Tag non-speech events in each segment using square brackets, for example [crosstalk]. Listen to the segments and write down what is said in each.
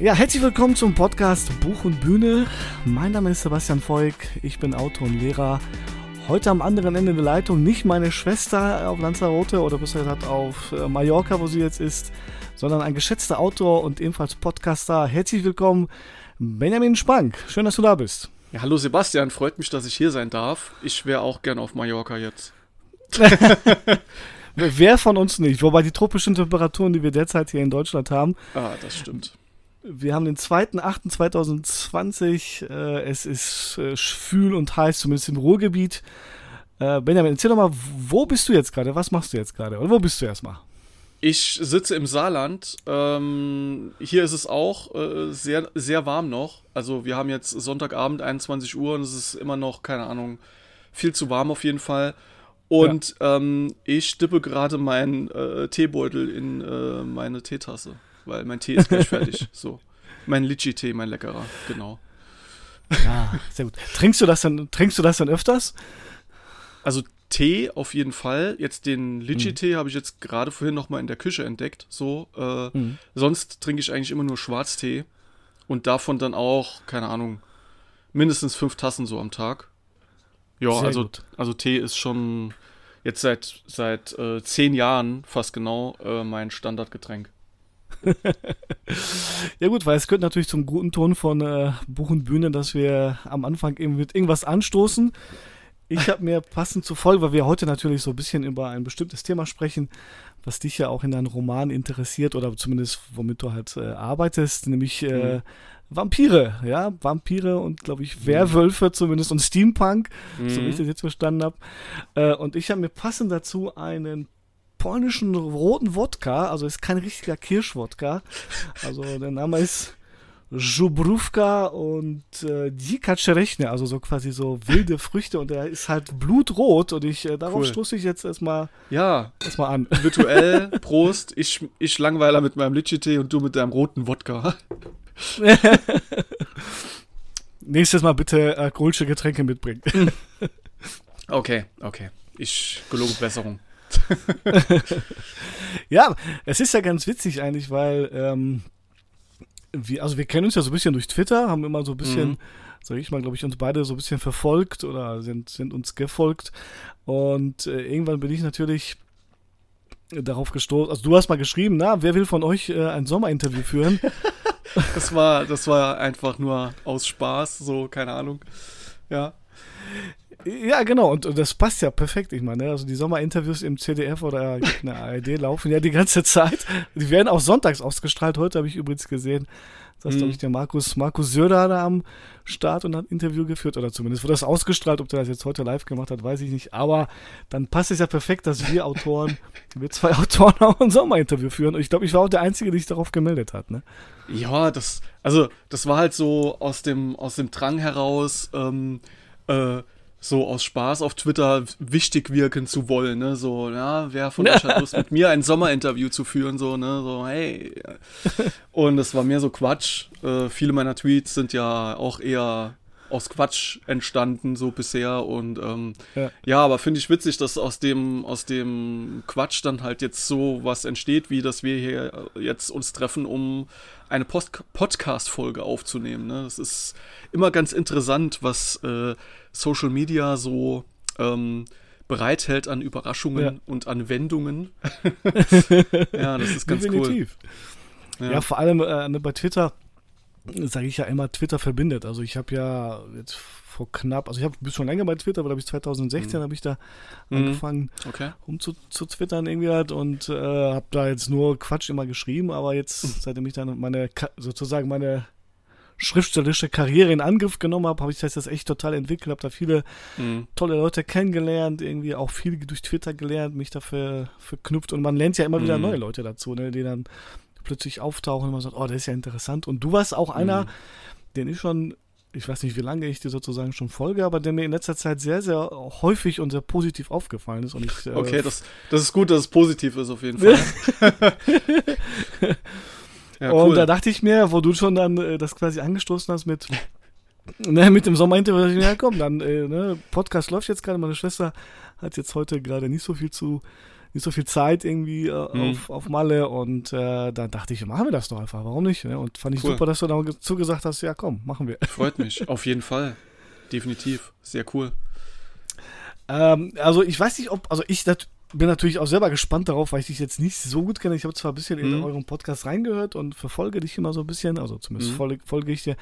Ja, herzlich willkommen zum Podcast Buch und Bühne. Mein Name ist Sebastian Voig, ich bin Autor und Lehrer. Heute am anderen Ende der Leitung nicht meine Schwester auf Lanzarote oder besser gesagt auf äh, Mallorca, wo sie jetzt ist, sondern ein geschätzter Autor und ebenfalls Podcaster. Herzlich willkommen, Benjamin Spank. Schön, dass du da bist. Ja, hallo Sebastian, freut mich, dass ich hier sein darf. Ich wäre auch gern auf Mallorca jetzt. [laughs] Wer von uns nicht? Wobei die tropischen Temperaturen, die wir derzeit hier in Deutschland haben. Ah, das stimmt. Wir haben den 2.8.2020. Äh, es ist äh, schwül und heiß, zumindest im Ruhrgebiet. Äh, Benjamin, erzähl doch mal, wo bist du jetzt gerade? Was machst du jetzt gerade? Oder wo bist du erstmal? Ich sitze im Saarland. Ähm, hier ist es auch äh, sehr, sehr warm noch. Also wir haben jetzt Sonntagabend 21 Uhr und es ist immer noch, keine Ahnung, viel zu warm auf jeden Fall. Und ja. ähm, ich dippe gerade meinen äh, Teebeutel in äh, meine Teetasse, weil mein Tee ist gleich fertig. [laughs] So. Mein Litchi-Tee, mein leckerer, genau. Ja, sehr gut. Trinkst du das dann, trinkst du das dann öfters? Also Tee auf jeden Fall. Jetzt den Litchi-Tee mhm. habe ich jetzt gerade vorhin noch mal in der Küche entdeckt. So, äh, mhm. sonst trinke ich eigentlich immer nur Schwarztee und davon dann auch, keine Ahnung, mindestens fünf Tassen so am Tag. Ja, also, also Tee ist schon jetzt seit, seit äh, zehn Jahren fast genau äh, mein Standardgetränk. [laughs] ja gut, weil es gehört natürlich zum guten Ton von äh, Buch und Bühne, dass wir am Anfang eben mit irgendwas anstoßen. Ich habe mir passend zur Folge, weil wir heute natürlich so ein bisschen über ein bestimmtes Thema sprechen, was dich ja auch in deinem Roman interessiert oder zumindest womit du halt äh, arbeitest, nämlich äh, mhm. Vampire, ja, Vampire und glaube ich Werwölfe zumindest und Steampunk, mhm. so wie ich das jetzt verstanden habe. Äh, und ich habe mir passend dazu einen polnischen roten Wodka, also ist kein richtiger Kirschwodka. Also der Name ist Żubrówka und äh, Dzika Czereśnie, also so quasi so wilde Früchte und der ist halt blutrot und ich äh, darauf cool. stoße ich jetzt erstmal ja. erstmal an. Virtuell, [laughs] Prost, ich, ich langweiler mit meinem Litchi-Tee und du mit deinem roten Wodka. [laughs] Nächstes Mal bitte alkoholische Getränke mitbringen. [laughs] okay, okay. Ich gelobe Besserung. [laughs] ja, es ist ja ganz witzig eigentlich, weil ähm, wir, also wir kennen uns ja so ein bisschen durch Twitter, haben immer so ein bisschen, mhm. sag ich mal, glaube ich, uns beide so ein bisschen verfolgt oder sind, sind uns gefolgt. Und äh, irgendwann bin ich natürlich darauf gestoßen. Also du hast mal geschrieben, na, wer will von euch äh, ein Sommerinterview führen? [laughs] das war, das war einfach nur aus Spaß, so, keine Ahnung. Ja. Ja, genau, und, und, das passt ja perfekt. Ich meine, also die Sommerinterviews im CDF oder in der ARD laufen ja die ganze Zeit. Die werden auch sonntags ausgestrahlt. Heute habe ich übrigens gesehen, dass, mhm. glaube ich, der Markus, Markus Söder da am Start und hat ein Interview geführt, oder zumindest wurde das ausgestrahlt. Ob der das jetzt heute live gemacht hat, weiß ich nicht. Aber dann passt es ja perfekt, dass wir Autoren, [laughs] wir zwei Autoren auch ein Sommerinterview führen. Und ich glaube, ich war auch der Einzige, der sich darauf gemeldet hat, ne? Ja, das, also, das war halt so aus dem, aus dem Drang heraus, ähm, äh, so aus Spaß auf Twitter wichtig wirken zu wollen, ne? So, ja, wer von [laughs] euch hat Lust, mit mir ein Sommerinterview zu führen, so, ne? So, hey. [laughs] Und das war mehr so Quatsch. Äh, viele meiner Tweets sind ja auch eher aus Quatsch entstanden, so bisher. Und ähm, ja. ja. aber finde ich witzig, dass aus dem, aus dem Quatsch dann halt jetzt so was entsteht, wie dass wir hier jetzt uns treffen, um eine Podcast-Folge aufzunehmen. Ne? Das ist immer ganz interessant, was äh, Social Media so ähm, bereithält an Überraschungen ja. und an Wendungen. [laughs] ja, das ist ganz Definitiv. cool. Ja. ja, vor allem äh, bei Twitter sage ich ja immer, Twitter verbindet. Also ich habe ja jetzt vor knapp, also ich habe bis schon länger bei Twitter, aber glaube ich 2016 mhm. habe ich da mhm. angefangen, okay. um zu, zu twittern irgendwie halt und äh, habe da jetzt nur Quatsch immer geschrieben, aber jetzt, mhm. seitdem ich dann meine, sozusagen meine schriftstellerische Karriere in Angriff genommen habe, habe ich das jetzt echt total entwickelt, habe da viele mhm. tolle Leute kennengelernt, irgendwie auch viel durch Twitter gelernt, mich dafür verknüpft und man lernt ja immer wieder mhm. neue Leute dazu, ne, die dann plötzlich auftauchen und man sagt, oh, das ist ja interessant. Und du warst auch einer, mhm. den ich schon, ich weiß nicht, wie lange ich dir sozusagen schon folge, aber der mir in letzter Zeit sehr, sehr häufig und sehr positiv aufgefallen ist. Und ich, äh, okay, das, das ist gut, dass es positiv ist auf jeden [laughs] Fall. [laughs] Ja, und da dachte ich mir, wo du schon dann äh, das quasi angestoßen hast mit, [laughs] ne, mit dem Sommerinterview, dachte ich mir, ja komm, dann, äh, ne, Podcast läuft jetzt gerade, meine Schwester hat jetzt heute gerade nicht so viel zu nicht so viel Zeit irgendwie äh, mhm. auf, auf Malle und äh, dann dachte ich, machen wir das doch einfach, warum nicht? Ne? Und fand ich cool. super, dass du da zugesagt hast, ja komm, machen wir. Freut mich, [laughs] auf jeden Fall. Definitiv, sehr cool. Ähm, also ich weiß nicht, ob, also ich bin natürlich auch selber gespannt darauf, weil ich dich jetzt nicht so gut kenne. Ich habe zwar ein bisschen mhm. in euren Podcast reingehört und verfolge dich immer so ein bisschen, also zumindest mhm. folge, folge, ich dir.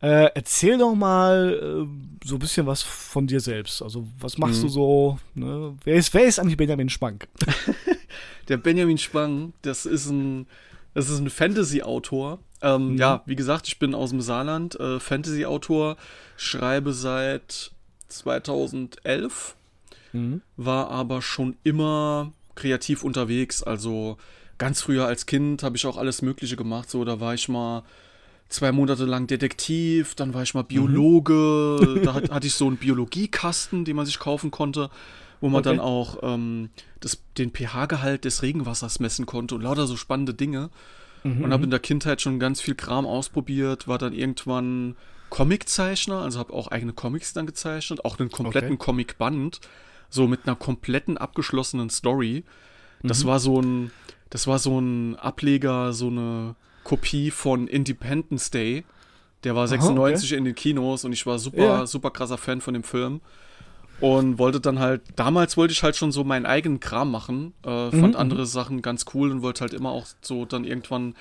Äh, erzähl doch mal äh, so ein bisschen was von dir selbst. Also was machst mhm. du so? Ne? Wer, ist, wer ist eigentlich Benjamin Spank? [laughs] Der Benjamin Spang, das ist ein, das ist ein Fantasy-Autor. Ähm, mhm. Ja, wie gesagt, ich bin aus dem Saarland, äh, Fantasy-Autor, schreibe seit 2011 mhm. war aber schon immer kreativ unterwegs. Also ganz früher als Kind habe ich auch alles Mögliche gemacht. So, da war ich mal zwei Monate lang Detektiv, dann war ich mal. Biologe. Mhm. da hat, hatte ich so einen Biologiekasten, den man sich kaufen konnte, wo man okay. dann auch ähm, das, den pH-Gehalt des Regenwassers messen konnte und lauter so spannende Dinge. Mhm. Und habe mhm. in der Kindheit schon ganz viel Kram ausprobiert, war dann irgendwann Comiczeichner, also habe auch eigene Comics dann gezeichnet, auch einen kompletten okay. Comicband so mit einer kompletten abgeschlossenen Story. Das mhm. war so ein, das war so ein Ableger, so eine Kopie von Independence Day. Der war 96 okay. in den Kinos und ich war super, ja. super krasser Fan von dem Film. Und wollte dann halt, damals wollte ich halt schon so meinen eigenen Kram machen, äh, fand mhm. mhm. andere Sachen ganz cool und wollte halt immer auch so dann irgendwann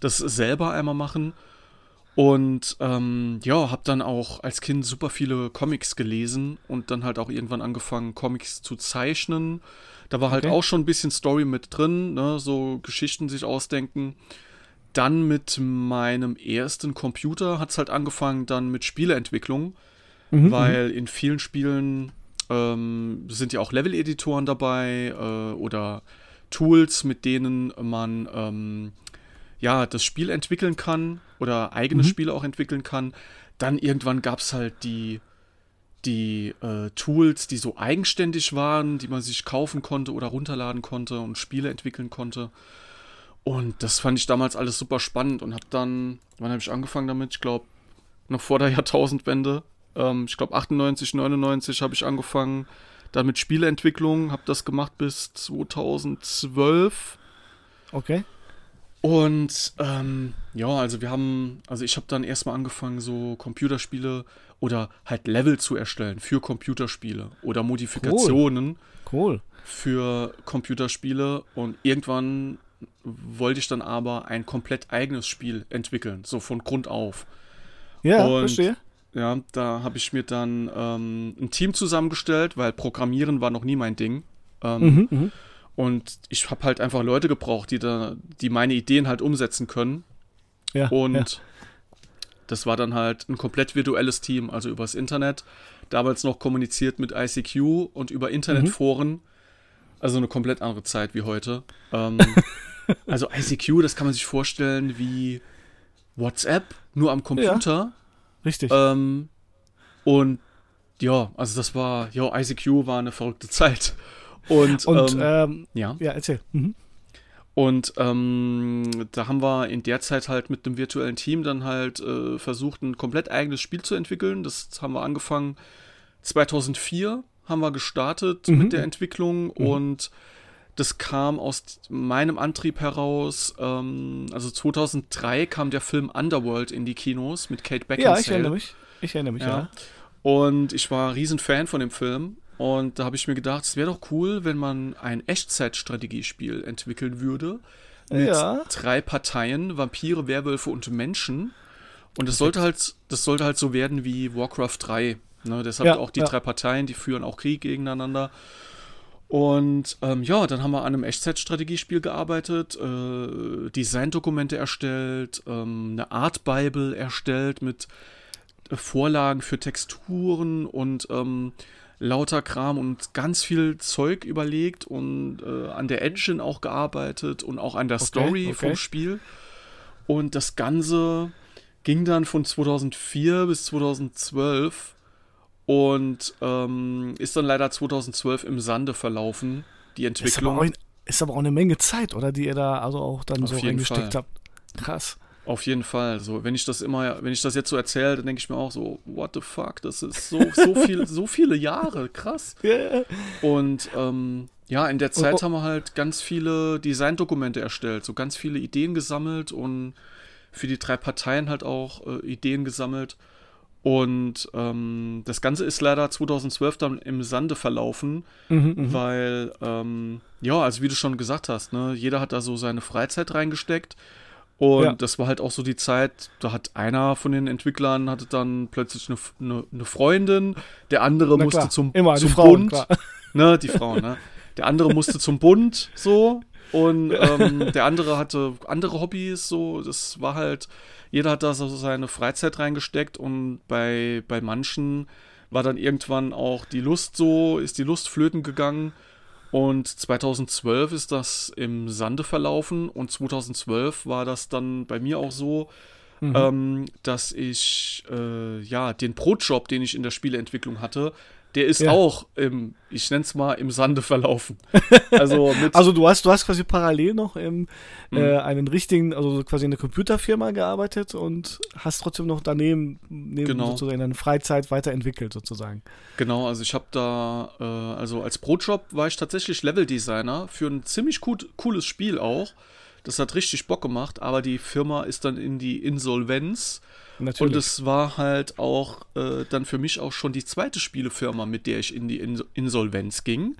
das selber einmal machen. Und ähm, ja, habe dann auch als Kind super viele Comics gelesen und dann halt auch irgendwann angefangen, Comics zu zeichnen. Da war halt okay. auch schon ein bisschen Story mit drin, ne? so Geschichten sich ausdenken. Dann mit meinem ersten Computer hat es halt angefangen, dann mit Spieleentwicklung, mhm, weil mhm. in vielen Spielen ähm, sind ja auch Level-Editoren dabei äh, oder Tools, mit denen man ähm, ja, das Spiel entwickeln kann oder eigene mhm. Spiele auch entwickeln kann. Dann irgendwann gab es halt die, die äh, Tools, die so eigenständig waren, die man sich kaufen konnte oder runterladen konnte und Spiele entwickeln konnte. Und das fand ich damals alles super spannend und habe dann, wann habe ich angefangen damit? Ich glaube, noch vor der [laughs] Jahrtausendwende. Ähm, ich glaube, 98, 99 habe ich angefangen. Dann mit Spieleentwicklung, habe das gemacht bis 2012. Okay. Und ähm, ja, also wir haben, also ich habe dann erstmal angefangen, so Computerspiele oder halt Level zu erstellen für Computerspiele oder Modifikationen cool. cool. für Computerspiele. Und irgendwann wollte ich dann aber ein komplett eigenes Spiel entwickeln, so von Grund auf. Ja, und, verstehe. Ja, da habe ich mir dann ähm, ein Team zusammengestellt, weil Programmieren war noch nie mein Ding. Ähm, mhm, mhm. Und ich habe halt einfach Leute gebraucht, die da, die meine Ideen halt umsetzen können. Ja. Und ja. das war dann halt ein komplett virtuelles Team, also übers Internet. Damals noch kommuniziert mit ICQ und über Internetforen. Mhm. Also eine komplett andere Zeit wie heute. Ähm, [laughs] also ICQ, das kann man sich vorstellen wie WhatsApp, nur am Computer. Ja, richtig. Ähm, und ja, also das war, ja, ICQ war eine verrückte [laughs] Zeit. Und, und ähm, ähm, ja. ja, erzähl. Mhm. Und ähm, da haben wir in der Zeit halt mit einem virtuellen Team dann halt äh, versucht, ein komplett eigenes Spiel zu entwickeln. Das haben wir angefangen 2004 haben wir gestartet mhm. mit der Entwicklung mhm. und das kam aus meinem Antrieb heraus. Ähm, also 2003 kam der Film Underworld in die Kinos mit Kate Beckinsale. Ja, ich erinnere mich. Ich erinnere mich, ja. ja. Und ich war ein riesen Fan von dem Film und da habe ich mir gedacht, es wäre doch cool, wenn man ein Echtzeitstrategiespiel entwickeln würde. Mit ja. drei Parteien, Vampire, Werwölfe und Menschen. Und das sollte halt, das sollte halt so werden wie Warcraft 3. Ne? Deshalb ja, auch die ja. drei Parteien, die führen auch Krieg gegeneinander. Und ähm, ja, dann haben wir an einem Echtzeitstrategiespiel gearbeitet, äh, Designdokumente erstellt, ähm, eine Art Bible erstellt mit Vorlagen für Texturen und ähm, lauter Kram und ganz viel Zeug überlegt und äh, an der Engine auch gearbeitet und auch an der okay, Story okay. vom Spiel. Und das Ganze ging dann von 2004 bis 2012 und ähm, ist dann leider 2012 im Sande verlaufen, die Entwicklung. Ist aber, auch, ist aber auch eine Menge Zeit, oder? Die ihr da also auch dann Auf so reingesteckt habt. Krass. Auf jeden Fall. So, wenn ich das immer, wenn ich das jetzt so erzähle, dann denke ich mir auch so, what the fuck, das ist so, so viel, so viele Jahre, krass. [laughs] Yeah. Und ähm, ja, in der Zeit oh, oh. haben wir halt ganz viele Designdokumente erstellt, so ganz viele Ideen gesammelt und für die drei Parteien halt auch äh, Ideen gesammelt. Und ähm, das Ganze ist leider 2012 dann im Sande verlaufen, mhm, mhm, weil, ähm, ja, also wie du schon gesagt hast, ne, jeder hat da so seine Freizeit reingesteckt. Und ja. das war halt auch so die Zeit, da hat einer von den Entwicklern hatte dann plötzlich eine, eine, eine Freundin, der andere musste zum, Immer, zum Frauen, Bund. Ne, die Frauen, ne? Der andere musste zum Bund, so. Und [laughs] ähm, der andere hatte andere Hobbys, so. Das war halt, jeder hat da so seine Freizeit reingesteckt und bei, bei manchen war dann irgendwann auch die Lust so, ist die Lust flöten gegangen. Und 2012 ist das im Sande verlaufen und 2012 war das dann bei mir auch so, mhm. ähm, dass ich äh, ja den Pro-Job, den ich in der Spieleentwicklung hatte, der ist ja. auch im, ich nenne es mal, im Sande verlaufen. [laughs] Also, also du hast, du hast quasi parallel noch im, mhm. äh, einen richtigen, also quasi in einer Computerfirma gearbeitet und hast trotzdem noch daneben neben genau. sozusagen deine Freizeit weiterentwickelt sozusagen. Genau, also ich habe da, äh, also als Brotjob war ich tatsächlich Leveldesigner für ein ziemlich gut, cooles Spiel auch. Das hat richtig Bock gemacht, aber die Firma ist dann in die Insolvenz Natürlich. Und es war halt auch äh, dann für mich auch schon die zweite Spielefirma, mit der ich in die In Insolvenz ging.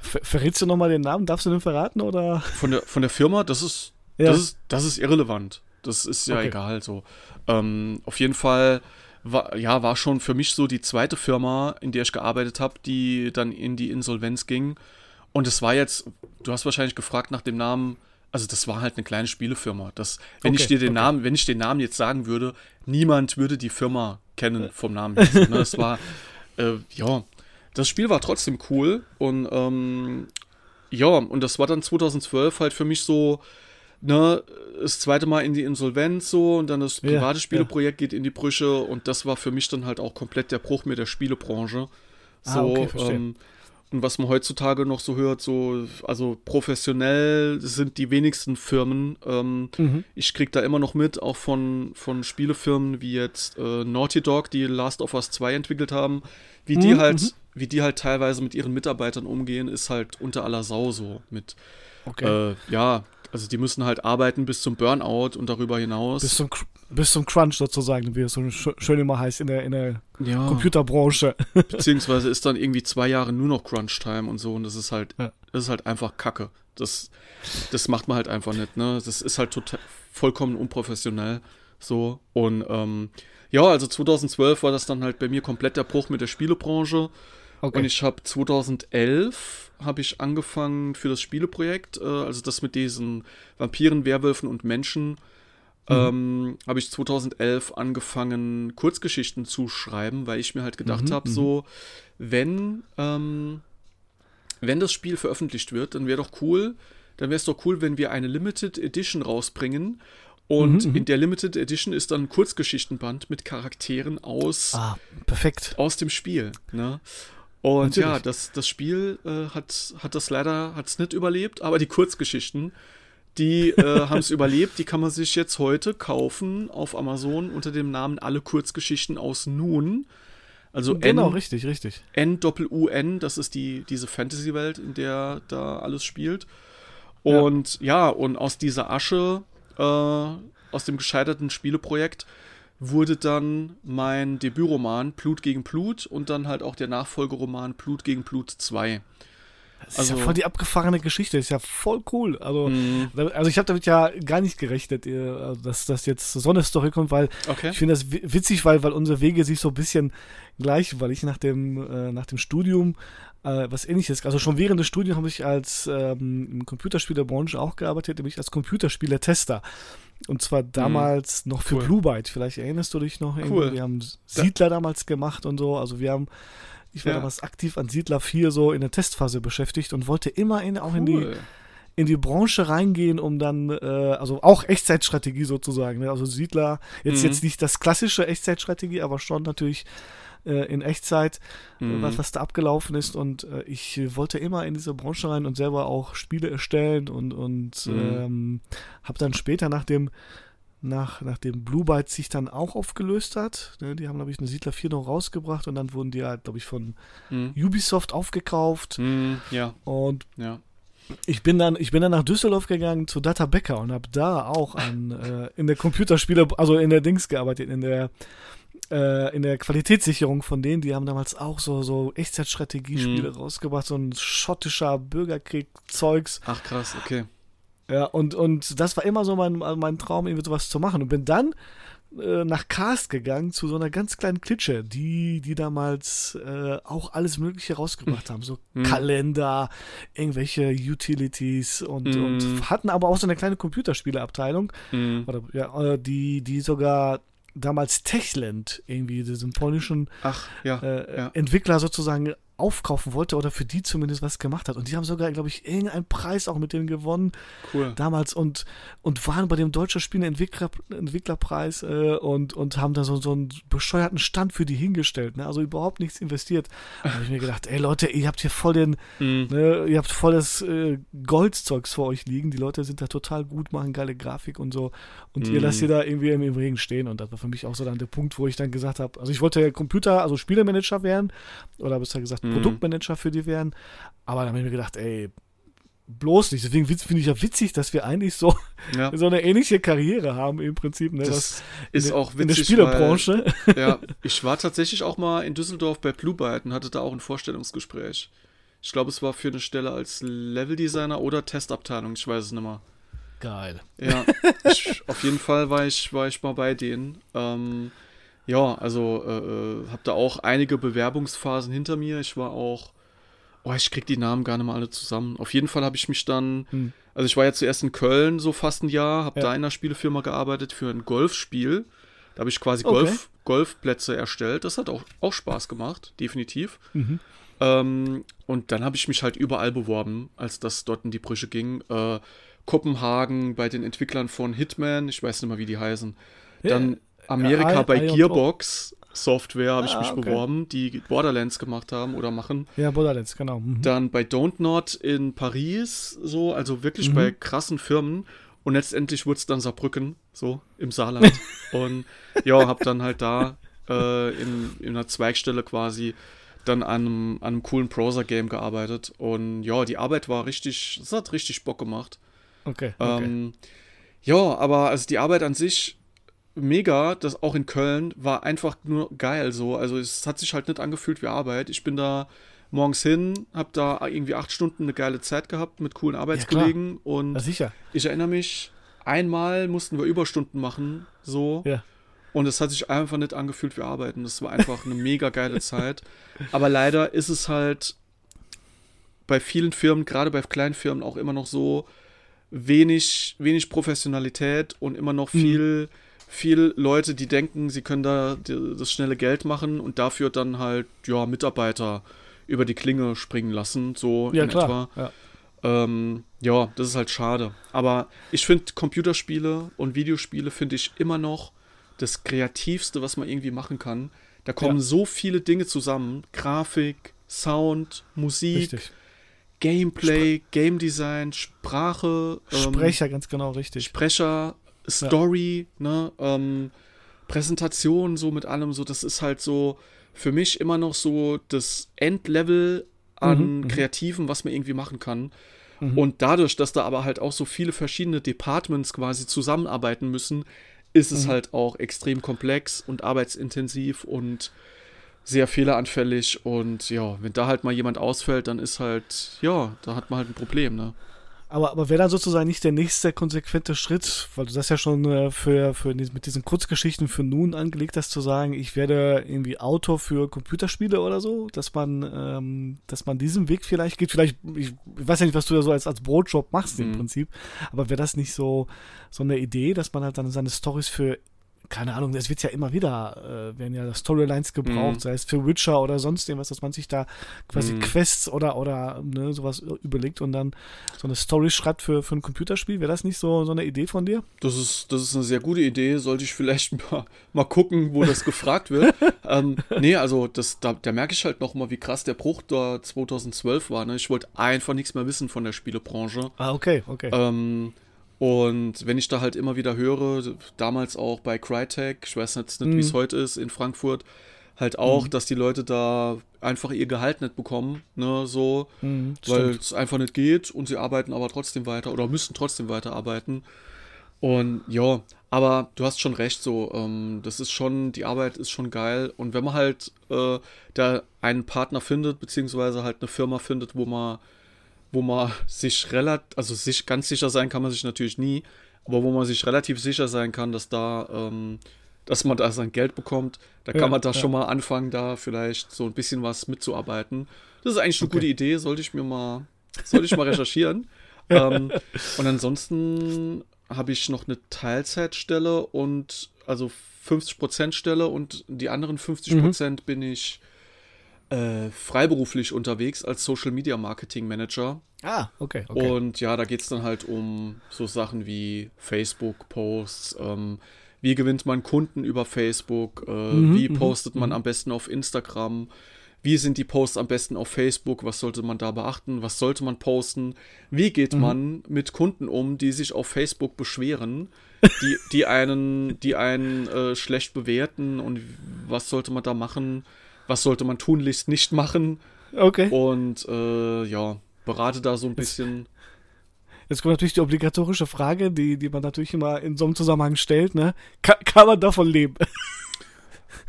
Ver verrätst du nochmal den Namen? Darfst du den verraten? Oder? Von der, von der Firma, das ist, ja. das ist, das ist irrelevant. Das ist ja okay. egal so. Ähm, auf jeden Fall war, ja, war schon für mich so die zweite Firma, in der ich gearbeitet habe, die dann in die Insolvenz ging. Und es war jetzt, du hast wahrscheinlich gefragt nach dem Namen also das war halt eine kleine Spielefirma. Das, wenn okay, ich dir den okay. Namen, wenn ich den Namen jetzt sagen würde, niemand würde die Firma kennen vom Namen. Her. [laughs] Ne? Das war, äh, ja, das Spiel war trotzdem cool und ähm, ja, und das war dann 2012 halt für mich so, ne, das zweite Mal in die Insolvenz so und dann das private ja, Spieleprojekt ja. geht in die Brüche und das war für mich dann halt auch komplett der Bruch mit der Spielebranche. So, ah, okay, ähm, und was man heutzutage noch so hört, so, also professionell sind die wenigsten Firmen. Ähm, mhm. Ich krieg da immer noch mit, auch von, von Spielefirmen wie jetzt äh, Naughty Dog, die Last of Us 2 entwickelt haben, wie mhm. die halt, mhm. wie die halt teilweise mit ihren Mitarbeitern umgehen, ist halt unter aller Sau so. Mit okay. äh, ja, also die müssen halt arbeiten bis zum Burnout und darüber hinaus. Bis zum, bis zum Crunch sozusagen, wie es so schön immer heißt in der, in der ja. Computerbranche. [laughs] Beziehungsweise ist dann irgendwie zwei Jahre nur noch Crunch-Time und so und das ist halt, ja. das ist halt einfach Kacke. Das, das macht man halt einfach nicht, ne? Das ist halt total vollkommen unprofessionell. So. Und ähm, ja, also 2012 war das dann halt bei mir komplett der Bruch mit der Spielebranche. Okay. Und ich habe 2011 habe ich angefangen für das Spieleprojekt, äh, also das mit diesen Vampiren, Werwölfen und Menschen, mhm. ähm, habe ich 2011 angefangen, Kurzgeschichten zu schreiben, weil ich mir halt gedacht mhm, habe, mhm. so, wenn, ähm, wenn das Spiel veröffentlicht wird, dann wäre doch cool, dann wäre es doch cool, wenn wir eine Limited Edition rausbringen. Und mhm, mhm. in der Limited Edition ist dann ein Kurzgeschichtenband mit Charakteren aus, ah, perfekt. aus dem Spiel. Ne? Und Natürlich. ja, das, das Spiel äh, hat, hat das leider hat's nicht überlebt, aber die Kurzgeschichten, die äh, [laughs] haben es überlebt. Die kann man sich jetzt heute kaufen auf Amazon unter dem Namen Alle Kurzgeschichten aus Nun. Also genau, N, richtig, richtig. N-U-N, das ist die, diese Fantasy-Welt, in der da alles spielt. Und ja, ja und aus dieser Asche, äh, aus dem gescheiterten Spieleprojekt, wurde dann mein Debütroman Blut gegen Blut und dann halt auch der Nachfolgeroman Blut gegen Blut 2. Das also, ist ja voll die abgefahrene Geschichte, das ist ja voll cool. Also, mm. also ich habe damit ja gar nicht gerechnet, äh, dass das jetzt so eine Story kommt, weil okay. ich finde das witzig, weil, weil unsere Wege sich so ein bisschen gleich, weil ich nach dem, äh, nach dem Studium äh, was ähnliches, also schon während des Studiums habe ich als ähm, im Computerspielerbranche auch gearbeitet, nämlich als Computerspieler-Tester. Und zwar mhm. damals mhm. noch für cool. Blue Byte. Vielleicht erinnerst du dich noch. Cool. Wir haben Siedler damals gemacht und so. Also wir haben, ich war ja. damals aktiv an Siedler 4 so in der Testphase beschäftigt und wollte immer in, auch cool. in die in die Branche reingehen, um dann, äh, also auch Echtzeitstrategie sozusagen. Ne? Also Siedler, jetzt, mhm. jetzt nicht das klassische Echtzeitstrategie, aber schon natürlich äh, in Echtzeit, äh, mhm. was, was da abgelaufen ist. Und äh, ich wollte immer in diese Branche rein und selber auch Spiele erstellen und, und mhm. ähm, habe dann später nach dem nach, nachdem Blue Byte sich dann auch aufgelöst hat. Ne, die haben, glaube ich, eine Siedler 4 noch rausgebracht und dann wurden die halt, glaube ich, von mhm. Ubisoft aufgekauft. Mhm, ja. Und ja. ich bin dann, ich bin dann nach Düsseldorf gegangen zu Data Becker und habe da auch an, äh, in der Computerspiele, also in der Dings gearbeitet, in der äh, in der Qualitätssicherung von denen, die haben damals auch so, so Echtzeitstrategiespiele mhm. rausgebracht, so ein schottischer Bürgerkrieg-Zeugs. Ach krass, okay. Ja, und, und das war immer so mein, mein Traum, irgendwie sowas zu machen. Und bin dann äh, nach Cast gegangen zu so einer ganz kleinen Klitsche, die, die damals äh, auch alles Mögliche rausgebracht haben. So mm. Kalender, irgendwelche Utilities und, mm. und, hatten aber auch so eine kleine Computerspieleabteilung, mm. oder, ja, äh, die, die sogar damals Techland irgendwie diesen polnischen Ach, ja, äh, ja. Entwickler sozusagen aufkaufen wollte oder für die zumindest was gemacht hat. Und die haben sogar, glaube ich, irgendeinen Preis auch mit denen gewonnen. Cool. Damals und, und waren bei dem Deutscher Spiele Entwickler, Entwicklerpreis äh, und, und haben da so, so einen bescheuerten Stand für die hingestellt. Ne? Also überhaupt nichts investiert. Da habe ich mir gedacht, ey Leute, ihr habt hier voll den, mhm. ne, ihr habt voll das äh, Goldzeugs vor euch liegen. Die Leute sind da total gut, machen geile Grafik und so. Und mhm. ihr lasst ihr da irgendwie im, im Regen stehen. Und das war für mich auch so dann der Punkt, wo ich dann gesagt habe, also ich wollte Computer, also Spielemanager werden. Oder besser gesagt, mhm. Produktmanager für die wären. Aber dann habe ich mir gedacht, ey, bloß nicht. Deswegen finde ich ja witzig, dass wir eigentlich so, ja. [laughs] so eine ähnliche Karriere haben im Prinzip. Ne? Das, das ist auch witzig. In der Spielebranche. Weil, ja, [laughs] ich war tatsächlich auch mal in Düsseldorf bei Blue Byte und hatte da auch ein Vorstellungsgespräch. Ich glaube, es war für eine Stelle als Leveldesigner oder Testabteilung, ich weiß es nicht mehr. Geil. Ja, ich, auf jeden Fall war ich, war ich mal bei denen. Ähm, ja, also äh, äh, habe da auch einige Bewerbungsphasen hinter mir. Ich war auch, oh, ich krieg die Namen gar nicht mal alle zusammen. Auf jeden Fall habe ich mich dann, hm. also ich war ja zuerst in Köln so fast ein Jahr, habe ja. da in einer Spielefirma gearbeitet für ein Golfspiel. Da habe ich quasi okay. Golf, Golfplätze erstellt. Das hat auch, auch Spaß gemacht, definitiv. Mhm. Ähm, und dann habe ich mich halt überall beworben, als das dort in die Brüche ging. Äh, Kopenhagen bei den Entwicklern von Hitman, ich weiß nicht mehr, wie die heißen. Dann Amerika ja, bei Gearbox Software habe ich ah, mich okay. beworben, die Borderlands gemacht haben oder machen. Ja, Borderlands, genau. Mhm. Dann bei Don't Not in Paris, so, also wirklich mhm. bei krassen Firmen. Und letztendlich wurde es dann Saarbrücken, so im Saarland. [laughs] und ja, habe dann halt da äh, in, in einer Zweigstelle quasi dann an einem, an einem coolen Browser-Game gearbeitet. Und ja, die Arbeit war richtig, es hat richtig Bock gemacht. Okay. okay. Ähm, ja, aber also die Arbeit an sich mega, das auch in Köln war einfach nur geil so. Also es hat sich halt nicht angefühlt wie Arbeit. Ich bin da morgens hin, habe da irgendwie acht Stunden eine geile Zeit gehabt mit coolen Arbeitskollegen ja, und sicher. ich erinnere mich, einmal mussten wir Überstunden machen, so. Ja. Und es hat sich einfach nicht angefühlt wie Arbeiten. Das war einfach eine mega geile Zeit. Aber leider ist es halt bei vielen Firmen, gerade bei kleinen Firmen, auch immer noch so wenig, wenig Professionalität und immer noch hm. viel. Hm viel Leute, die denken, sie können da das schnelle Geld machen und dafür dann halt, ja, Mitarbeiter über die Klinge springen lassen, so ja, in klar. etwa. Ja. Ähm, ja, das ist halt schade. Aber ich finde Computerspiele und Videospiele finde ich immer noch das Kreativste, was man irgendwie machen kann. Da kommen ja. so viele Dinge zusammen. Grafik, Sound, Musik, richtig. Gameplay, Spre Game Design, Sprache. Ähm, Sprecher, ganz genau, richtig. Sprecher, Story, ja. ne, ähm, Präsentation, so mit allem, so, das ist halt so für mich immer noch so das Endlevel an mhm, mhm, Kreativen, was man irgendwie machen kann. Mhm. Und dadurch, dass da aber halt auch so viele verschiedene Departments quasi zusammenarbeiten müssen, ist es mhm. halt auch extrem komplex und arbeitsintensiv und sehr fehleranfällig. Und ja, wenn da halt mal jemand ausfällt, dann ist halt, ja, da hat man halt ein Problem, ne? Aber, aber wäre dann sozusagen nicht der nächste konsequente Schritt, weil du das ja schon äh, für, für mit diesen Kurzgeschichten für nun angelegt hast, zu sagen, ich werde irgendwie Autor für Computerspiele oder so, dass man, ähm, dass man diesen Weg vielleicht geht. Vielleicht, ich, ich weiß ja nicht, was du da so als, als Brotjob machst mhm. im Prinzip, aber wäre das nicht so, so eine Idee, dass man halt dann seine Stories für keine Ahnung, es wird ja immer wieder, äh, werden ja Storylines gebraucht, mhm. sei es für Witcher oder sonst irgendwas, dass man sich da quasi mhm. Quests oder, oder ne, sowas überlegt und dann so eine Story schreibt für, für ein Computerspiel. Wäre das nicht so, so eine Idee von dir? Das ist, das ist eine sehr gute Idee. Sollte ich vielleicht [laughs] mal, mal gucken, wo das gefragt wird. [laughs] ähm, nee, also das, da, da merke ich halt noch mal, wie krass der Bruch da 2012 war. Ne? Ich wollte einfach nichts mehr wissen von der Spielebranche. Ah, okay, okay. Ähm, Und wenn ich da halt immer wieder höre, damals auch bei Crytek, ich weiß jetzt nicht, mhm. wie es heute ist in Frankfurt, halt auch, mhm. dass die Leute da einfach ihr Gehalt nicht bekommen, ne, so, mhm, weil es einfach nicht geht und sie arbeiten aber trotzdem weiter oder müssen trotzdem weiterarbeiten. Und ja, aber du hast schon recht, so, ähm, das ist schon, die Arbeit ist schon geil. Und wenn man halt äh, da einen Partner findet, beziehungsweise halt eine Firma findet, wo man, wo man sich relativ, also sich ganz sicher sein kann man sich natürlich nie, aber wo man sich relativ sicher sein kann, dass da, ähm, dass man da sein Geld bekommt, da kann ja, man da ja. schon mal anfangen, da vielleicht so ein bisschen was mitzuarbeiten. Das ist eigentlich eine okay. gute Idee, sollte ich mir mal, sollte ich mal recherchieren. [laughs] ähm, und ansonsten habe ich noch eine Teilzeitstelle und also 50% Stelle und die anderen 50% mhm. bin ich äh, freiberuflich unterwegs als Social Media Marketing Manager. Ah, okay. okay. Und ja, da geht es dann halt um so Sachen wie Facebook-Posts, ähm, wie gewinnt man Kunden über Facebook, äh, mhm, wie mhm, postet man mhm. am besten auf Instagram, wie sind die Posts am besten auf Facebook, was sollte man da beachten, was sollte man posten, wie geht mhm. man mit Kunden um, die sich auf Facebook beschweren, [laughs] die, die einen, die einen äh, schlecht bewerten und was sollte man da machen, was sollte man tunlichst nicht machen. Okay. Und äh, ja, berate da so ein bisschen. Jetzt kommt natürlich die obligatorische Frage, die, die man natürlich immer in so einem Zusammenhang stellt, ne? Kann, kann man davon leben?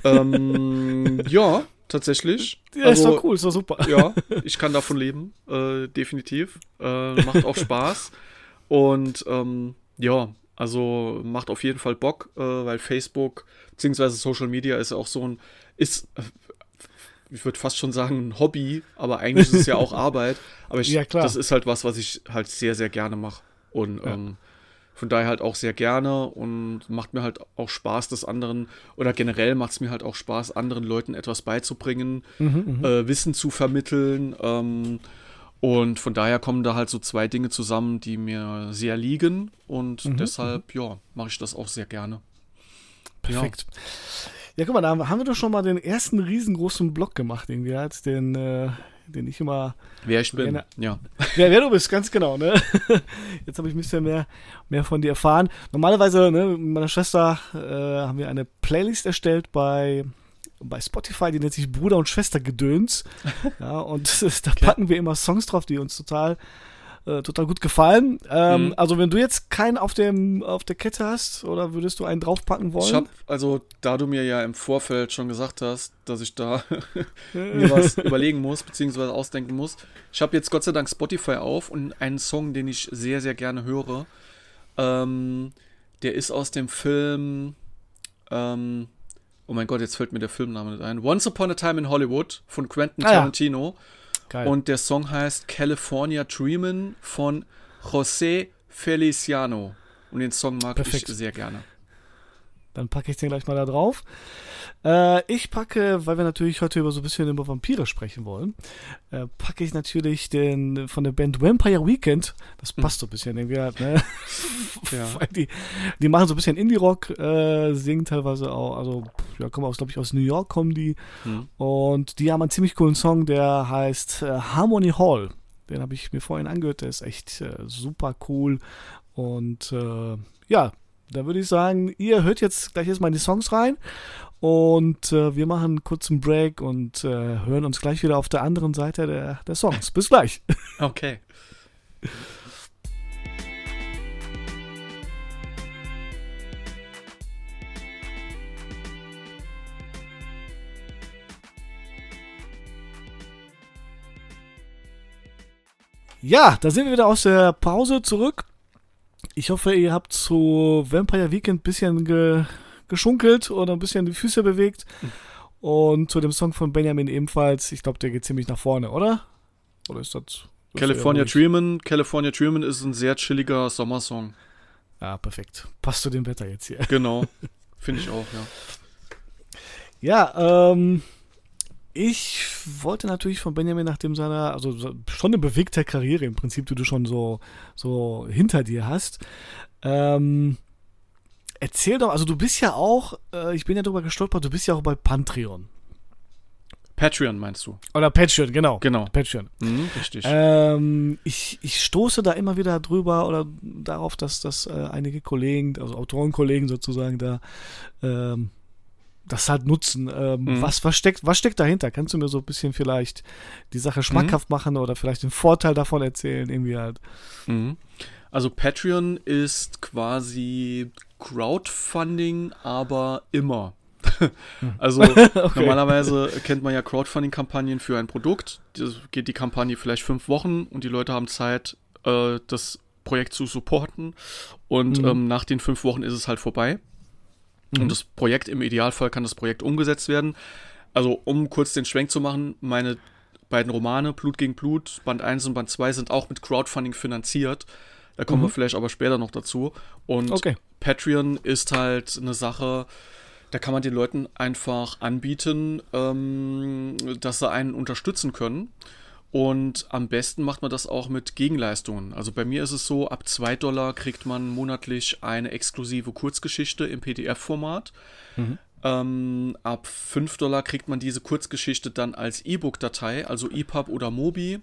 Ähm, [laughs] ja, tatsächlich. Ja, also, ist doch cool, ist doch super. Ja, [laughs] ich kann davon leben, äh, definitiv. Äh, macht auch Spaß. Und ähm, ja, also macht auf jeden Fall Bock, äh, weil Facebook bzw. Social Media ist ja auch so ein, ist, ich würde fast schon sagen, ein Hobby, aber eigentlich ist es ja auch [laughs] Arbeit. Aber ich, ja, das ist halt was, was ich halt sehr, sehr gerne mache. Und ja. ähm, von daher halt auch sehr gerne und macht mir halt auch Spaß, das anderen oder generell macht es mir halt auch Spaß, anderen Leuten etwas beizubringen, mhm, mhm, äh, Wissen zu vermitteln. Ähm, und von daher kommen da halt so zwei Dinge zusammen, die mir sehr liegen und mhm, deshalb, mhm. ja, mache ich das auch sehr gerne. Perfekt. Ja. Ja. guck mal, da haben wir doch schon mal den ersten riesengroßen Block gemacht, irgendwie, als den, äh, den ich immer. Wer ich bin, gerne, ja. [laughs] Wer, wer du bist, ganz genau, ne? [laughs] Jetzt habe ich ein bisschen mehr, mehr von dir erfahren. Normalerweise, ne, mit meiner Schwester äh, haben wir eine Playlist erstellt bei bei Spotify, die nennt sich Bruder und Schwester Gedöns. [laughs] Ja, und da packen wir immer Songs drauf, die uns total äh, total gut gefallen. Ähm, mhm. Also wenn du jetzt keinen auf, dem, auf der Kette hast, oder würdest du einen draufpacken wollen? Ich hab, also da du mir ja im Vorfeld schon gesagt hast, dass ich da [laughs] mir was [laughs] überlegen muss, beziehungsweise ausdenken muss. Ich habe jetzt Gott sei Dank Spotify auf und einen Song, den ich sehr, sehr gerne höre. Ähm, der ist aus dem Film ähm, Oh mein Gott, jetzt fällt mir der Filmname nicht ein. Once Upon a Time in Hollywood von Quentin ah, Tarantino. Ja. Geil. Und der Song heißt California Dreamin' von José Feliciano. Und den Song mag Perfekt. ich sehr gerne. Dann packe ich den gleich mal da drauf. Äh, ich packe, weil wir natürlich heute über so ein bisschen über Vampire sprechen wollen, äh, packe ich natürlich den von der Band Vampire Weekend. Das hm. passt so ein bisschen irgendwie halt, ne? [laughs] ja. die, die machen so ein bisschen Indie-Rock, äh, singen teilweise auch, also ja, kommen aus, glaube ich, aus New York kommen die. Hm. Und die haben einen ziemlich coolen Song, der heißt äh, Harmony Hall. Den habe ich mir vorhin angehört, der ist echt äh, super cool. Und äh, ja, da würde ich sagen, ihr hört jetzt gleich erstmal in die Songs rein und äh, wir machen einen kurzen Break und äh, hören uns gleich wieder auf der anderen Seite der, der Songs. Bis gleich. [laughs] Okay. Ja, da sind wir wieder aus der Pause zurück. Ich hoffe, ihr habt zu Vampire Weekend ein bisschen ge geschunkelt oder ein bisschen die Füße bewegt. Und zu dem Song von Benjamin ebenfalls. Ich glaube, der geht ziemlich nach vorne, oder? Oder ist das. California Dreamin'. California Dreamin' ist ein sehr chilliger Sommersong. Ja, perfekt. Passt zu dem Wetter jetzt hier. Genau. [laughs] Finde ich auch, ja. Ja, ähm, ich wollte natürlich von Benjamin nachdem seiner, also schon eine bewegte Karriere im Prinzip, die du schon so, so hinter dir hast, ähm, erzähl doch, also du bist ja auch, äh, ich bin ja drüber gestolpert, du bist ja auch bei Pantreon. Patreon meinst du? Oder Patreon, genau. Genau. Patreon. Mhm, richtig. Ähm, ich, ich stoße da immer wieder drüber oder darauf, dass, dass äh, einige Kollegen, also Autorenkollegen sozusagen, da ähm, das halt nutzen. Ähm, mhm. was, was, steckt, was steckt dahinter? Kannst du mir so ein bisschen vielleicht die Sache schmackhaft mhm. machen oder vielleicht den Vorteil davon erzählen, irgendwie halt? Mhm. Also Patreon ist quasi Crowdfunding, aber immer. [laughs] also [laughs] okay. normalerweise kennt man ja Crowdfunding-Kampagnen für ein Produkt. Das geht die Kampagne vielleicht fünf Wochen und die Leute haben Zeit, äh, das Projekt zu supporten. Und mhm. ähm, nach den fünf Wochen ist es halt vorbei. Mhm. Und das Projekt, im Idealfall kann das Projekt umgesetzt werden. Also, um kurz den Schwenk zu machen, meine beiden Romane, Blut gegen Blut, Band 1 und Band 2, sind auch mit Crowdfunding finanziert. Da kommen mhm. wir vielleicht aber später noch dazu. Und okay. Patreon ist halt eine Sache, da kann man den Leuten einfach anbieten, ähm, dass sie einen unterstützen können. Und am besten macht man das auch mit Gegenleistungen. Also bei mir ist es so, ab 2 Dollar kriegt man monatlich eine exklusive Kurzgeschichte im PDF-Format. Mhm. Ähm, ab 5 Dollar kriegt man diese Kurzgeschichte dann als E-Book-Datei, also EPUB oder Mobi,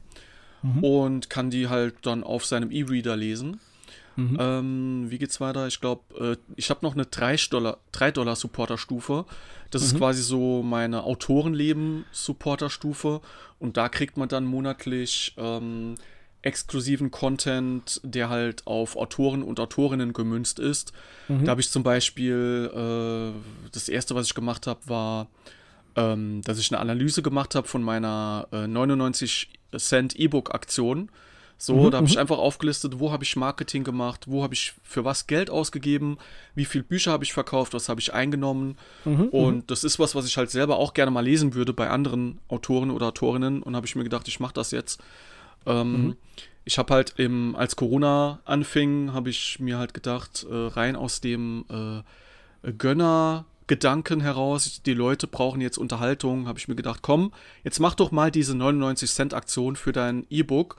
mhm. und kann die halt dann auf seinem E-Reader lesen. Mhm. Ähm, wie geht's weiter? Ich glaube, äh, ich habe noch eine 3 Dollar, 3 Dollar Supporter-Stufe. Das mhm. ist quasi so meine Autorenleben-Supporter-Stufe. Und da kriegt man dann monatlich ähm, exklusiven Content, der halt auf Autoren und Autorinnen gemünzt ist. Mhm. Da habe ich zum Beispiel, äh, das erste, was ich gemacht habe, war, ähm, dass ich eine Analyse gemacht habe von meiner äh, 99 Cent E-Book-Aktion. So, mhm, da habe ich mhm. einfach aufgelistet, wo habe ich Marketing gemacht, wo habe ich für was Geld ausgegeben, wie viele Bücher habe ich verkauft, was habe ich eingenommen. Mhm, mhm, und das ist was, was ich halt selber auch gerne mal lesen würde bei anderen Autoren oder Autorinnen. Und habe ich mir gedacht, ich mache das jetzt. Ähm, mhm. Ich habe halt im, als Corona anfing, habe ich mir halt gedacht, äh, rein aus dem äh, Gönner Gedanken heraus, die Leute brauchen jetzt Unterhaltung, habe ich mir gedacht, komm, jetzt mach doch mal diese 99 Cent Aktion für dein E-Book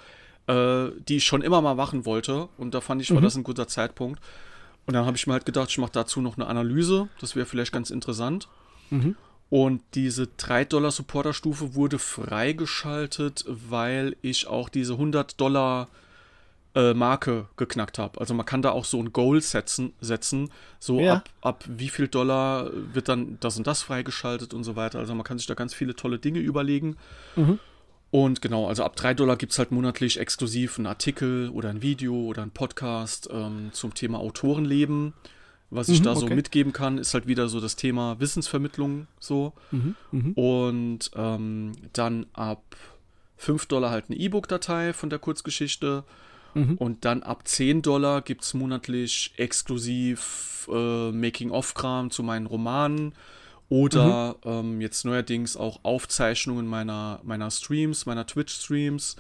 äh, die ich schon immer mal machen wollte. Und da fand ich, war mhm. das ein guter Zeitpunkt. Und dann habe ich mir halt gedacht, ich mache dazu noch eine Analyse. Das wäre vielleicht ganz interessant. Mhm. Und diese 3-Dollar-Supporter-Stufe wurde freigeschaltet, weil ich auch diese 100 Dollar äh, Marke geknackt habe. Also man kann da auch so ein Goal setzen, setzen so ja. ab, ab wie viel Dollar wird dann das und das freigeschaltet und so weiter. Also man kann sich da ganz viele tolle Dinge überlegen. Mhm. Und genau, also ab 3 Dollar gibt es halt monatlich exklusiv einen Artikel oder ein Video oder ein Podcast ähm, zum Thema Autorenleben. Was ich mhm, da so okay. mitgeben kann, ist halt wieder so das Thema Wissensvermittlung so. Mhm, mh. Und ähm, dann ab 5 Dollar halt eine E-Book-Datei von der Kurzgeschichte. Mhm. Und dann ab 10 Dollar gibt es monatlich exklusiv äh, Making-of-Kram zu meinen Romanen oder mhm. ähm, jetzt neuerdings auch Aufzeichnungen meiner, meiner Streams, meiner Twitch-Streams,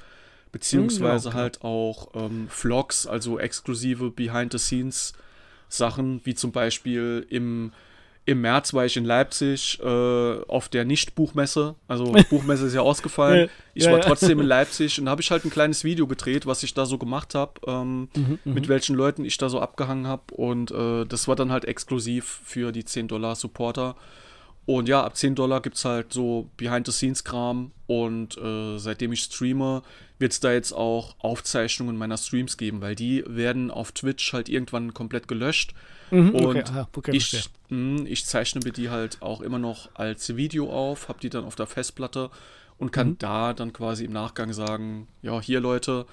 beziehungsweise mhm, ja, halt auch ähm, Vlogs, also exklusive Behind-the-Scenes-Sachen, wie zum Beispiel im, im März war ich in Leipzig äh, auf der Nicht-Buchmesse. Also [laughs] Buchmesse ist ja ausgefallen. Ich war trotzdem in [laughs] Leipzig und habe ich halt ein kleines Video gedreht, was ich da so gemacht habe, ähm, mhm, mhm, mit welchen Leuten ich da so abgehangen habe. Und äh, das war dann halt exklusiv für die 10 Dollar Supporter. Und ja, ab 10 Dollar gibt es halt so Behind-the-Scenes-Kram. Und äh, seitdem ich streame, wird es da jetzt auch Aufzeichnungen meiner Streams geben, weil die werden auf Twitch halt irgendwann komplett gelöscht. Mhm, und okay, aha, okay, ich, mh, ich zeichne mir die halt auch immer noch als Video auf, habe die dann auf der Festplatte und kann mhm. da dann quasi im Nachgang sagen, ja, hier Leute,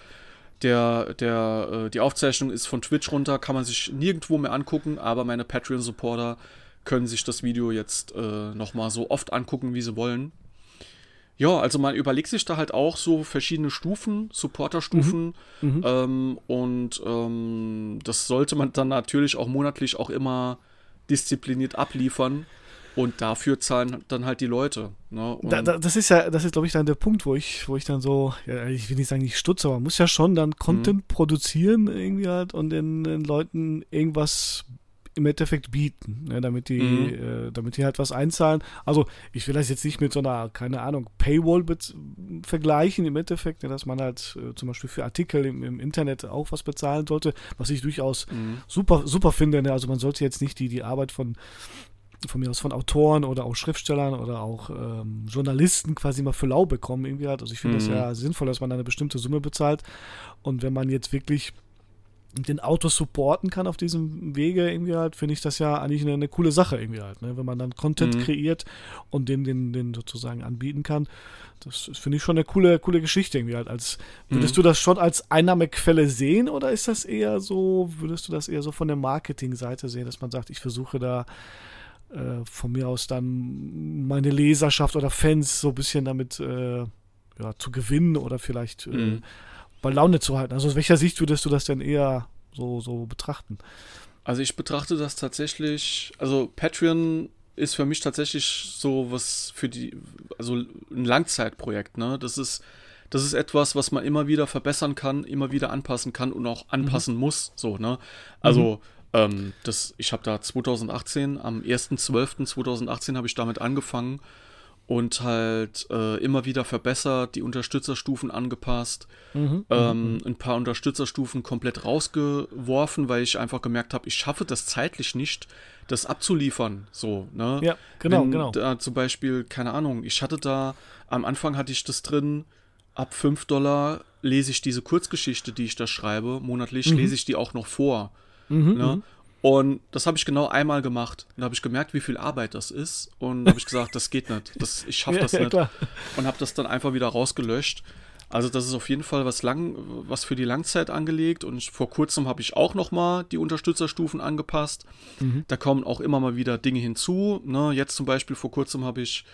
der, der, äh, die Aufzeichnung ist von Twitch runter, kann man sich nirgendwo mehr angucken, aber meine Patreon-Supporter können sich das Video jetzt äh, nochmal so oft angucken, wie sie wollen. Ja, also man überlegt sich da halt auch so verschiedene Stufen, Supporter-Stufen. Mhm. Mhm. Ähm, und ähm, das sollte man dann natürlich auch monatlich auch immer diszipliniert abliefern. Und dafür zahlen dann halt die Leute. Ne? Da, da, das ist ja, das ist, glaube ich, dann der Punkt, wo ich, wo ich dann so, ja, ich will nicht sagen, ich stutze, aber man muss ja schon dann Content mhm. produzieren irgendwie halt und den, den Leuten irgendwas im Endeffekt bieten, ne, damit die, mhm. äh, damit die halt was einzahlen. Also ich will das jetzt nicht mit so einer, keine Ahnung, Paywall vergleichen im Endeffekt, ne, dass man halt äh, zum Beispiel für Artikel im, im, Internet auch was bezahlen sollte, was ich durchaus mhm. super, super finde. Ne? Also man sollte jetzt nicht die, die Arbeit von von mir aus von Autoren oder auch Schriftstellern oder auch ähm, Journalisten quasi mal für lau bekommen irgendwie hat. Also ich finde mhm. das ja sinnvoll, dass man eine bestimmte Summe bezahlt. Und wenn man jetzt wirklich den Autor supporten kann auf diesem Wege irgendwie halt, finde ich das ja eigentlich eine, eine, coole Sache irgendwie halt, ne? wenn man dann Content mhm. kreiert und den, den, den sozusagen anbieten kann. Das finde ich schon eine coole, coole Geschichte irgendwie halt. Als, würdest mhm. du das schon als Einnahmequelle sehen oder ist das eher so, würdest du das eher so von der Marketingseite sehen, dass man sagt, ich versuche da äh, von mir aus dann meine Leserschaft oder Fans so ein bisschen damit äh, ja, zu gewinnen oder vielleicht äh, mhm. Bei Laune zu halten. Also aus welcher Sicht würdest du das denn eher so, so betrachten? Also ich betrachte das tatsächlich, also Patreon ist für mich tatsächlich so was für die, also ein Langzeitprojekt, ne? Das ist, das ist etwas, was man immer wieder verbessern kann, immer wieder anpassen kann und auch anpassen mhm. muss, so, ne? Also, mhm. ähm, das, ich habe da 2018, am 1.12.2018 habe ich damit angefangen und halt äh, immer wieder verbessert, die Unterstützerstufen angepasst, mhm, ähm, mhm. ein paar Unterstützerstufen komplett rausgeworfen, weil ich einfach gemerkt habe, ich schaffe das zeitlich nicht, das abzuliefern. So, ne? Ja, genau, Wenn genau. Da zum Beispiel, keine Ahnung, ich hatte da, am Anfang hatte ich das drin, ab 5 Dollar lese ich diese Kurzgeschichte, die ich da schreibe, monatlich mhm. lese ich die auch noch vor. Mhm, ne? Und das habe ich genau einmal gemacht. Da habe ich gemerkt, wie viel Arbeit das ist. Und habe ich gesagt, das geht nicht. Das, ich schaffe [laughs] das ja, nicht. Klar. Und habe das dann einfach wieder rausgelöscht. Also das ist auf jeden Fall was lang, was für die Langzeit angelegt. Und vor kurzem habe ich auch noch mal die Unterstützerstufen angepasst. Mhm. Da kommen auch immer mal wieder Dinge hinzu. Ne? Jetzt zum Beispiel vor kurzem habe ich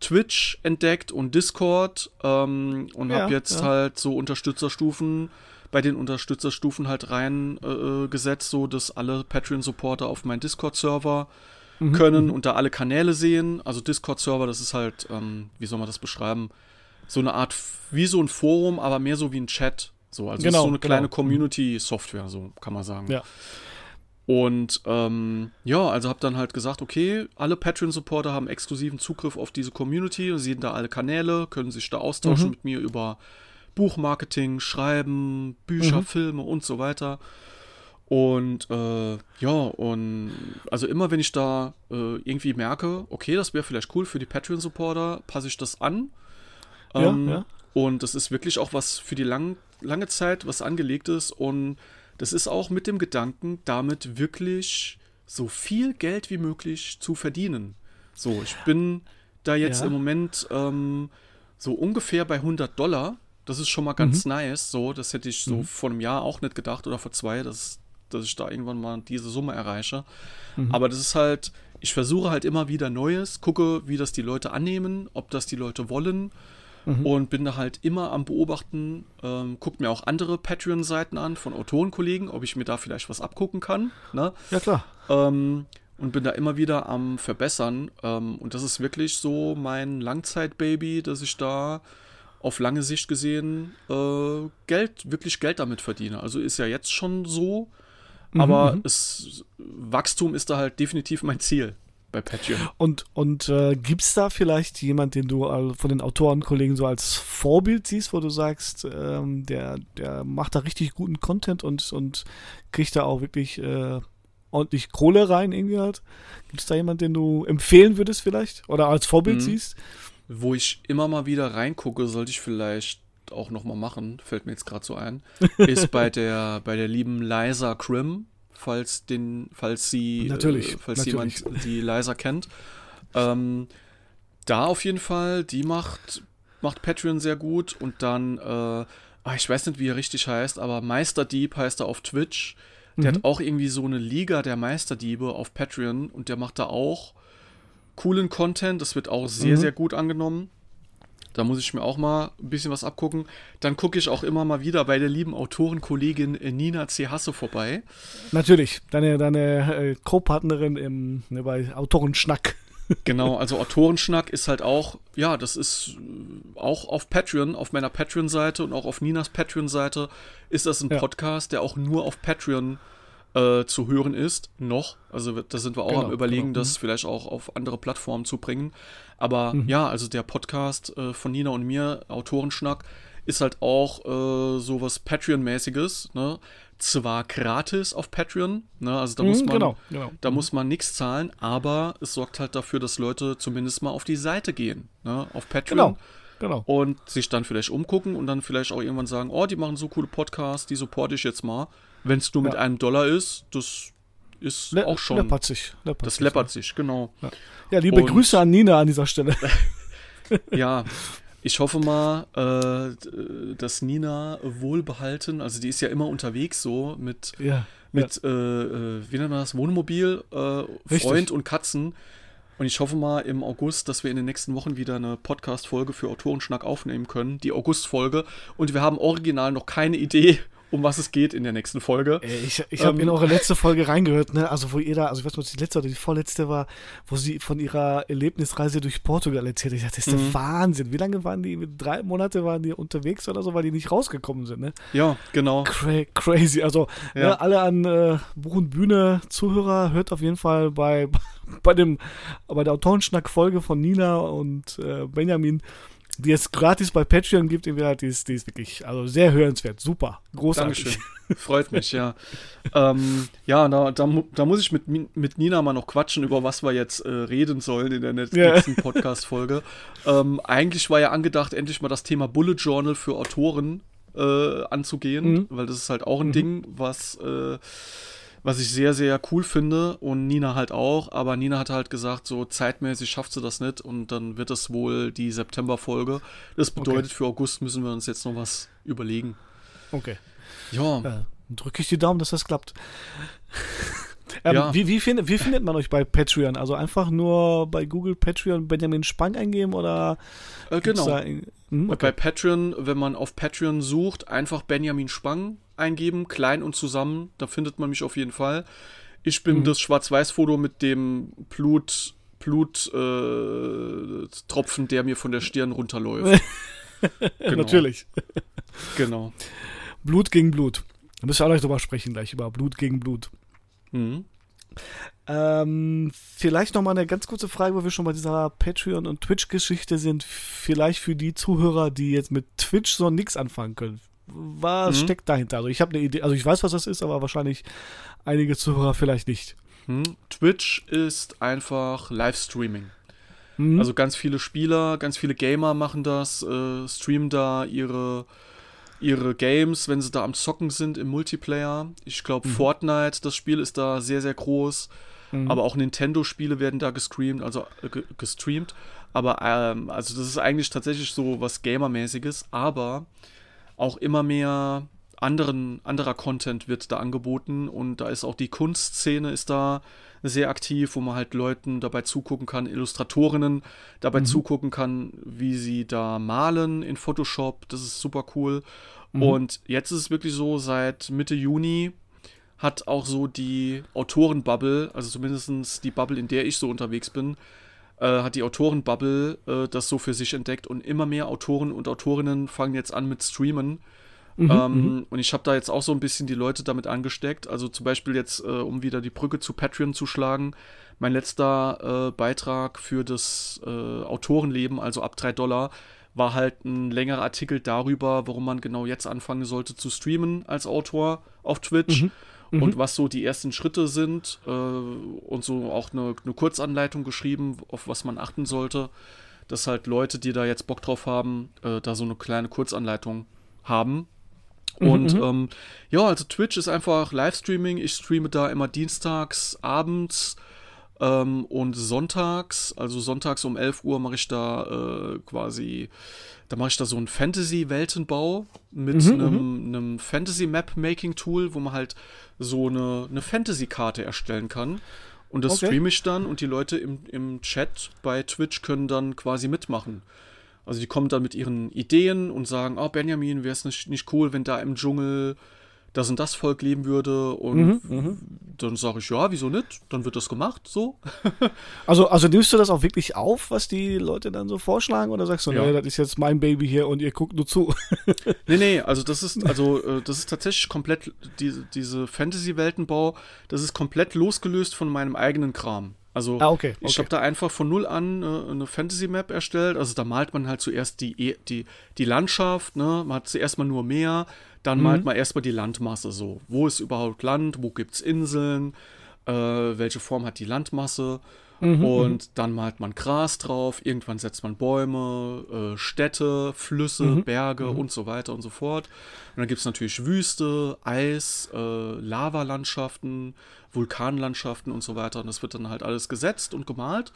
Twitch entdeckt und Discord ähm, und ja, habe jetzt halt so Unterstützerstufen bei den Unterstützerstufen halt reingesetzt, äh, so dass alle Patreon-Supporter auf meinen Discord-Server mhm. können mhm. und da alle Kanäle sehen. Also Discord-Server, das ist halt, ähm, wie soll man das beschreiben? So eine Art, wie so ein Forum, aber mehr so wie ein Chat. So, also genau, so eine kleine genau. Community-Software, so kann man sagen. Ja. Und ähm, ja, also habe dann halt gesagt, okay, alle Patreon-Supporter haben exklusiven Zugriff auf diese Community, sehen da alle Kanäle, können sich da austauschen mhm. mit mir über Buchmarketing, Schreiben, Bücher, mhm. Filme und so weiter. Und äh, ja, und also immer wenn ich da äh, irgendwie merke, okay, das wäre vielleicht cool für die Patreon-Supporter, passe ich das an. Ähm, ja, ja. Und das ist wirklich auch was für die lang, lange Zeit, was angelegt ist. Und das ist auch mit dem Gedanken, damit wirklich so viel Geld wie möglich zu verdienen. So, ich bin da jetzt ja. im Moment ähm, so ungefähr bei 100 Dollar das ist schon mal ganz mhm. nice. So, das hätte ich so mhm. vor einem Jahr auch nicht gedacht oder vor zwei, dass, dass ich da irgendwann mal diese Summe erreiche. Mhm. Aber das ist halt, ich versuche halt immer wieder Neues, gucke, wie das die Leute annehmen, ob das die Leute wollen. Mhm. Und bin da halt immer am Beobachten, ähm, guckt mir auch andere Patreon-Seiten an von Autorenkollegen, ob ich mir da vielleicht was abgucken kann. Ne? Ja, klar. Ähm, und bin da immer wieder am Verbessern. Ähm, und das ist wirklich so mein Langzeitbaby, dass ich da auf lange Sicht gesehen äh, Geld, wirklich Geld damit verdiene. Also ist ja jetzt schon so, mhm, aber mhm. es, Wachstum ist da halt definitiv mein Ziel bei Patreon. Und, und äh, gibt es da vielleicht jemand, den du von den Autorenkollegen so als Vorbild siehst, wo du sagst, ähm, der, der macht da richtig guten Content und, und kriegt da auch wirklich äh, ordentlich Kohle rein irgendwie halt? Gibt es da jemanden, den du empfehlen würdest vielleicht oder als Vorbild mhm. siehst? Wo ich immer mal wieder reingucke, sollte ich vielleicht auch noch mal machen, fällt mir jetzt gerade so ein, [laughs] ist bei der bei der lieben Liza Krim, falls den falls sie natürlich, äh, falls natürlich. jemand die Liza kennt. Ähm, da auf jeden Fall, die macht macht Patreon sehr gut und dann äh, ah, ich weiß nicht, wie er richtig heißt, aber Meisterdieb heißt er auf Twitch. Der mhm. hat auch irgendwie so eine Liga der Meisterdiebe auf Patreon und der macht da auch coolen Content. Das wird auch sehr, mhm. sehr gut angenommen. Da muss ich mir auch mal ein bisschen was abgucken. Dann gucke ich auch immer mal wieder bei der lieben Autorenkollegin Nina C. Hasse vorbei. Natürlich, deine, deine äh, Co-Partnerin im, ne, bei Autorenschnack. [laughs] Genau, also Autorenschnack ist halt auch, ja, das ist auch auf Patreon, auf meiner Patreon-Seite und auch auf Ninas Patreon-Seite ist das ein ja. Podcast, der auch nur auf Patreon äh, zu hören ist, noch. Also da sind wir auch genau, am überlegen, genau. das mhm. vielleicht auch auf andere Plattformen zu bringen. Aber mhm. ja, also der Podcast äh, von Nina und mir, Autorenschnack, ist halt auch äh, sowas Patreon-mäßiges, ne? Zwar gratis auf Patreon, ne? Also da muss mhm, man, genau, genau. da muss man nichts zahlen, aber es sorgt halt dafür, dass Leute zumindest mal auf die Seite gehen, ne? Auf Patreon. Genau. Genau. Und sich dann vielleicht umgucken und dann vielleicht auch irgendwann sagen, oh, die machen so coole Podcasts, die supporte ich jetzt mal. Wenn es nur ja. mit einem Dollar ist, das ist Le auch schon. Läppert sich. Läppert das läppert sich, genau. Ja, ja liebe und, Grüße an Nina an dieser Stelle. [laughs] ja, ich hoffe mal, äh, dass Nina wohlbehalten, also die ist ja immer unterwegs so mit, ja, mit ja. Äh, äh wie nennt man das, Wohnmobil, äh, Freund und Katzen. Und ich hoffe mal im August, dass wir in den nächsten Wochen wieder eine Podcast-Folge für Autorenschnack aufnehmen können, die August-Folge. Und wir haben original noch keine Idee, um was es geht in der nächsten Folge. Ich, ich habe ähm, in eure letzte Folge reingehört, ne? Also wo ihr da, also ich weiß nicht, ob die letzte oder die vorletzte war, wo sie von ihrer Erlebnisreise durch Portugal erzählt. Ich dachte, das ist der mhm. Wahnsinn. Wie lange waren die? Drei Monate waren die unterwegs oder so, weil die nicht rausgekommen sind, ne? Ja, genau. Cra crazy. Also ja. ne, alle an äh, Buch und Bühne Zuhörer, hört auf jeden Fall bei, [laughs] bei dem, bei der Autorenschnack-Folge von Nina und äh, Benjamin die es gratis bei Patreon gibt, die ist, die ist wirklich also sehr hörenswert. Super. Großartig. Dankeschön. Freut mich, ja. ähm, ja, da, da, da, muss ich mit, mit Nina mal noch quatschen, über was wir jetzt äh, reden sollen in der nächsten yeah. Podcast-Folge. ähm, eigentlich war ja angedacht, endlich mal das Thema Bullet Journal für Autoren äh, anzugehen, mhm. weil das ist halt auch ein mhm. Ding, was. Äh, was ich sehr, sehr cool finde und Nina halt auch, aber Nina hat halt gesagt, so zeitmäßig schafft sie das nicht und dann wird es wohl die September-Folge. Das bedeutet, okay. für August müssen wir uns jetzt noch was überlegen. Okay. Ja. ja drücke ich die Daumen, dass das klappt. [laughs] ähm, ja. wie, wie, find, wie findet man euch bei Patreon? Also einfach nur bei Google Patreon Benjamin Spang eingeben oder? Äh, genau. hm, okay. Bei Patreon, wenn man auf Patreon sucht, einfach Benjamin Spang eingeben, klein und zusammen, da findet man mich auf jeden Fall. Ich bin mhm. das Schwarz-Weiß-Foto mit dem Blut, Bluttropfen, äh, der mir von der Stirn runterläuft. [laughs] genau. Natürlich. Genau. Blut gegen Blut. Da müssen wir auch gleich drüber sprechen, gleich über Blut gegen Blut. Mhm. Ähm, vielleicht noch mal eine ganz kurze Frage, wo wir schon bei dieser Patreon- und Twitch-Geschichte sind. Vielleicht für die Zuhörer, die jetzt mit Twitch so nichts anfangen können was mhm. steckt dahinter? Also ich habe eine Idee, also ich weiß, was das ist, aber wahrscheinlich einige Zuhörer vielleicht nicht. Mhm. Twitch ist einfach Livestreaming. Mhm. Also ganz viele Spieler, ganz viele Gamer machen das, äh, streamen da ihre, ihre Games, wenn sie da am Zocken sind im Multiplayer. Ich glaube, mhm. Fortnite, das Spiel ist da sehr, sehr groß. Mhm. Aber auch Nintendo-Spiele werden da gestreamt, also äh, gestreamt. Aber ähm, also das ist eigentlich tatsächlich so was Gamermäßiges, aber auch immer mehr anderen, anderer Content wird da angeboten und da ist auch die Kunstszene ist da sehr aktiv, wo man halt Leuten dabei zugucken kann, Illustratorinnen dabei mhm. zugucken kann, wie sie da malen in Photoshop. Das ist super cool. Mhm. Und jetzt ist es wirklich so, seit Mitte Juni hat auch so die Autorenbubble, also zumindest die Bubble, in der ich so unterwegs bin, äh, hat die Autorenbubble äh, das so für sich entdeckt und immer mehr Autoren und Autorinnen fangen jetzt an mit Streamen. Mhm, ähm, mhm. und ich habe da jetzt auch so ein bisschen die Leute damit angesteckt. Also zum Beispiel jetzt, äh, um wieder die Brücke zu Patreon zu schlagen, mein letzter äh, Beitrag für das äh, Autorenleben, also ab 3 Dollar, war halt ein längerer Artikel darüber, warum man genau jetzt anfangen sollte zu streamen als Autor auf Twitch. Mhm mhm. und was so die ersten Schritte sind äh, und so auch eine, eine, Kurzanleitung geschrieben, auf was man achten sollte, dass halt Leute, die da jetzt Bock drauf haben, äh, da so eine kleine Kurzanleitung haben. Mhm, und mhm. ähm, ja, also Twitch ist einfach Livestreaming. Ich streame da immer dienstags abends ähm, und sonntags. Also sonntags um 11 Uhr mache ich da äh, quasi da mache ich da so einen Fantasy-Weltenbau mit mhm, einem, mhm. einem Fantasy-Map-Making-Tool, wo man halt so eine, eine Fantasy-Karte erstellen kann. Und das okay. streame ich dann und die Leute im, im Chat bei Twitch können dann quasi mitmachen. Also die kommen dann mit ihren Ideen und sagen, oh Benjamin, wäre es nicht, nicht cool, wenn da im Dschungel das und das Volk leben würde. Und mhm, mhm. dann sage ich, ja, wieso nicht? Dann wird das gemacht, so. [laughs] also, also nimmst du das auch wirklich auf, was die Leute dann so vorschlagen? Oder sagst du, ja. nee, das ist jetzt mein Baby hier und ihr guckt nur zu? [laughs] nee, nee, also das ist, also äh, das ist tatsächlich komplett, diese, diese Fantasy-Weltenbau, das ist komplett losgelöst von meinem eigenen Kram. Also ah, okay, okay. ich habe da einfach von null an äh, eine Fantasy-Map erstellt. Also da malt man halt zuerst die, e, die, die Landschaft, ne? Man hat zuerst mal nur Meer, dann mhm. malt man erstmal die Landmasse so. Wo ist überhaupt Land, wo gibt es Inseln, äh, welche Form hat die Landmasse? Mhm, und mhm. dann malt man Gras drauf, irgendwann setzt man Bäume, äh, Städte, Flüsse, mhm. Berge mhm. und so weiter und so fort. Und dann gibt es natürlich Wüste, Eis, äh, Lavalandschaften, Vulkanlandschaften und so weiter. Und das wird dann halt alles gesetzt und gemalt.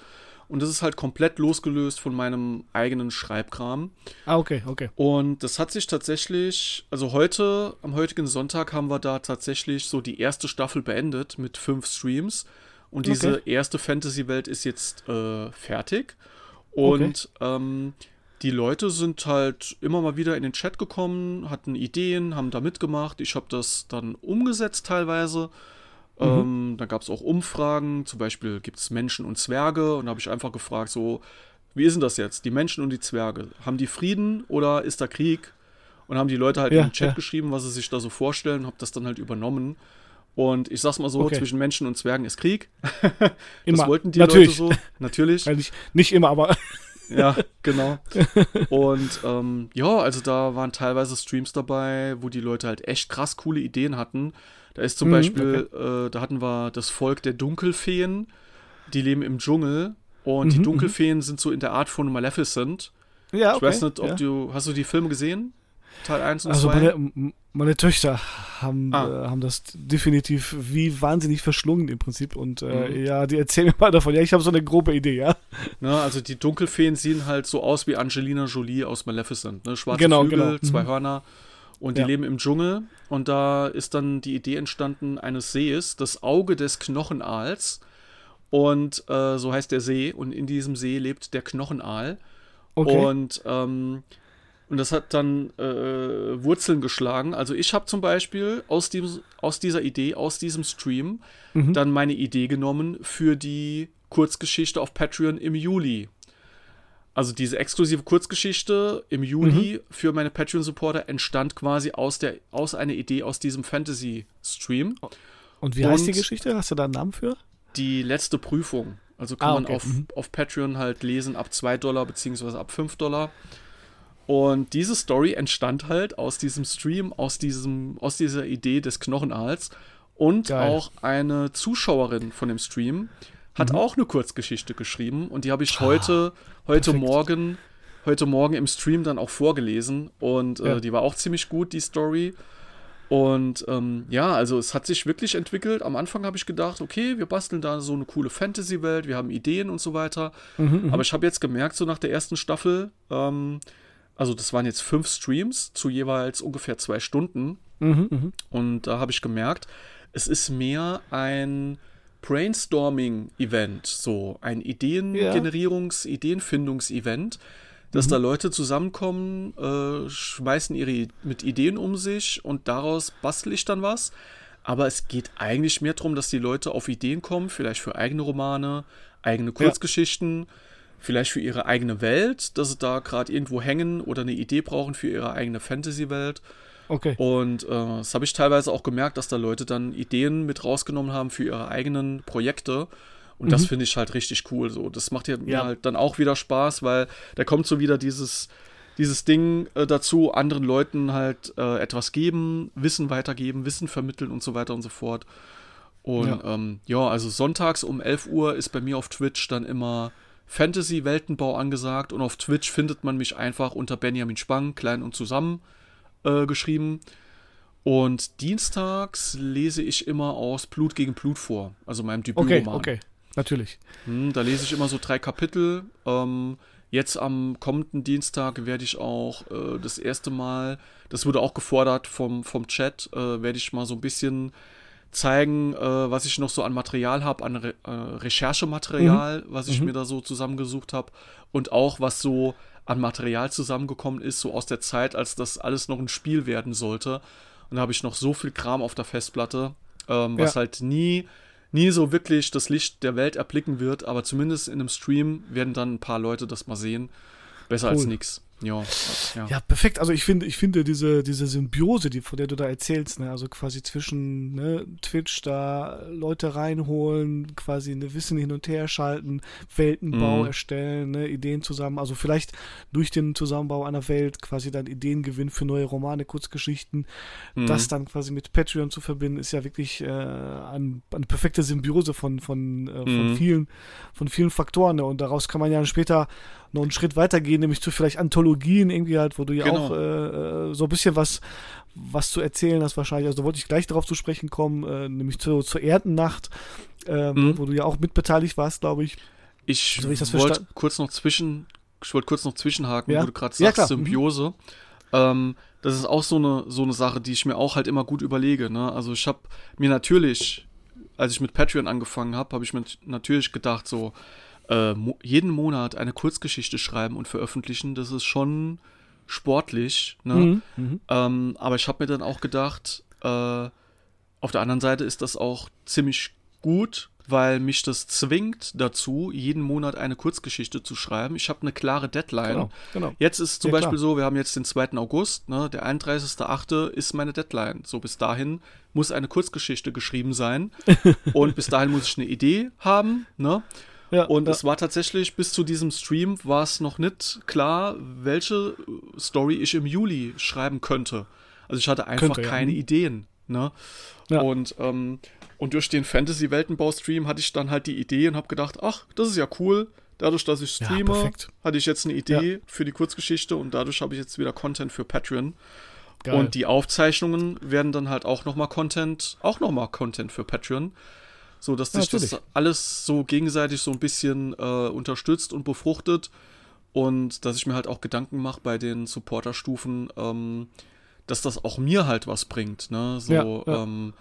Und das ist halt komplett losgelöst von meinem eigenen Schreibkram. Ah, okay, okay. Und das hat sich tatsächlich, also heute, am heutigen Sonntag haben wir da tatsächlich so die erste Staffel beendet mit fünf Streams. Und diese okay. erste Fantasy-Welt ist jetzt äh, fertig. Und okay. ähm, die Leute sind halt immer mal wieder in den Chat gekommen, hatten Ideen, haben da mitgemacht. Ich habe das dann umgesetzt teilweise. Mhm. Ähm, dann gab es auch Umfragen, zum Beispiel gibt es Menschen und Zwerge. Und da habe ich einfach gefragt, so, wie ist denn das jetzt? Die Menschen und die Zwerge, haben die Frieden oder ist da Krieg? Und haben die Leute halt ja, im Chat ja. geschrieben, was sie sich da so vorstellen, habe das dann halt übernommen. Und ich sag's mal so, okay. zwischen Menschen und Zwergen ist Krieg. [laughs] das immer. wollten die Natürlich. Leute so. Natürlich. [laughs] nicht, nicht immer, aber. [laughs] ja, genau. Und ähm, ja, also da waren teilweise Streams dabei, wo die Leute halt echt krass coole Ideen hatten. Da ist zum mhm, Beispiel, okay. äh, da hatten wir das Volk der Dunkelfeen, die leben im Dschungel und mhm, die mhm. Dunkelfeen sind so in der Art von Maleficent. Ja, okay. Ich weiß nicht, ob ja. du, hast du die Filme gesehen? Teil 1 und also 2? Meine, meine Töchter haben, ah. äh, haben das definitiv wie wahnsinnig verschlungen im Prinzip. Und äh, mhm. ja, die erzählen [laughs] mir mal davon. Ja, ich habe so eine grobe Idee, ja. Ne, also die Dunkelfeen sehen halt so aus wie Angelina Jolie aus Maleficent. Ne? Schwarze genau, Flügel, genau. zwei mhm. Und die ja. leben im Dschungel. Und da ist dann die Idee entstanden eines Sees, das Auge des Knochenaals. Und äh, so heißt der See. Und in diesem See lebt der Knochenaal. Okay. Und ähm, und das hat dann äh, Wurzeln geschlagen. Also ich habe zum Beispiel aus, dem, aus dieser Idee, aus diesem Stream, mhm. dann meine Idee genommen für die Kurzgeschichte auf Patreon im Juli. Also diese exklusive Kurzgeschichte im Juli mhm. für meine Patreon-Supporter entstand quasi aus, der, aus einer Idee aus diesem Fantasy-Stream. Und wie Und heißt die Geschichte? Hast du da einen Namen für? Die letzte Prüfung. Also kann ah, okay. man auf, mhm. auf Patreon halt lesen ab 2 Dollar beziehungsweise ab 5 Dollar. Und diese Story entstand halt aus diesem Stream, aus, diesem, aus dieser Idee des Knochenaals. Und Geil. auch eine Zuschauerin von dem Stream hat mhm. auch eine Kurzgeschichte geschrieben. Und die habe ich heute, ah, heute Morgen, heute Morgen im Stream dann auch vorgelesen. Und äh, ja. die war auch ziemlich gut, die Story. Und ähm, ja, also es hat sich wirklich entwickelt. Am Anfang habe ich gedacht, okay, wir basteln da so eine coole Fantasy-Welt, wir haben Ideen und so weiter. Mhm, mhm. Aber ich habe jetzt gemerkt, so nach der ersten Staffel, ähm, also das waren jetzt fünf Streams zu jeweils ungefähr zwei Stunden. Mhm, mh. Und da habe ich gemerkt, es ist mehr ein Brainstorming-Event, so ein Ideengenerierungs-, ja. Ideenfindungs-Event, dass mhm. da Leute zusammenkommen, äh, schmeißen ihre mit Ideen um sich und daraus bastel ich dann was. Aber es geht eigentlich mehr darum, dass die Leute auf Ideen kommen, vielleicht für eigene Romane, eigene Kurzgeschichten. Ja vielleicht für ihre eigene Welt, dass sie da gerade irgendwo hängen oder eine Idee brauchen für ihre eigene Fantasy-Welt. Okay. Und äh, das habe ich teilweise auch gemerkt, dass da Leute dann Ideen mit rausgenommen haben für ihre eigenen Projekte. Und mhm. das finde ich halt richtig cool. So, das macht ja, ja, halt dann auch wieder Spaß, weil da kommt so wieder dieses, dieses Ding äh, dazu, anderen Leuten halt äh, etwas geben, Wissen weitergeben, Wissen vermitteln und so weiter und so fort. Und ja, ähm, ja also sonntags um 11 Uhr ist bei mir auf Twitch dann immer Fantasy-Weltenbau angesagt und auf Twitch findet man mich einfach unter Benjamin Spang, klein und zusammen äh, geschrieben. Und dienstags lese ich immer aus Blut gegen Blut vor, also meinem Debütroman. Okay, okay, natürlich. Hm, da lese ich immer so drei Kapitel. Ähm, jetzt am kommenden Dienstag werde ich auch äh, das erste Mal, das wurde auch gefordert vom, vom Chat, äh, werde ich mal so ein bisschen zeigen, äh, was ich noch so an Material habe, an Re Recherchematerial, mhm. was ich mhm. mir da so zusammengesucht habe und auch was so an Material zusammengekommen ist, so aus der Zeit, als das alles noch ein Spiel werden sollte. Und da habe ich noch so viel Kram auf der Festplatte, ähm, was ja. halt nie, nie so wirklich das Licht der Welt erblicken wird, aber zumindest in einem Stream werden dann ein paar Leute das mal sehen. Besser cool. als nichts. Ja, ja. Ja, perfekt. Also ich finde, ich finde diese, diese Symbiose, die, von der du da erzählst, ne, also quasi zwischen ne, Twitch da Leute reinholen, quasi eine Wissen hin und her schalten, Weltenbau mhm. erstellen, ne, Ideen zusammen, also vielleicht durch den Zusammenbau einer Welt quasi dann Ideengewinn für neue Romane, Kurzgeschichten, mhm. das dann quasi mit Patreon zu verbinden, ist ja wirklich äh, ein, eine perfekte Symbiose von, von, äh, von mhm. vielen, von vielen Faktoren. Ne? Und daraus kann man ja später noch einen Schritt weiter gehen, nämlich zu vielleicht Anthologien irgendwie halt, wo du ja genau. auch äh, äh, so ein bisschen was, was zu erzählen hast wahrscheinlich. Also da wollte ich gleich darauf zu sprechen kommen, äh, nämlich zu, zur Erdennacht, äh, mhm. wo du ja auch mitbeteiligt warst, glaube ich. Ich, also, wollte kurz noch zwischen, ich wollte kurz noch zwischenhaken, ja? wo du gerade sagst, ja, Symbiose. Mhm. Ähm, das ist auch so eine, so eine Sache, die ich mir auch halt immer gut überlege. Ne? Also ich habe mir natürlich, als ich mit Patreon angefangen habe, habe ich mir natürlich gedacht, so, äh, mo jeden Monat eine Kurzgeschichte schreiben und veröffentlichen, das ist schon sportlich. Ne? Mhm. Mhm. Ähm, aber ich habe mir dann auch gedacht, äh, auf der anderen Seite ist das auch ziemlich gut, weil mich das zwingt dazu, jeden Monat eine Kurzgeschichte zu schreiben. Ich habe eine klare Deadline. Genau, genau. Jetzt ist zum ja, Beispiel klar. so, wir haben jetzt den 2. August, ne, der 31.8. ist meine Deadline. So bis dahin muss eine Kurzgeschichte geschrieben sein [laughs] und bis dahin muss ich eine Idee haben. Ne? Ja, und ja. es war tatsächlich bis zu diesem Stream war es noch nicht klar, welche Story ich im Juli schreiben könnte. Also ich hatte einfach könnte, keine ja. Ideen. Ne? Und, ähm, und durch den Fantasy-Weltenbau-Stream hatte ich dann halt die Idee und habe gedacht, ach, das ist ja cool. Dadurch, dass ich streame, hatte ich jetzt eine Idee für die Kurzgeschichte und dadurch habe ich jetzt wieder Content für Patreon. Geil. Und die Aufzeichnungen werden dann halt auch nochmal Content, auch nochmal Content für Patreon so dass sich das alles so gegenseitig so ein bisschen äh, unterstützt und befruchtet und dass ich mir halt auch Gedanken mache bei den Supporterstufen, ähm, dass das auch mir halt was bringt, ne? So, ja, ja. Ähm,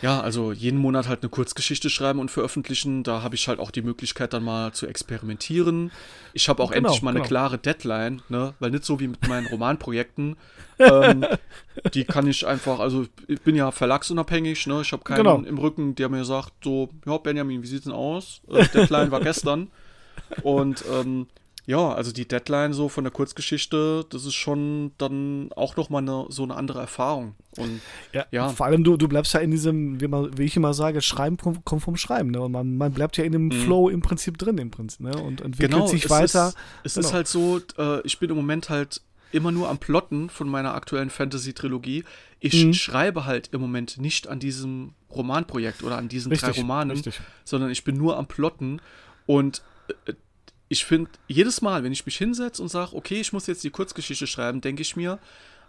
ja, also jeden Monat halt eine Kurzgeschichte schreiben und veröffentlichen. Da habe ich halt auch die Möglichkeit, dann mal zu experimentieren. Ich habe auch genau, endlich mal genau. eine klare Deadline, ne? Weil nicht so wie mit meinen Romanprojekten. ähm, [laughs] die kann ich einfach, also ich bin ja verlagsunabhängig, ne? Ich habe keinen genau. im Rücken, der mir sagt, so, ja, Benjamin, wie sieht's denn aus? Äh, Deadline war gestern. [laughs] Und ähm, ja, also die Deadline so von der Kurzgeschichte, das ist schon dann auch nochmal eine, so eine andere Erfahrung. Und ja, ja. vor allem du, du bleibst ja in diesem, wie, man, wie ich immer sage, Schreiben kommt vom Schreiben. Ne? Und man, man bleibt ja in dem mhm. Flow im Prinzip drin, im Prinzip, ne? Und entwickelt genau, sich es weiter. Ist, es genau. ist halt so, äh, ich bin im Moment halt immer nur am Plotten von meiner aktuellen Fantasy-Trilogie. Ich mhm. schreibe halt im Moment nicht an diesem Romanprojekt oder an diesen richtig, drei Romanen, richtig. sondern ich bin nur am Plotten und äh, ich finde, jedes Mal, wenn ich mich hinsetze und sage, okay, ich muss jetzt die Kurzgeschichte schreiben, denke ich mir,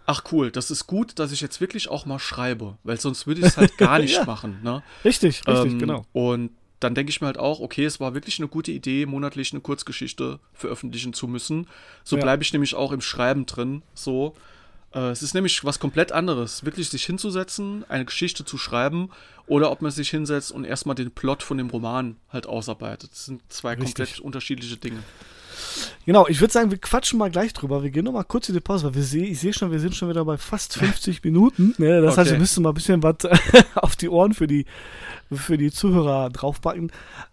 ach cool, das ist gut, dass ich jetzt wirklich auch mal schreibe, weil sonst würde ich es halt gar [laughs] nicht ja. machen. Ne? Richtig, richtig, ähm, genau. Und dann denke ich mir halt auch, okay, es war wirklich eine gute Idee, monatlich eine Kurzgeschichte veröffentlichen zu müssen. So ja. bleibe ich nämlich auch im Schreiben drin, so. Äh, es ist nämlich was komplett anderes, wirklich sich hinzusetzen, eine Geschichte zu schreiben oder ob man sich hinsetzt und erstmal den Plot von dem Roman halt ausarbeitet. Das sind zwei Richtig. komplett unterschiedliche Dinge. Genau, ich würde sagen, wir quatschen mal gleich drüber. Wir gehen noch mal kurz in die Pause, weil wir seh, ich sehe schon, wir sind schon wieder bei fast [laughs] 50 Minuten. Ne? Das okay. heißt, wir müssen mal ein bisschen was [laughs] auf die Ohren für die, für die Zuhörer draufpacken.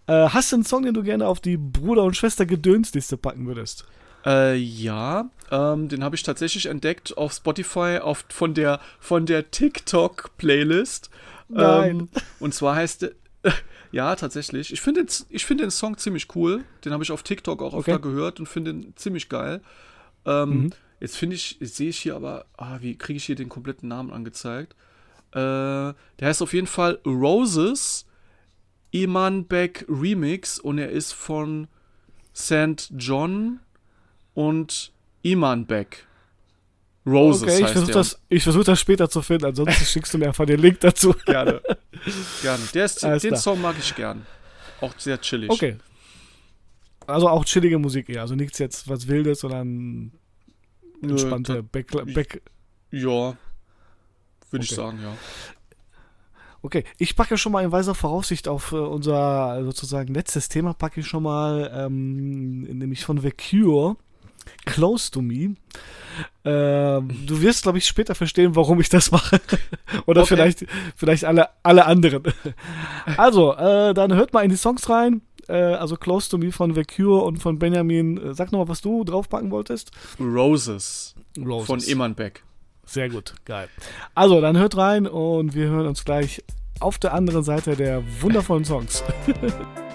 Äh, hast du einen Song, den du gerne auf die Bruder- und Schwester-Gedönsliste packen würdest? Äh, ja, ähm, den habe ich tatsächlich entdeckt auf Spotify auf, von der, von der TikTok-Playlist. Nein. Ähm, und zwar heißt der, [laughs] ja, tatsächlich. Ich finde den, find den Song ziemlich cool. Den habe ich auf TikTok auch okay. öfter gehört und finde den ziemlich geil. Ähm, mhm. Jetzt finde ich, sehe ich hier aber, ah, wie kriege ich hier den kompletten Namen angezeigt? Äh, der heißt auf jeden Fall Roses Iman Beck Remix und er ist von St. John und Iman Beck. Roses okay, ich versuche das, versuch das später zu finden, ansonsten schickst du mir einfach den Link dazu. [laughs] Gerne. Gerne. Der ist, den klar. Song mag ich gern. Auch sehr chillig. Okay. Also auch chillige Musik eher. Also nichts jetzt was Wildes, sondern entspannte Back, Back. Ja. Würde okay. ich sagen, ja. Okay, ich packe schon mal in weiser Voraussicht auf äh, unser sozusagen letztes Thema, packe ich schon mal, ähm, nämlich von The Cure, Close to Me. Ähm, du wirst, glaube ich, später verstehen, warum ich das mache. [laughs] Oder okay. vielleicht, vielleicht alle, alle anderen. [laughs] also, äh, dann hört mal in die Songs rein. äh, also Close to Me von The Cure und von Benjamin. Äh, sag nochmal, was du draufpacken wolltest. Roses, Roses. von Imanbeck. Sehr gut, geil. Also, dann hört rein und wir hören uns gleich auf der anderen Seite der wundervollen Songs. [laughs]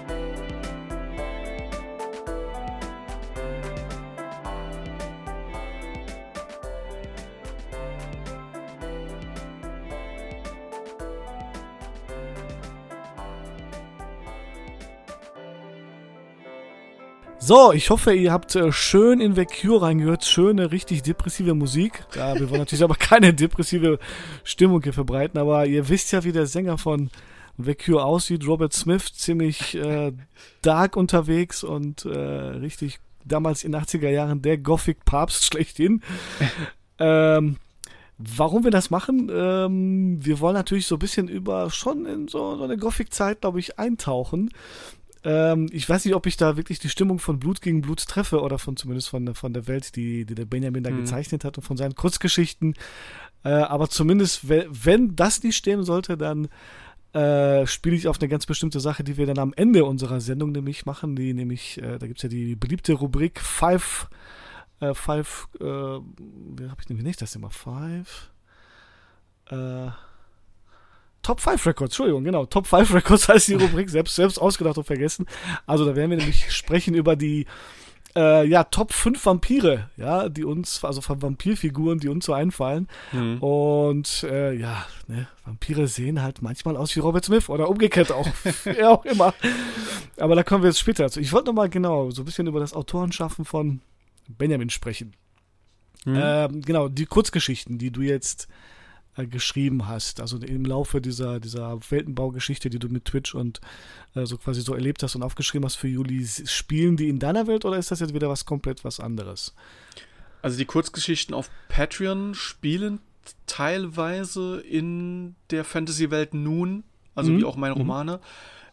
So, ich hoffe, ihr habt äh, schön in The Cure reingehört. Schöne, richtig depressive Musik. Ja, wir wollen natürlich [laughs] aber keine depressive Stimmung hier verbreiten, aber ihr wisst ja, wie der Sänger von The Cure aussieht. Robert Smith, ziemlich äh, dark unterwegs und äh, richtig damals in den 80er Jahren der Gothic-Papst [laughs] schlechthin. ähm, Warum wir das machen? Ähm, wir wollen natürlich so ein bisschen über schon in so, so eine Gothic-Zeit, glaube ich, eintauchen. Ähm, ich weiß nicht, ob ich da wirklich die Stimmung von Blut gegen Blut treffe oder von zumindest von, von der Welt, die, die der Benjamin da mhm. gezeichnet hat und von seinen Kurzgeschichten. Äh, aber zumindest, wenn das nicht stimmen sollte, dann äh, spiele ich auf eine ganz bestimmte Sache, die wir dann am Ende unserer Sendung nämlich machen. Die nämlich, äh, da gibt es ja die beliebte Rubrik Five, äh, Five, äh, wie habe ich nämlich nicht das immer? Five, äh, Top 5 Records, Entschuldigung, genau. Top 5 Records [laughs] heißt die Rubrik, selbst, selbst ausgedacht und vergessen. Also da werden wir nämlich sprechen über die äh, ja, Top 5 Vampire, ja, die uns, also von Vampirfiguren, die uns so einfallen. Mhm. Und äh, ja, ne, Vampire sehen halt manchmal aus wie Robert Smith oder umgekehrt auch, [laughs] wer auch immer. Aber da kommen wir jetzt später dazu. Ich wollte nochmal genau so ein bisschen über das Autorenschaffen von Benjamin sprechen. Mhm. Ähm, genau, die Kurzgeschichten, die du jetzt äh, geschrieben hast. Also im Laufe dieser, dieser Weltenbaugeschichte, die du mit Twitch und äh, so quasi so erlebt hast und aufgeschrieben hast für Juli, spielen die in deiner Welt oder ist das jetzt wieder was komplett was anderes? Also die Kurzgeschichten auf Patreon spielen teilweise in der Fantasy-Welt nun, also mhm. wie auch meine mhm. Romane. Mhm.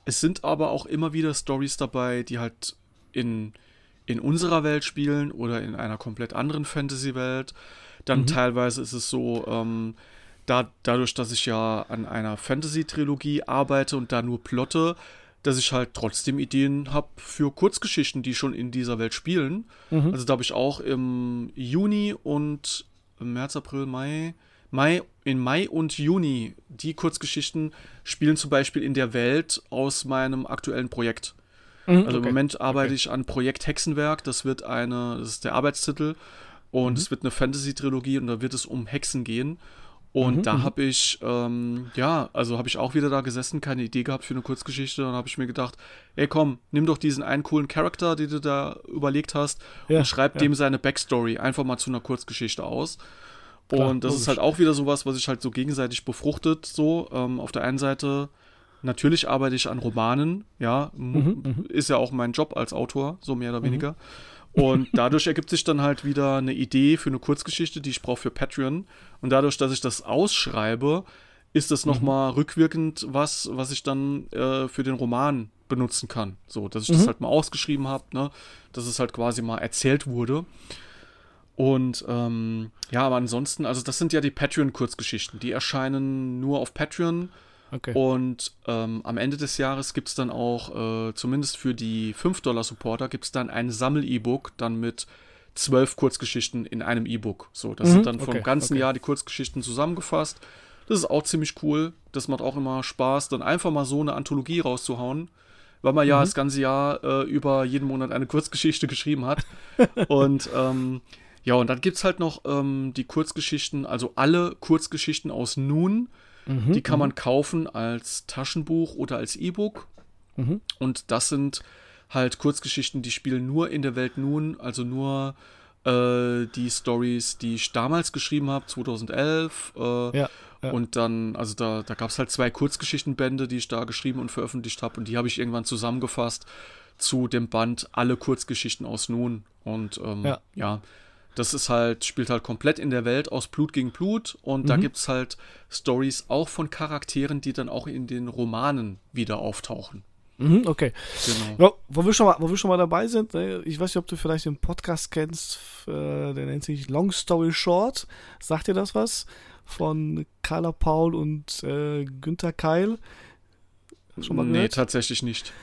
Es sind aber auch immer wieder Stories dabei, die halt in, in unserer Welt spielen oder in einer komplett anderen Fantasy-Welt. Dann mhm. teilweise ist es so, ähm, da, dadurch, dass ich ja an einer Fantasy-Trilogie arbeite und da nur plotte, dass ich halt trotzdem Ideen habe für Kurzgeschichten, die schon in dieser Welt spielen. Mhm. Also da habe ich auch im Juni und im März, April, Mai, Mai, in Mai und Juni die Kurzgeschichten spielen zum Beispiel in der Welt aus meinem aktuellen Projekt. Mhm, also okay. im Moment arbeite okay. ich an Projekt Hexenwerk, das wird eine, das ist der Arbeitstitel und mhm. es wird eine Fantasy-Trilogie und da wird es um Hexen gehen. Und mhm, da mhm. habe ich, ähm, ja, also habe ich auch wieder da gesessen, keine Idee gehabt für eine Kurzgeschichte. Dann habe ich mir gedacht, ey komm, nimm doch diesen einen coolen Charakter, den du da überlegt hast, ja, und schreib ja. dem seine Backstory einfach mal zu einer Kurzgeschichte aus. Klar, und das logisch. ist halt auch wieder sowas, was sich halt so gegenseitig befruchtet. So, ähm, auf der einen Seite, natürlich arbeite ich an Romanen, ja, mhm, mhm. ist ja auch mein Job als Autor, so mehr oder mhm. Und dadurch ergibt sich dann halt wieder eine Idee für eine Kurzgeschichte, die ich brauche für Patreon. Und dadurch, dass ich das ausschreibe, ist das nochmal mhm. rückwirkend was, was ich dann äh, für den Roman benutzen kann. So, dass ich mhm. das halt mal ausgeschrieben habe, ne? dass es halt quasi mal erzählt wurde. Und ähm, ja, aber ansonsten, also das sind ja die Patreon-Kurzgeschichten. Die erscheinen nur auf Patreon. Okay. Und ähm, am Ende des Jahres gibt es dann auch, äh, zumindest für die 5-Dollar-Supporter, gibt es dann ein Sammel-E-Book, dann mit zwölf Kurzgeschichten in einem E-Book. So, das mhm, sind dann vom okay, ganzen okay. Jahr die Kurzgeschichten zusammengefasst. Das ist auch ziemlich cool. Das macht auch immer Spaß, dann einfach mal so eine Anthologie rauszuhauen, weil man mhm. ja das ganze Jahr äh, über jeden Monat eine Kurzgeschichte [laughs] geschrieben hat. und ähm, ja, und dann gibt es halt noch ähm, die Kurzgeschichten, also alle Kurzgeschichten aus Nun Mhm, die kann man mhm. kaufen als Taschenbuch oder als E-Book. Mhm. Und das sind halt Kurzgeschichten, die spielen nur in der Welt nun, also nur äh, die Stories, die ich damals geschrieben habe, 2011. Äh, ja, ja. Und dann, also da, da gab es halt zwei Kurzgeschichtenbände, die ich da geschrieben und veröffentlicht habe. Und die habe ich irgendwann zusammengefasst zu dem Band Alle Kurzgeschichten aus Nun. Und ähm, ja. ja das ist halt, spielt halt komplett in der Welt aus Blut gegen Blut und mhm. da gibt es halt Stories auch von Charakteren, die dann auch in den Romanen wieder auftauchen. Mhm, okay. Genau. Ja, wo, wir schon mal, wo wir schon mal dabei sind, ne, ich weiß nicht, ob du vielleicht den Podcast kennst, äh, der nennt sich Long Story Short. Sagt dir das was? Von Carla Paul und äh, Günther Keil? Schon mal gehört? Nee, tatsächlich nicht.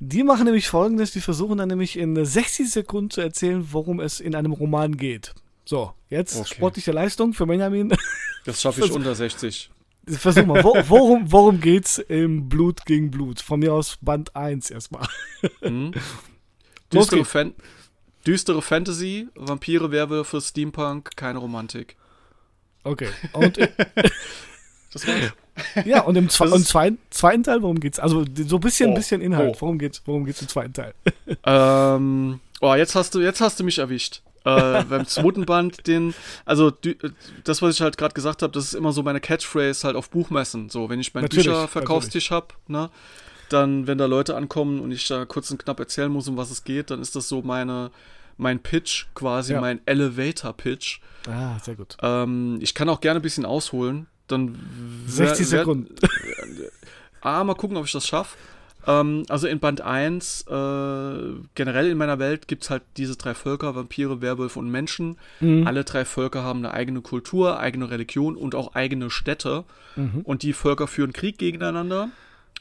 Die machen nämlich folgendes: Die versuchen dann nämlich in 60 Sekunden zu erzählen, worum es in einem Roman geht. So, jetzt okay. sportliche Leistung für Benjamin. [laughs] Das schaffe ich unter 60. Versuch mal, wo, worum, worum geht's im Blut gegen Blut? Von mir aus Band 1 erstmal. Mhm. [laughs] Düstere, Fan düstere Fantasy, Vampire, Werwölfe, Steampunk, keine Romantik. Okay. Und, [laughs] das war's. [laughs] Ja, und im, Zwe und zweiten, zweiten Teil, worum geht's? Also so ein bisschen, oh, bisschen Inhalt. Oh. Worum geht's? Worum geht's im zweiten Teil? [laughs] Ähm, oh, jetzt hast du, jetzt hast du mich erwischt. äh, [laughs] beim zweiten Band den, also das, was ich halt gerade gesagt habe, das ist immer so meine Catchphrase halt auf Buchmessen. So, wenn ich meinen Bücherverkaufstisch habe, ne, dann, wenn da Leute ankommen und ich da kurz und knapp erzählen muss, um was es geht, dann ist das so meine, mein Pitch, quasi ja. mein Elevator-Pitch. Ah, sehr gut. Ähm, ich kann auch gerne ein bisschen ausholen. Dann 60 Sekunden. [laughs] ah, mal gucken, ob ich das schaffe. Ähm, also in Band 1, äh, generell in meiner Welt gibt es halt diese drei Völker, Vampire, Werwölfe und Menschen. Mhm. Alle drei Völker haben eine eigene Kultur, eigene Religion und auch eigene Städte. Mhm. Und die Völker führen Krieg gegeneinander.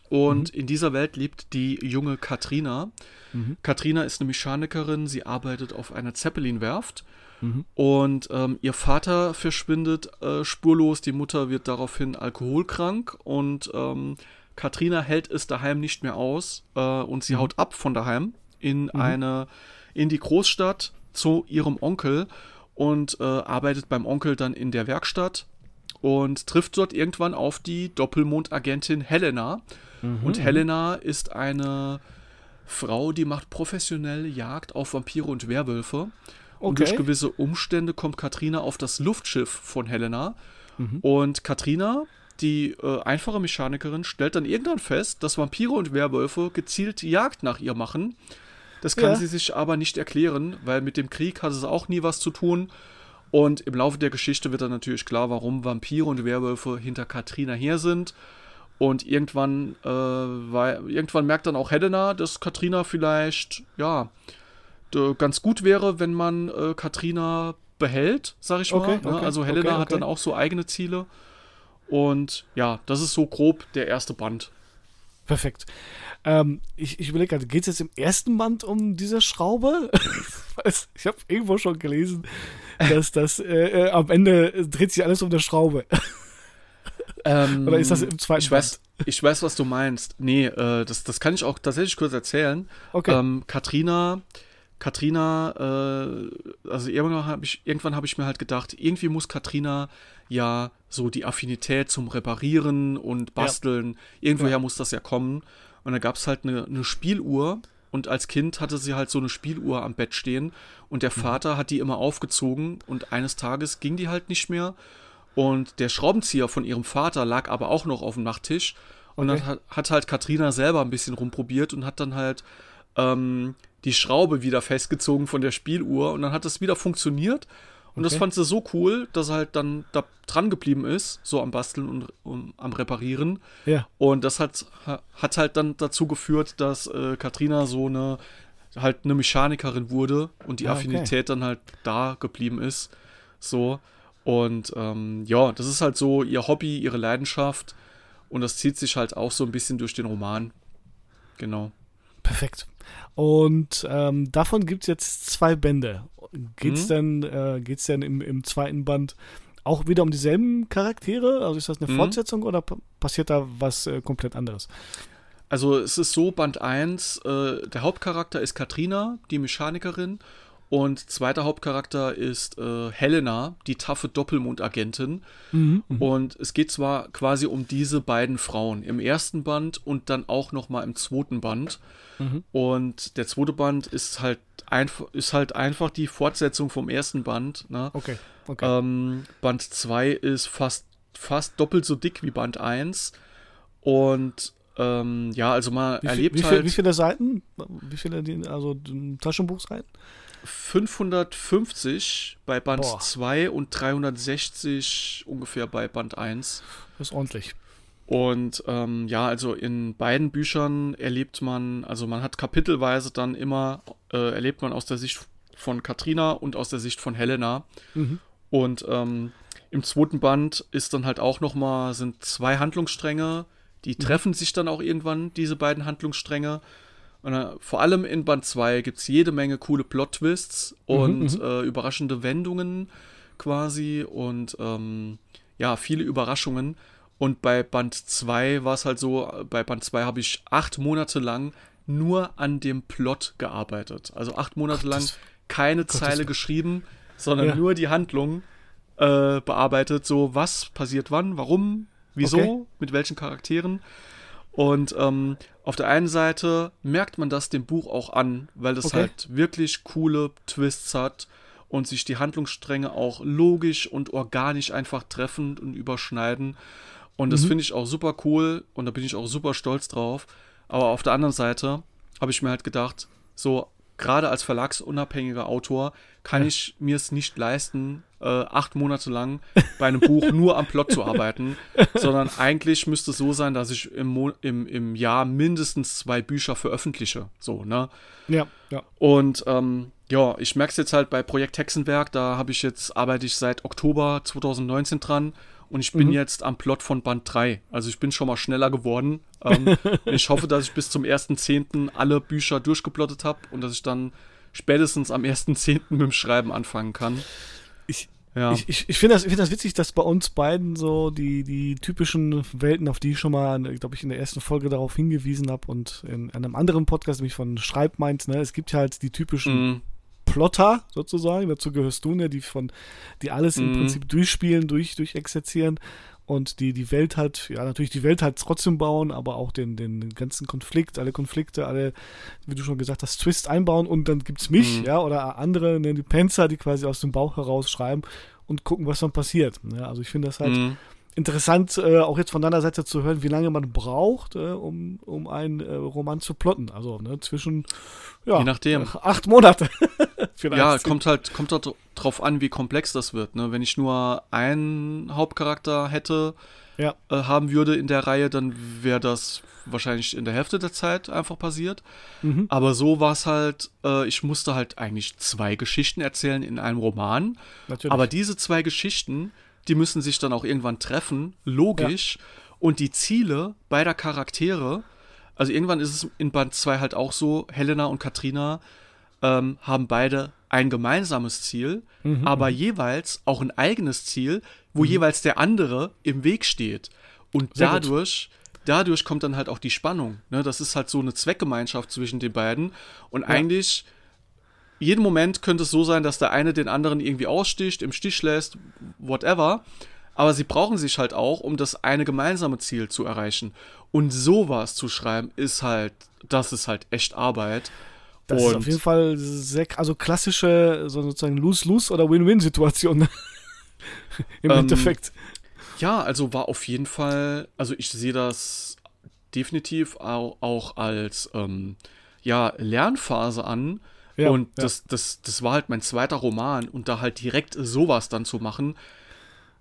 Und mhm. in dieser Welt lebt die junge Katrina. Mhm. Katrina ist eine Mechanikerin, sie arbeitet auf einer Zeppelin-Werft. Mhm. Und ähm, ihr Vater verschwindet äh, spurlos, die Mutter wird daraufhin alkoholkrank und ähm, Katrina hält es daheim nicht mehr aus äh, und sie mhm. haut ab von daheim in mhm. eine in die Großstadt zu ihrem Onkel und äh, arbeitet beim Onkel dann in der Werkstatt und trifft dort irgendwann auf die Doppelmondagentin Helena. Mhm. Und Helena ist eine Frau, die macht professionell Jagd auf Vampire und Werwölfe. Okay. Und durch gewisse Umstände kommt Katrina auf das Luftschiff von Helena. Mhm. Und Katrina, die äh, einfache Mechanikerin, stellt dann irgendwann fest, dass Vampire und Werwölfe gezielt Jagd nach ihr machen. Das kann ja. sie sich aber nicht erklären, weil mit dem Krieg hat es auch nie was zu tun. Und im Laufe der Geschichte wird dann natürlich klar, warum Vampire und Werwölfe hinter Katrina her sind. Und irgendwann, äh, war, irgendwann merkt dann auch Helena, dass Katrina vielleicht, ja, ganz gut wäre, wenn man äh, Katrina behält, sag ich okay, mal. Ne? Okay, also Helena okay, hat dann auch so eigene Ziele. Und ja, das ist so grob der erste Band. Perfekt. Ähm, ich ich überlege gerade, geht es jetzt im ersten Band um diese Schraube? [laughs] ich habe irgendwo schon gelesen, dass das äh, äh, am Ende dreht sich alles um eine Schraube. [laughs] Ähm, Oder ist das im zweiten ich Band? Weiß, ich weiß, was du meinst. Nee, äh, das, das kann ich auch tatsächlich kurz erzählen. Okay. Ähm, Katrina Katrina, äh, also irgendwann habe ich, irgendwann hab ich mir halt gedacht, irgendwie muss Katrina ja so die Affinität zum Reparieren und Basteln, ja. irgendwoher ja. muss das ja kommen. Und da gab es halt eine, eine Spieluhr und als Kind hatte sie halt so eine Spieluhr am Bett stehen und der mhm. Vater hat die immer aufgezogen und eines Tages ging die halt nicht mehr und der Schraubenzieher von ihrem Vater lag aber auch noch auf dem Nachttisch und okay. dann hat, hat halt Katrina selber ein bisschen rumprobiert und hat dann halt ähm, die Schraube wieder festgezogen von der Spieluhr und dann hat das wieder funktioniert. Und okay. das fand sie so cool, dass er halt dann da dran geblieben ist, so am Basteln und um, am Reparieren. Ja. Und das hat, hat halt dann dazu geführt, dass äh, Katrina so eine halt eine Mechanikerin wurde und die ah, Affinität okay. dann halt da geblieben ist. So. Und ähm, ja, das ist halt so ihr Hobby, ihre Leidenschaft. Und das zieht sich halt auch so ein bisschen durch den Roman. Genau. Perfekt. Und ähm, davon gibt es jetzt zwei Bände. Geht es mhm. denn, äh, geht's denn im, im zweiten Band auch wieder um dieselben Charaktere? Also ist das eine mhm. Fortsetzung oder passiert da was äh, komplett anderes? Also es ist so, Band 1, äh, der Hauptcharakter ist Katrina, die Mechanikerin. Und zweiter Hauptcharakter ist äh, Helena, die taffe Doppelmondagentin. Mhm, und es geht zwar quasi um diese beiden Frauen im ersten Band und dann auch noch mal im zweiten Band. Mhm. Und der zweite Band ist halt, einf ist halt einfach die Fortsetzung vom ersten Band. Ne? Okay. okay. Ähm, Band 2 ist fast, fast doppelt so dick wie Band 1. Und ähm, ja, also wie erlebt wie halt. Viel, wie viele Seiten? Wie viele, also Taschenbuchseiten? 550 bei Band 2 und 360 ungefähr bei Band 1. Das ist ordentlich. Und ähm, ja, also in beiden Büchern erlebt man, also man hat kapitelweise dann immer, äh, erlebt man aus der Sicht von Katrina und aus der Sicht von Helena. Mhm. Und ähm, im zweiten Band ist dann halt auch nochmal, sind zwei Handlungsstränge, die mhm. treffen sich dann auch irgendwann, diese beiden Handlungsstränge. Und, äh, vor allem in Band 2 gibt es jede Menge coole Plot-Twists und mhm, äh, überraschende Wendungen quasi und ähm, ja, viele Überraschungen. Und bei Band 2 war es halt so, bei Band 2 habe ich acht Monate lang nur an dem Plot gearbeitet. Also acht Monate Gott, lang keine Gott, Zeile geschrieben, sondern ja. nur die Handlung äh, bearbeitet. So, was passiert wann, warum, wieso, okay. mit welchen Charakteren. Und ähm, auf der einen Seite merkt man das dem Buch auch an, weil das okay. halt wirklich coole Twists hat und sich die Handlungsstränge auch logisch und organisch einfach treffen und überschneiden. Und das mhm. finde ich auch super cool und da bin ich auch super stolz drauf. Aber auf der anderen Seite habe ich mir halt gedacht, so gerade als verlagsunabhängiger Autor kann ich mir es nicht leisten, äh, acht Monate lang bei einem Buch nur am Plot zu arbeiten, [laughs] sondern eigentlich müsste es so sein, dass ich im, Mo im, im Jahr mindestens zwei Bücher veröffentliche. So, ne? Ja, ja. Und ähm, ja, ich merke es jetzt halt bei Projekt Hexenwerk, da habe ich jetzt, arbeite ich seit Oktober 2019 dran und ich bin mhm. jetzt am Plot von Band 3. Also ich bin schon mal schneller geworden. Ähm, [laughs] ich hoffe, dass ich bis zum 1.10. alle Bücher durchgeplottet habe und dass ich dann spätestens am 1.10. mit dem Schreiben anfangen kann. Ich, ja. ich, ich, ich finde das, find das witzig, dass bei uns beiden so die, die typischen Welten, auf die ich schon mal, glaube ich, in der ersten Folge darauf hingewiesen habe und in, in einem anderen Podcast, nämlich von Schreibmeint, ne, es gibt ja halt die typischen mm. Plotter sozusagen, dazu gehörst du, ne, die von, die alles mm. im mhm. Prinzip durchspielen, durch, durchexerzieren und die die Welt halt, ja, natürlich die Welt halt trotzdem bauen, aber auch den, den ganzen Konflikt, alle Konflikte, alle, wie du schon gesagt hast, Twist einbauen und dann gibt's mich, mhm. ja, oder andere, ne, die Panzer, die quasi aus dem Bauch heraus schreiben und gucken, was dann passiert. Ja, ne? also ich finde das halt mhm. Interessant, äh, auch jetzt von deiner Seite zu hören, wie lange man braucht, äh, um, um einen äh, Roman zu plotten. Also ne, zwischen ja, Je nachdem. acht Monate. [laughs] ja, kommt halt, kommt halt drauf an, wie komplex das wird. Ne? Wenn ich nur einen Hauptcharakter hätte, ja. äh, haben würde in der Reihe, dann wäre das wahrscheinlich in der Hälfte der Zeit einfach passiert. Mhm. Aber so war es halt, äh, ich musste halt eigentlich zwei Geschichten erzählen in einem Roman. Natürlich. Aber diese zwei Geschichten, die müssen sich dann auch irgendwann treffen, logisch. Ja. Und die Ziele beider Charaktere, also irgendwann ist es in Band 2 halt auch so, Helena und Katrina ähm, haben beide ein gemeinsames Ziel, mhm. aber mhm. jeweils auch ein eigenes Ziel, wo mhm. jeweils der andere im Weg steht. Und Sehr dadurch, dadurch kommt dann halt auch die Spannung. Ne? Das ist halt so eine Zweckgemeinschaft zwischen den beiden. Und ja. eigentlich, jeden Moment könnte es so sein, dass der eine den anderen irgendwie aussticht, im Stich lässt, whatever. Aber sie brauchen sich halt auch, um das eine gemeinsame Ziel zu erreichen. Und sowas zu schreiben, ist halt, das ist halt echt Arbeit. Das und ist auf jeden Fall sehr, also klassische so sozusagen Lose-Lose oder Win-Win-Situation. [laughs] Im ähm, Endeffekt. Ja, also war auf jeden Fall, also ich sehe das definitiv auch, auch als ähm, ja, Lernphase an. Ja, und das, ja. das, das war halt mein zweiter Roman und da halt direkt sowas dann zu machen,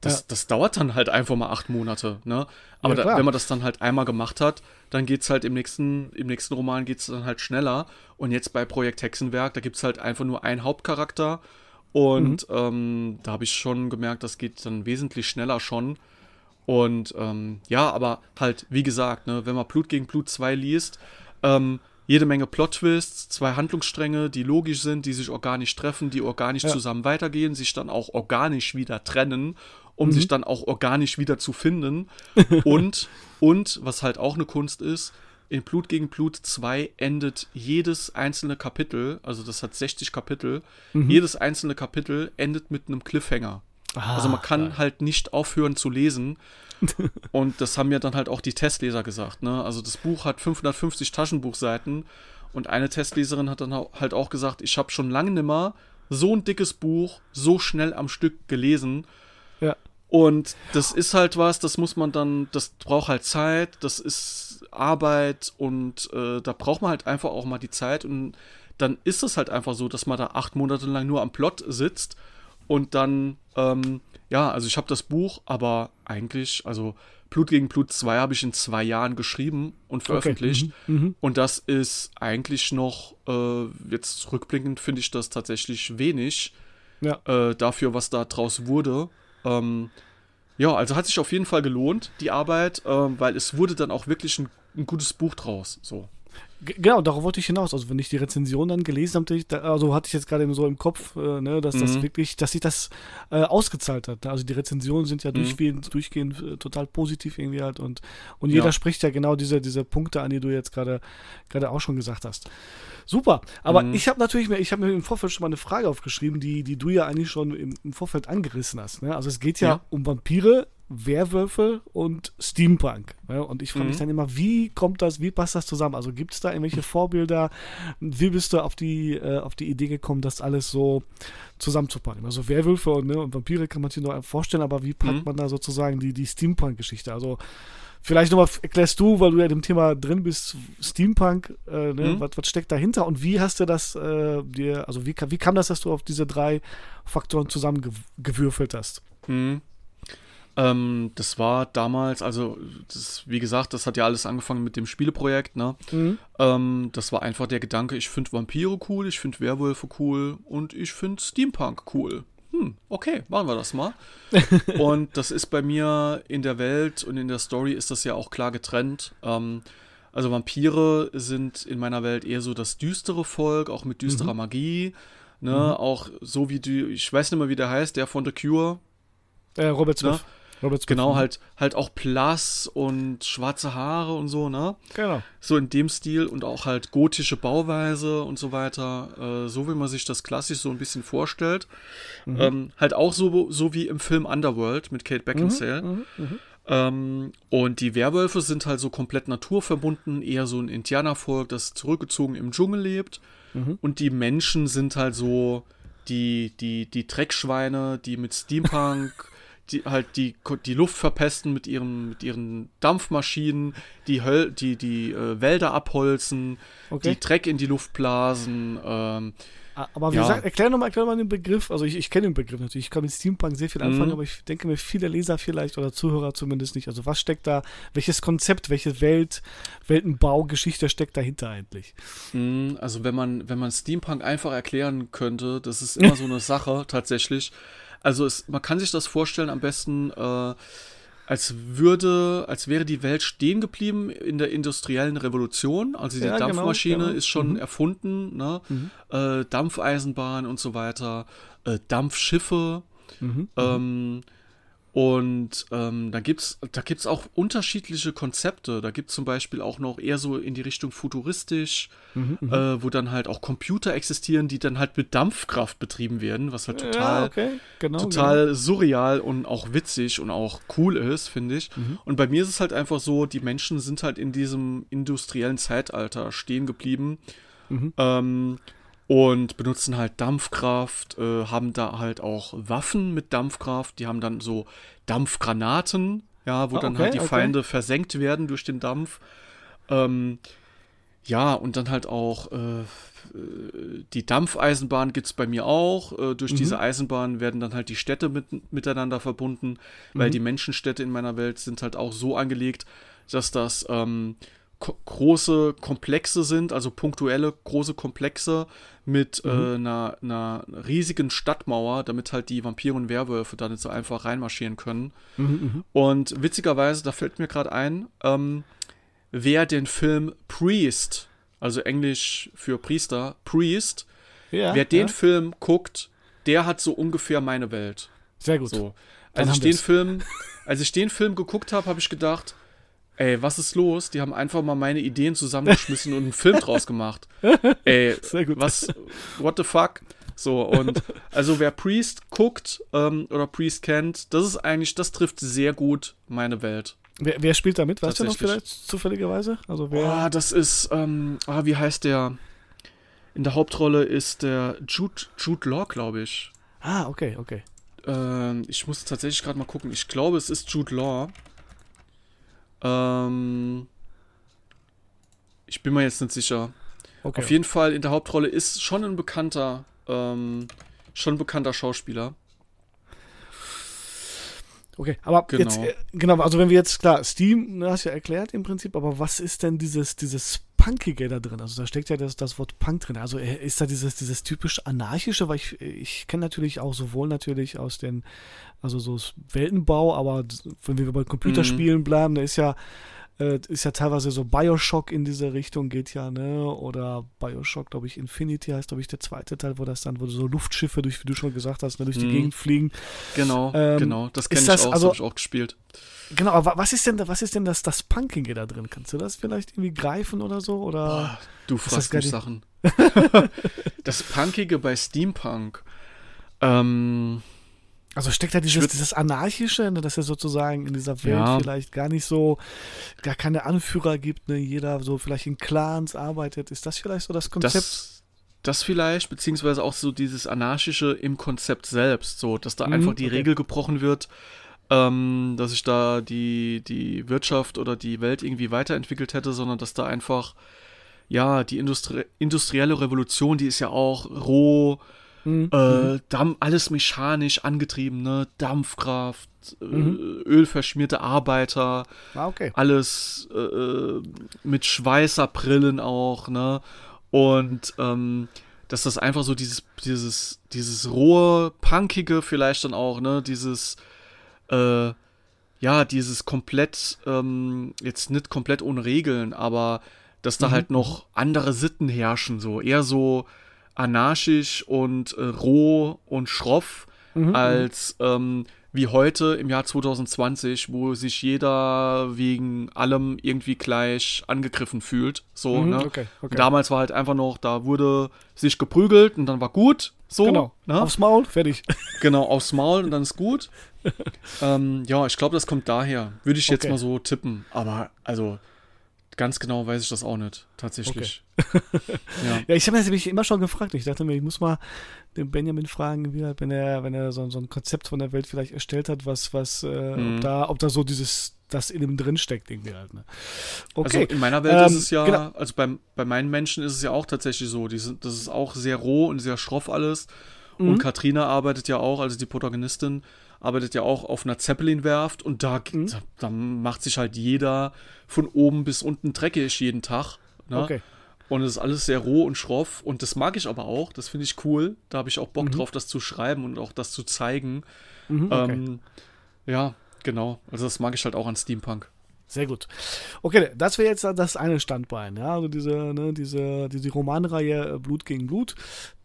das, ja. das dauert dann halt einfach mal acht Monate, ne? Aber da, wenn man das dann halt einmal gemacht hat, dann geht's halt im nächsten, im nächsten Roman geht's dann halt schneller. Und jetzt bei Projekt Hexenwerk, da gibt's halt einfach nur einen Hauptcharakter. Und mhm. ähm, da habe ich schon gemerkt, das geht dann wesentlich schneller schon. Und ähm, ja, aber halt, wie gesagt, ne, wenn man Blut gegen Blut 2 liest, ähm, jede Menge Plot-Twists, zwei Handlungsstränge, die logisch sind, die sich organisch treffen, die organisch ja. zusammen weitergehen, sich dann auch organisch wieder trennen um mhm. sich dann auch organisch wieder zu finden. [laughs] und, und, was halt auch eine Kunst ist, in Blut gegen Blut 2 endet jedes einzelne Kapitel, also das hat 60 Kapitel, mhm. jedes einzelne Kapitel endet mit einem Cliffhanger. Ah, also man kann ja. halt nicht aufhören zu lesen. [laughs] und das haben ja dann halt auch die Testleser gesagt. Ne? Also das Buch hat 550 Taschenbuchseiten und eine Testleserin hat dann halt auch gesagt, ich habe schon lange nimmer so ein dickes Buch so schnell am Stück gelesen. Ja. Und das ist halt was, das muss man dann, das braucht halt Zeit, das ist Arbeit und äh, da braucht man halt einfach auch mal die Zeit und dann ist es halt einfach so, dass man da acht Monate lang nur am Plot sitzt und dann, ähm, ja, also ich habe das Buch, aber eigentlich, also Blut gegen Blut 2 habe ich in zwei Jahren geschrieben und veröffentlicht. Okay. Mhm. Mhm. Und das ist eigentlich noch, äh, jetzt rückblickend finde ich das tatsächlich wenig ja. äh, dafür, was da draus wurde. Ähm, ja, also hat sich auf jeden Fall gelohnt, die Arbeit, ähm, weil es wurde dann auch wirklich ein, ein gutes Buch draus. So. Genau, darauf wollte ich hinaus. Also wenn ich die Rezension dann gelesen habe, also hatte ich jetzt gerade so im Kopf, äh, ne, dass mhm. das wirklich, dass sich das äh, ausgezahlt hat. Also die Rezensionen sind ja mhm. durchgehend, durchgehend äh, total positiv irgendwie halt und, und jeder ja. spricht ja genau diese, diese Punkte an, die du jetzt gerade gerade auch schon gesagt hast. Super. Aber mhm. ich habe natürlich mir, ich habe mir im Vorfeld schon mal eine Frage aufgeschrieben, die, die du ja eigentlich schon im, im Vorfeld angerissen hast. Ne? Also es geht ja, ja, um Vampire Werwölfe und Steampunk. Ja, und ich frage mich mhm. dann immer, wie kommt das, wie passt das zusammen? Also gibt es da irgendwelche Vorbilder? Wie bist du auf die, äh, auf die Idee gekommen, das alles so zusammenzupacken? Also Werwölfe und, ne, und Vampire kann man sich noch vorstellen, aber wie packt mhm. man da sozusagen die, die Steampunk-Geschichte? Also vielleicht nochmal erklärst du, weil du ja im Thema drin bist, Steampunk, äh, ne, mhm. was, was, steckt dahinter und wie hast du das äh, dir, also wie, wie kam das, dass du auf diese drei Faktoren zusammengewürfelt hast? Mhm. Ähm, das war damals, also das, wie gesagt, das hat ja alles angefangen mit dem Spieleprojekt, ne? Mhm. Ähm, das war einfach der Gedanke, ich finde Vampire cool, ich finde Werwölfe cool und ich finde Steampunk cool. Hm, okay, machen wir das mal. [laughs] und das ist bei mir in der Welt und in der Story ist das ja auch klar getrennt. Ähm, also Vampire sind in meiner Welt eher so das düstere Volk, auch mit düsterer mhm. Magie. Ne? Mhm. Auch so wie die, ich weiß nicht mehr, wie der heißt, der von The Cure. Äh, Robert Smith. Ne? Robert genau, halt, halt auch blass und schwarze Haare und so, ne? Genau. So in dem Stil und auch halt gotische Bauweise und so weiter, äh, so wie man sich das klassisch so ein bisschen vorstellt. Mhm. Ähm, halt auch so, so wie im Film Underworld mit Kate Beckinsale. Mhm, mh, mh. Ähm, und die Werwölfe sind halt so komplett naturverbunden, eher so ein Indianervolk, das zurückgezogen im Dschungel lebt. Mhm. Und die Menschen sind halt so die, die, die Dreckschweine, die mit Steampunk die halt die, die Luft verpesten mit ihren, mit ihren Dampfmaschinen, die, Höl die, die äh, Wälder abholzen, okay. die Dreck in die Luft blasen. Ähm, aber wie ja. gesagt, erklär nochmal erklär noch mal den Begriff. Also ich, ich kenne den Begriff natürlich. Ich kann mit Steampunk sehr viel anfangen, mhm. aber ich denke mir, viele Leser vielleicht oder Zuhörer zumindest nicht. Also was steckt da, welches Konzept, welche Welt, Weltenbaugeschichte steckt dahinter eigentlich? Mhm, also wenn man, wenn man Steampunk einfach erklären könnte, das ist immer so eine [laughs] Sache tatsächlich. Also es, man kann sich das vorstellen am besten, äh, als würde, als wäre die Welt stehen geblieben in der industriellen Revolution. Also die ja, genau, Dampfmaschine genau, genau. ist schon mhm. erfunden, ne? Mhm. Äh, Dampfeisenbahn und so weiter, äh, Dampfschiffe. Mhm. mhm. Ähm, und ähm, da gibt es da gibt's auch unterschiedliche Konzepte. Da gibt es zum Beispiel auch noch eher so in die Richtung futuristisch, mhm, mhm, äh, wo dann halt auch Computer existieren, die dann halt mit Dampfkraft betrieben werden, was halt total, ja, okay. genau, total genau. surreal und auch witzig und auch cool ist, finde ich. Mhm. Und bei mir ist es halt einfach so, die Menschen sind halt in diesem industriellen Zeitalter stehen geblieben. Mhm. Ähm, und benutzen halt Dampfkraft, äh, haben da halt auch Waffen mit Dampfkraft, die haben dann so Dampfgranaten, ja, wo ah, dann halt die okay. Feinde versenkt werden durch den Dampf. Ähm, ja, und dann halt auch äh, die Dampfeisenbahn gibt es bei mir auch. Äh, durch mhm. diese Eisenbahn werden dann halt die Städte mit, miteinander verbunden, weil mhm. die Menschenstädte in meiner Welt sind halt auch so angelegt, dass das ähm, große Komplexe sind, also punktuelle große Komplexe mit äh, mhm. äh, einer, einer, riesigen Stadtmauer, damit halt die Vampire und Werwölfe da nicht so einfach reinmarschieren können. Mhm, mhm. und witzigerweise, da fällt mir gerade ein, ähm, wer den Film Priest, also Englisch für Priester, Priest, ja, wer den ja. Film guckt, der hat so ungefähr meine Welt. Sehr gut. So. Als ich den Film, als ich den Film geguckt habe, habe ich gedacht, Ey, was ist los? Die haben einfach mal meine Ideen zusammengeschmissen und einen Film draus gemacht. [laughs] Ey, was, what the fuck? So, und [laughs] also wer Priest guckt ähm, oder Priest kennt, das ist eigentlich, das trifft sehr gut meine Welt. Wer, wer spielt da mit? Weißt du noch vielleicht zufälligerweise? Also wer? Ah, das ist, ähm, ah, wie heißt der? In der Hauptrolle ist der Jude, Jude Law, glaube ich. Ah, okay, okay. Ähm, ich muss tatsächlich gerade mal gucken. Ich glaube, es ist Jude Law. Ähm, ich bin mir jetzt nicht sicher. Okay. Auf jeden Fall in der Hauptrolle ist schon ein bekannter, ähm, schon ein bekannter Schauspieler. Okay, aber genau. jetzt, äh, genau, also wenn wir jetzt, klar, Steam, ne, hast du ja erklärt im Prinzip, aber was ist denn dieses, dieses Punkige da drin? Also da steckt ja das, das Wort Punk drin. Also äh, ist da dieses, dieses typisch anarchische, weil ich, ich kenne natürlich auch sowohl natürlich aus den, also so Weltenbau, aber wenn wir bei Computerspielen mhm. bleiben, da ist ja äh, ist ja teilweise so Bioshock in diese Richtung geht ja, ne? Oder Bioshock, glaube ich, Infinity heißt, glaube ich, der zweite Teil, wo das dann, wo so Luftschiffe durch, wie du schon gesagt hast, ne, durch die mhm. Gegend fliegen. Genau, ähm, genau. Das kenne ich das, auch, also, das habe ich auch gespielt. Genau, aber was ist denn, was ist denn das, das Punkige da drin? Kannst du das vielleicht irgendwie greifen oder so? Oder Boah, du fragst mich Sachen. [laughs] das Punkige bei Steampunk. Ähm, also steckt da dieses, dieses Anarchische, ne, dass er sozusagen in dieser Welt ja. vielleicht gar nicht so, gar keine Anführer gibt, ne, jeder so vielleicht in Clans arbeitet. Ist das vielleicht so das Konzept? Das, das vielleicht, beziehungsweise auch so dieses Anarchische im Konzept selbst, so, dass da mhm, einfach die okay. Regel gebrochen wird, ähm, dass sich da die, die Wirtschaft oder die Welt irgendwie weiterentwickelt hätte, sondern dass da einfach, ja, die Industrie industrielle Revolution, die ist ja auch roh, Mhm. Äh, mhm. Dampf, alles mechanisch angetrieben, ne? Dampfkraft, äh, mhm. ölverschmierte Arbeiter, ah, okay. alles äh, äh, mit Schweißerbrillen auch, ne? Und ähm, dass das einfach so dieses, dieses, dieses rohe, punkige vielleicht dann auch, ne? Dieses, äh, ja, dieses komplett, ähm, jetzt nicht komplett ohne Regeln, aber dass da mhm. halt noch andere Sitten herrschen, so eher so anarchisch und äh, roh und schroff mhm, mhm. als ähm, wie heute im Jahr 2020, wo sich jeder wegen allem irgendwie gleich angegriffen fühlt. So, mhm, ne? Okay, okay. damals war halt einfach noch, da wurde sich geprügelt und dann war gut. So, genau. Ne? Aufs Maul, fertig. [laughs] Genau, aufs Maul und dann ist gut. [laughs] ähm, ja, ich glaube, das kommt daher. Würde ich jetzt okay. mal so tippen. Aber also Ganz genau weiß ich das auch nicht, tatsächlich. Okay. ja. [laughs] ja. ich habe nämlich immer schon gefragt. Ich dachte mir, ich muss mal den Benjamin fragen, wie halt, wenn er, wenn er so, so, ein Konzept von der Welt vielleicht erstellt hat, was, was, äh, mhm. ob, da, ob da so dieses, das in ihm drin steckt, irgendwie halt. Ne? Okay. Also in meiner Welt ähm, ist es ja, genau. also bei, bei meinen Menschen ist es ja auch tatsächlich so. Die sind, das ist auch sehr roh und sehr schroff alles. Mhm. Und Katrina arbeitet ja auch, also die Protagonistin, arbeitet ja auch auf einer Zeppelin-Werft und da, mhm. da, da, macht sich halt jeder von oben bis unten dreckig jeden Tag. Ne? Okay. Und es ist alles sehr roh und schroff und das mag ich aber auch, das finde ich cool. Da habe ich auch Bock mhm. drauf, das zu schreiben und auch das zu zeigen. Mhm, okay. ähm, ja, genau. Also das mag ich halt auch an Steampunk. Sehr gut. Okay, das wäre jetzt das eine Standbein, ja, also diese, ne, diese, diese Romanreihe äh, Blut gegen Blut.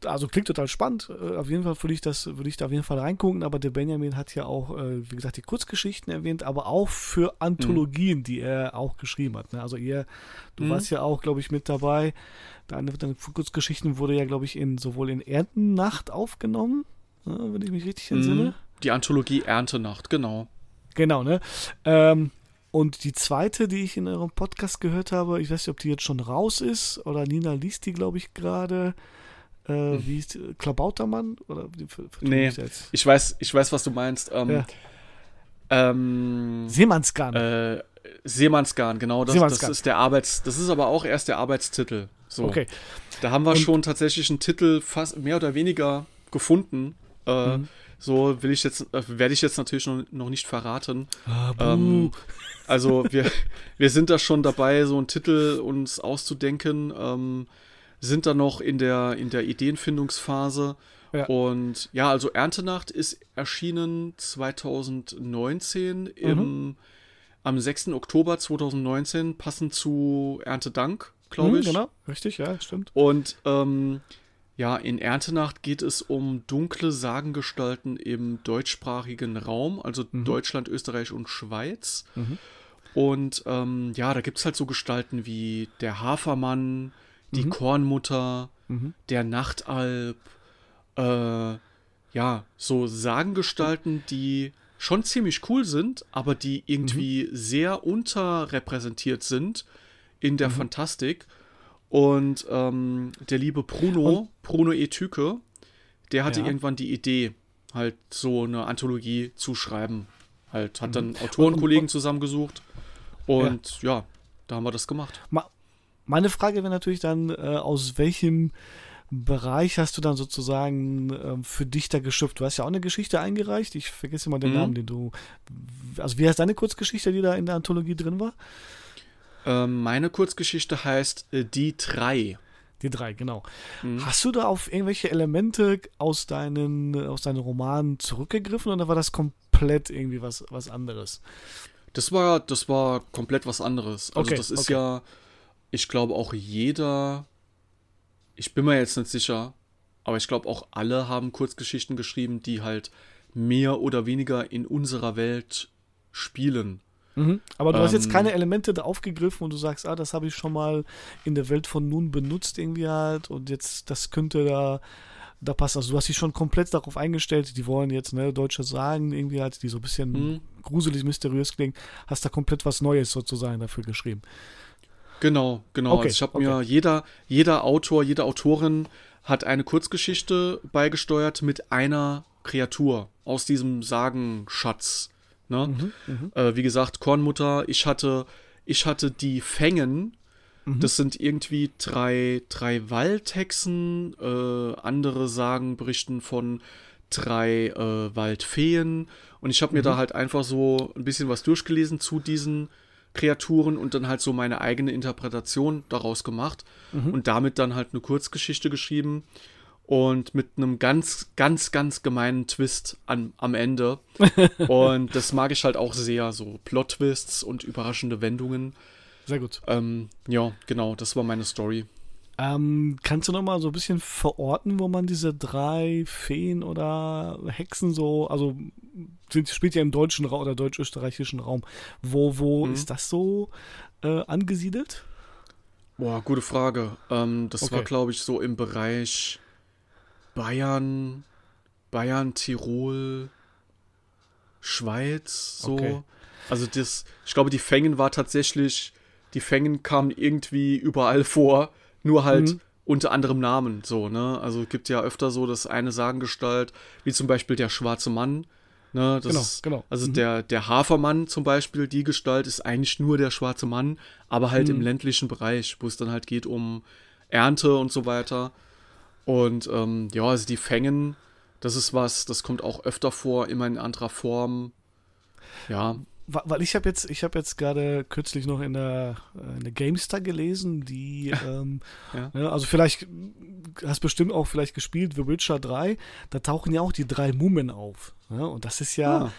Also klingt total spannend. Äh, auf jeden Fall würde ich das, würde ich da auf jeden Fall reingucken, aber der Benjamin hat ja auch, äh, wie gesagt, die Kurzgeschichten erwähnt, aber auch für Anthologien, mhm. die er auch geschrieben hat. Ne? Also ihr, du mhm. warst ja auch, glaube ich, mit dabei. Deine, deine Kurzgeschichten wurde ja, glaube ich, in sowohl in Erntennacht aufgenommen, ne, wenn ich mich richtig entsinne. Mhm. Die Anthologie Erntenacht, genau. Genau, ne? Ähm, und die zweite, die ich in eurem Podcast gehört habe, ich weiß nicht, ob die jetzt schon raus ist oder Nina liest die, glaube ich, gerade. Äh, hm. Wie ist die? Klabautermann? Oder nee, ich weiß, ich weiß, was du meinst. Ähm, ja. ähm, Seemannsgarn. Äh, Seemannsgarn, genau. Das, Seemannsgarn. das ist der Arbeits, das ist aber auch erst der Arbeitstitel. So. Okay. Da haben wir Und, schon tatsächlich einen Titel fast mehr oder weniger gefunden. Äh, mhm. So will ich jetzt, äh, werde ich jetzt natürlich noch, noch nicht verraten. Ah, ähm, also wir, wir sind da schon dabei, so einen Titel uns auszudenken, ähm, sind da noch in der, in der Ideenfindungsphase. Ja. Und ja, also Erntenacht ist erschienen 2019 mhm. im, am 6. Oktober 2019, passend zu Erntedank, glaube mhm, ich. Genau, richtig, ja, stimmt. Und ähm, ja, in Erntenacht geht es um dunkle Sagengestalten im deutschsprachigen Raum, also mhm. Deutschland, Österreich und Schweiz. Mhm. Und ähm, ja, da gibt es halt so Gestalten wie der Hafermann, die mhm. Kornmutter, mhm. der Nachtalb, äh, ja, so Sagengestalten, die schon ziemlich cool sind, aber die irgendwie mhm. sehr unterrepräsentiert sind in der mhm. Fantastik. Und ähm, der liebe Bruno, Und? Bruno Etüke, der hatte ja. irgendwann die Idee, halt so eine Anthologie zu schreiben. Halt, hat dann mhm. Autorenkollegen zusammengesucht. Und ja. ja, da haben wir das gemacht. Meine Frage wäre natürlich dann, äh, aus welchem Bereich hast du dann sozusagen äh, für dich da geschöpft? Du hast ja auch eine Geschichte eingereicht. Ich vergesse immer den mhm. Namen, den du. Also, wie heißt deine Kurzgeschichte, die da in der Anthologie drin war? Ähm, meine Kurzgeschichte heißt äh, Die drei. Die drei, genau. Mhm. Hast du da auf irgendwelche Elemente aus deinen, aus deinen Romanen zurückgegriffen oder war das komplett irgendwie was, was anderes? Das war, das war komplett was anderes. Also okay, das ist okay. ja, ich glaube auch jeder, ich bin mir jetzt nicht sicher, aber ich glaube auch alle haben Kurzgeschichten geschrieben, die halt mehr oder weniger in unserer Welt spielen. Mhm. Aber du ähm, hast jetzt ähm. keine Elemente da aufgegriffen und du sagst, ah, das habe ich schon mal in der Welt von nun benutzt irgendwie halt und jetzt, das könnte da, da passen. Also du hast dich schon komplett darauf eingestellt, die wollen jetzt, ne, deutsche Sagen irgendwie halt, die so ein bisschen mhm. gruselig, mysteriös klingen, hast da komplett was Neues sozusagen dafür geschrieben. Genau, genau. Okay, also ich habe okay. mir jeder, jeder Autor, jede Autorin hat eine Kurzgeschichte beigesteuert mit einer Kreatur aus diesem Sagenschatz. Ne? Mhm, mhm, äh, wie gesagt, Kornmutter, ich hatte, ich hatte die Fängen. Mhm. Das sind irgendwie drei, drei Waldhexen. Äh, andere sagen, berichten von drei äh, Waldfeen. Und ich habe mir da mhm. halt einfach so ein bisschen was durchgelesen zu diesen Kreaturen und dann halt so meine eigene Interpretation daraus gemacht mhm. und damit dann halt eine Kurzgeschichte geschrieben und mit einem ganz, ganz, ganz gemeinen Twist an, am Ende. [laughs] und das mag ich halt auch sehr, so Plot-Twists und überraschende Wendungen. Sehr gut. Ähm, ja, genau, das war meine Story. Ähm, kannst du noch mal so ein bisschen verorten, wo man diese drei Feen oder Hexen so, also sind, spielt ja im deutschen Raum oder deutsch-österreichischen Raum. Wo, wo mhm. ist das so äh, angesiedelt? Boah, gute Frage. Ähm, das okay. war, glaube ich, so im Bereich Bayern, Bayern, Tirol, Schweiz, so. Okay. Also das, ich glaube, die Fängen war tatsächlich, die Fängen kamen irgendwie überall vor, nur halt mhm. unter anderem Namen, so, ne? Also es gibt ja öfter so das eine Sagengestalt, wie zum Beispiel der schwarze Mann, ne? Das genau, genau. Also mhm. der, der Hafermann zum Beispiel, die Gestalt ist eigentlich nur der schwarze Mann, aber halt mhm. im ländlichen Bereich, wo es dann halt geht um Ernte und so weiter. Und ähm, ja, also die Fängen, das ist was, das kommt auch öfter vor, immer in anderer Form. Ja. Weil ich habe jetzt, ich habe jetzt gerade kürzlich noch in der, in der GameStar gelesen, die, [laughs] ähm, ja. ja. also vielleicht hast bestimmt auch vielleicht gespielt The Witcher 3, da tauchen ja auch die drei Mummen auf. Ja? Und das ist ja ah.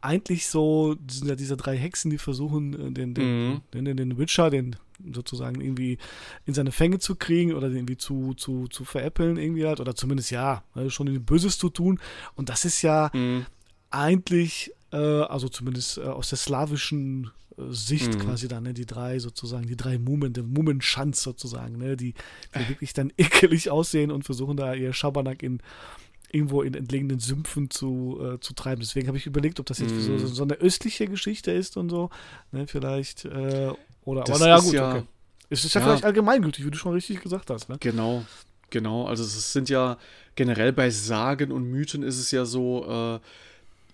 eigentlich so, sind ja diese drei Hexen, die versuchen, äh, den, den, mhm. den, den Witcher, den sozusagen irgendwie in seine Fänge zu kriegen oder irgendwie zu, zu, zu veräppeln irgendwie halt oder zumindest ja, ne, schon in Böses zu tun und das ist ja mhm. eigentlich, äh, also zumindest äh, aus der slawischen äh, Sicht mhm. quasi dann, ne, die drei sozusagen, die drei Mumen, der Mummenschanz sozusagen, ne, die, die wirklich dann [laughs] ekelig aussehen und versuchen da ihr Schabernack in irgendwo in entlegenen Sümpfen zu, äh, zu treiben. Deswegen habe ich überlegt, ob das jetzt mm. so, mhm. so, eine östliche Geschichte ist und so. Ne, vielleicht. Äh, oder, das aber naja, gut, ja, okay. Es ist ja, ja, vielleicht allgemeingültig, wie du schon richtig gesagt hast. Ne? Genau, genau. Also es sind ja generell bei Sagen und Mythen ist es ja so, äh,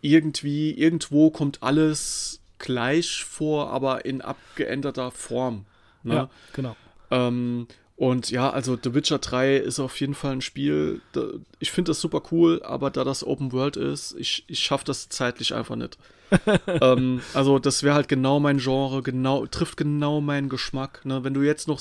irgendwie, irgendwo kommt alles gleich vor, aber in abgeänderter Form. Ne? Ja, genau. Ähm, und ja, also The Witcher 3 ist auf jeden Fall ein Spiel, da, ich finde das super cool, aber da das Open World ist, ich, ich schaffe das zeitlich einfach nicht. [laughs] ähm, also das wäre halt genau mein Genre, genau, trifft genau meinen Geschmack. Ne? Wenn du jetzt noch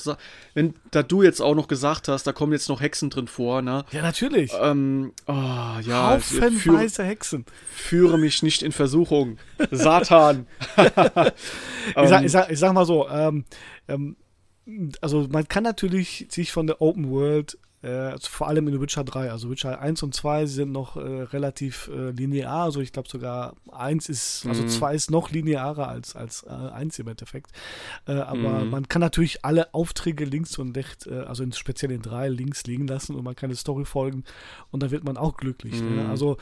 wenn da du jetzt auch noch gesagt hast, da kommen jetzt noch Hexen drin vor, ne? Ja, natürlich. Ähm, oh, ja, Haufenweise Hexen. Führe mich nicht in Versuchung. Satan. [laughs] [laughs] ich, sag, ich, sag, ich sag mal so, ähm, ähm, also man kann natürlich sich von der Open World, äh, also vor allem in Witcher 3, also Witcher 1 und 2 sind noch äh, relativ äh, linear, also ich glaube sogar 1 ist, also mhm. 2 ist noch linearer als, als äh, 1 im Endeffekt. Äh, aber mhm. man kann natürlich alle Aufträge links und rechts, äh, also in, speziell in 3 links liegen lassen und man kann der Story folgen und dann wird man auch glücklich. Ne? Mhm. Ne? Also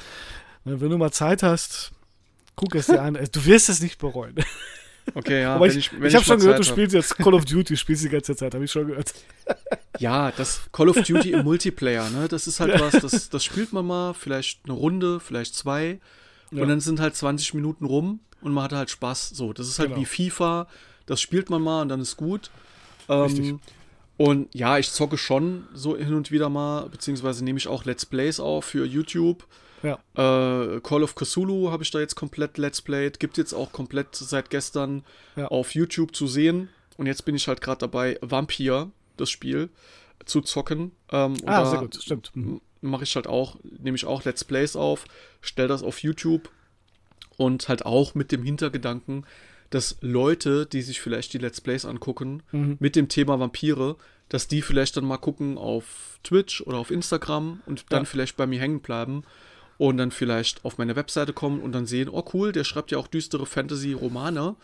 wenn du mal Zeit hast, guck es dir an, [laughs] du wirst es nicht bereuen. [laughs] Okay, ja. Aber ich, ich, ich habe schon gehört, du spielst jetzt Call of Duty, spielst die ganze Zeit, habe ich schon gehört. [laughs] Ja, das Call of Duty im Multiplayer, ne? Das ist halt was, das, das spielt man mal, vielleicht eine Runde, vielleicht zwei. Ja. Und dann sind halt 20 Minuten rum und man hat halt Spaß. So, das ist halt genau. wie FIFA, das spielt man mal und dann ist gut. Ähm, und ja, ich zocke schon so hin und wieder mal, beziehungsweise nehme ich auch Let's Plays auf für YouTube. Ja. Äh, Call of Cthulhu habe ich da jetzt komplett Let's Played. Gibt jetzt auch komplett seit gestern ja. auf YouTube zu sehen. Und jetzt bin ich halt gerade dabei, Vampir, das Spiel, zu zocken. Ähm, ah, sehr gut, stimmt. Mhm. Mache ich halt auch, nehme ich auch Let's Plays auf, stelle das auf YouTube und halt auch mit dem Hintergedanken, dass Leute, die sich vielleicht die Let's Plays angucken, mhm. mit dem Thema Vampire, dass die vielleicht dann mal gucken auf Twitch oder auf Instagram und dann ja. vielleicht bei mir hängen bleiben und dann vielleicht auf meine Webseite kommen und dann sehen, oh cool, der schreibt ja auch düstere Fantasy-Romane.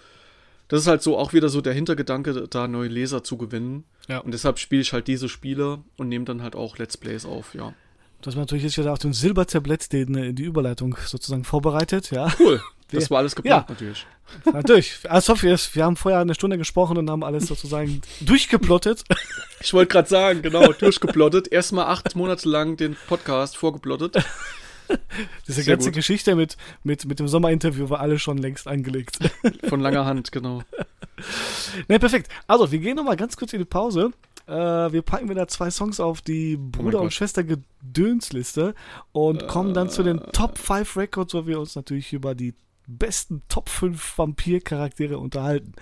Das ist halt so auch wieder so der Hintergedanke, da neue Leser zu gewinnen. Ja. Und deshalb spiele ich halt diese Spiele und nehme dann halt auch Let's Plays auf, ja. Du hast mir natürlich jetzt wieder auf dem Silbertablett den, äh, die Überleitung sozusagen vorbereitet, ja. Cool. [laughs] Das war alles geplant, ja, natürlich. Natürlich. Also, wir, wir haben vorher eine Stunde gesprochen und haben alles sozusagen durchgeplottet. Ich wollte gerade sagen, genau, durchgeplottet. Erstmal acht Monate lang den Podcast vorgeplottet. [laughs] [laughs] Diese Sehr ganze gut. Geschichte mit, mit, mit dem Sommerinterview war alles schon längst angelegt. [laughs] Von langer Hand, genau. [laughs] Ne, perfekt. Also, wir gehen nochmal ganz kurz in die Pause. Äh, wir packen wieder zwei Songs auf die Bruder- oh und Schwester-Gedönsliste und äh, kommen dann zu den Top 5 Records, wo wir uns natürlich über die besten Top 5 Vampir-Charaktere unterhalten.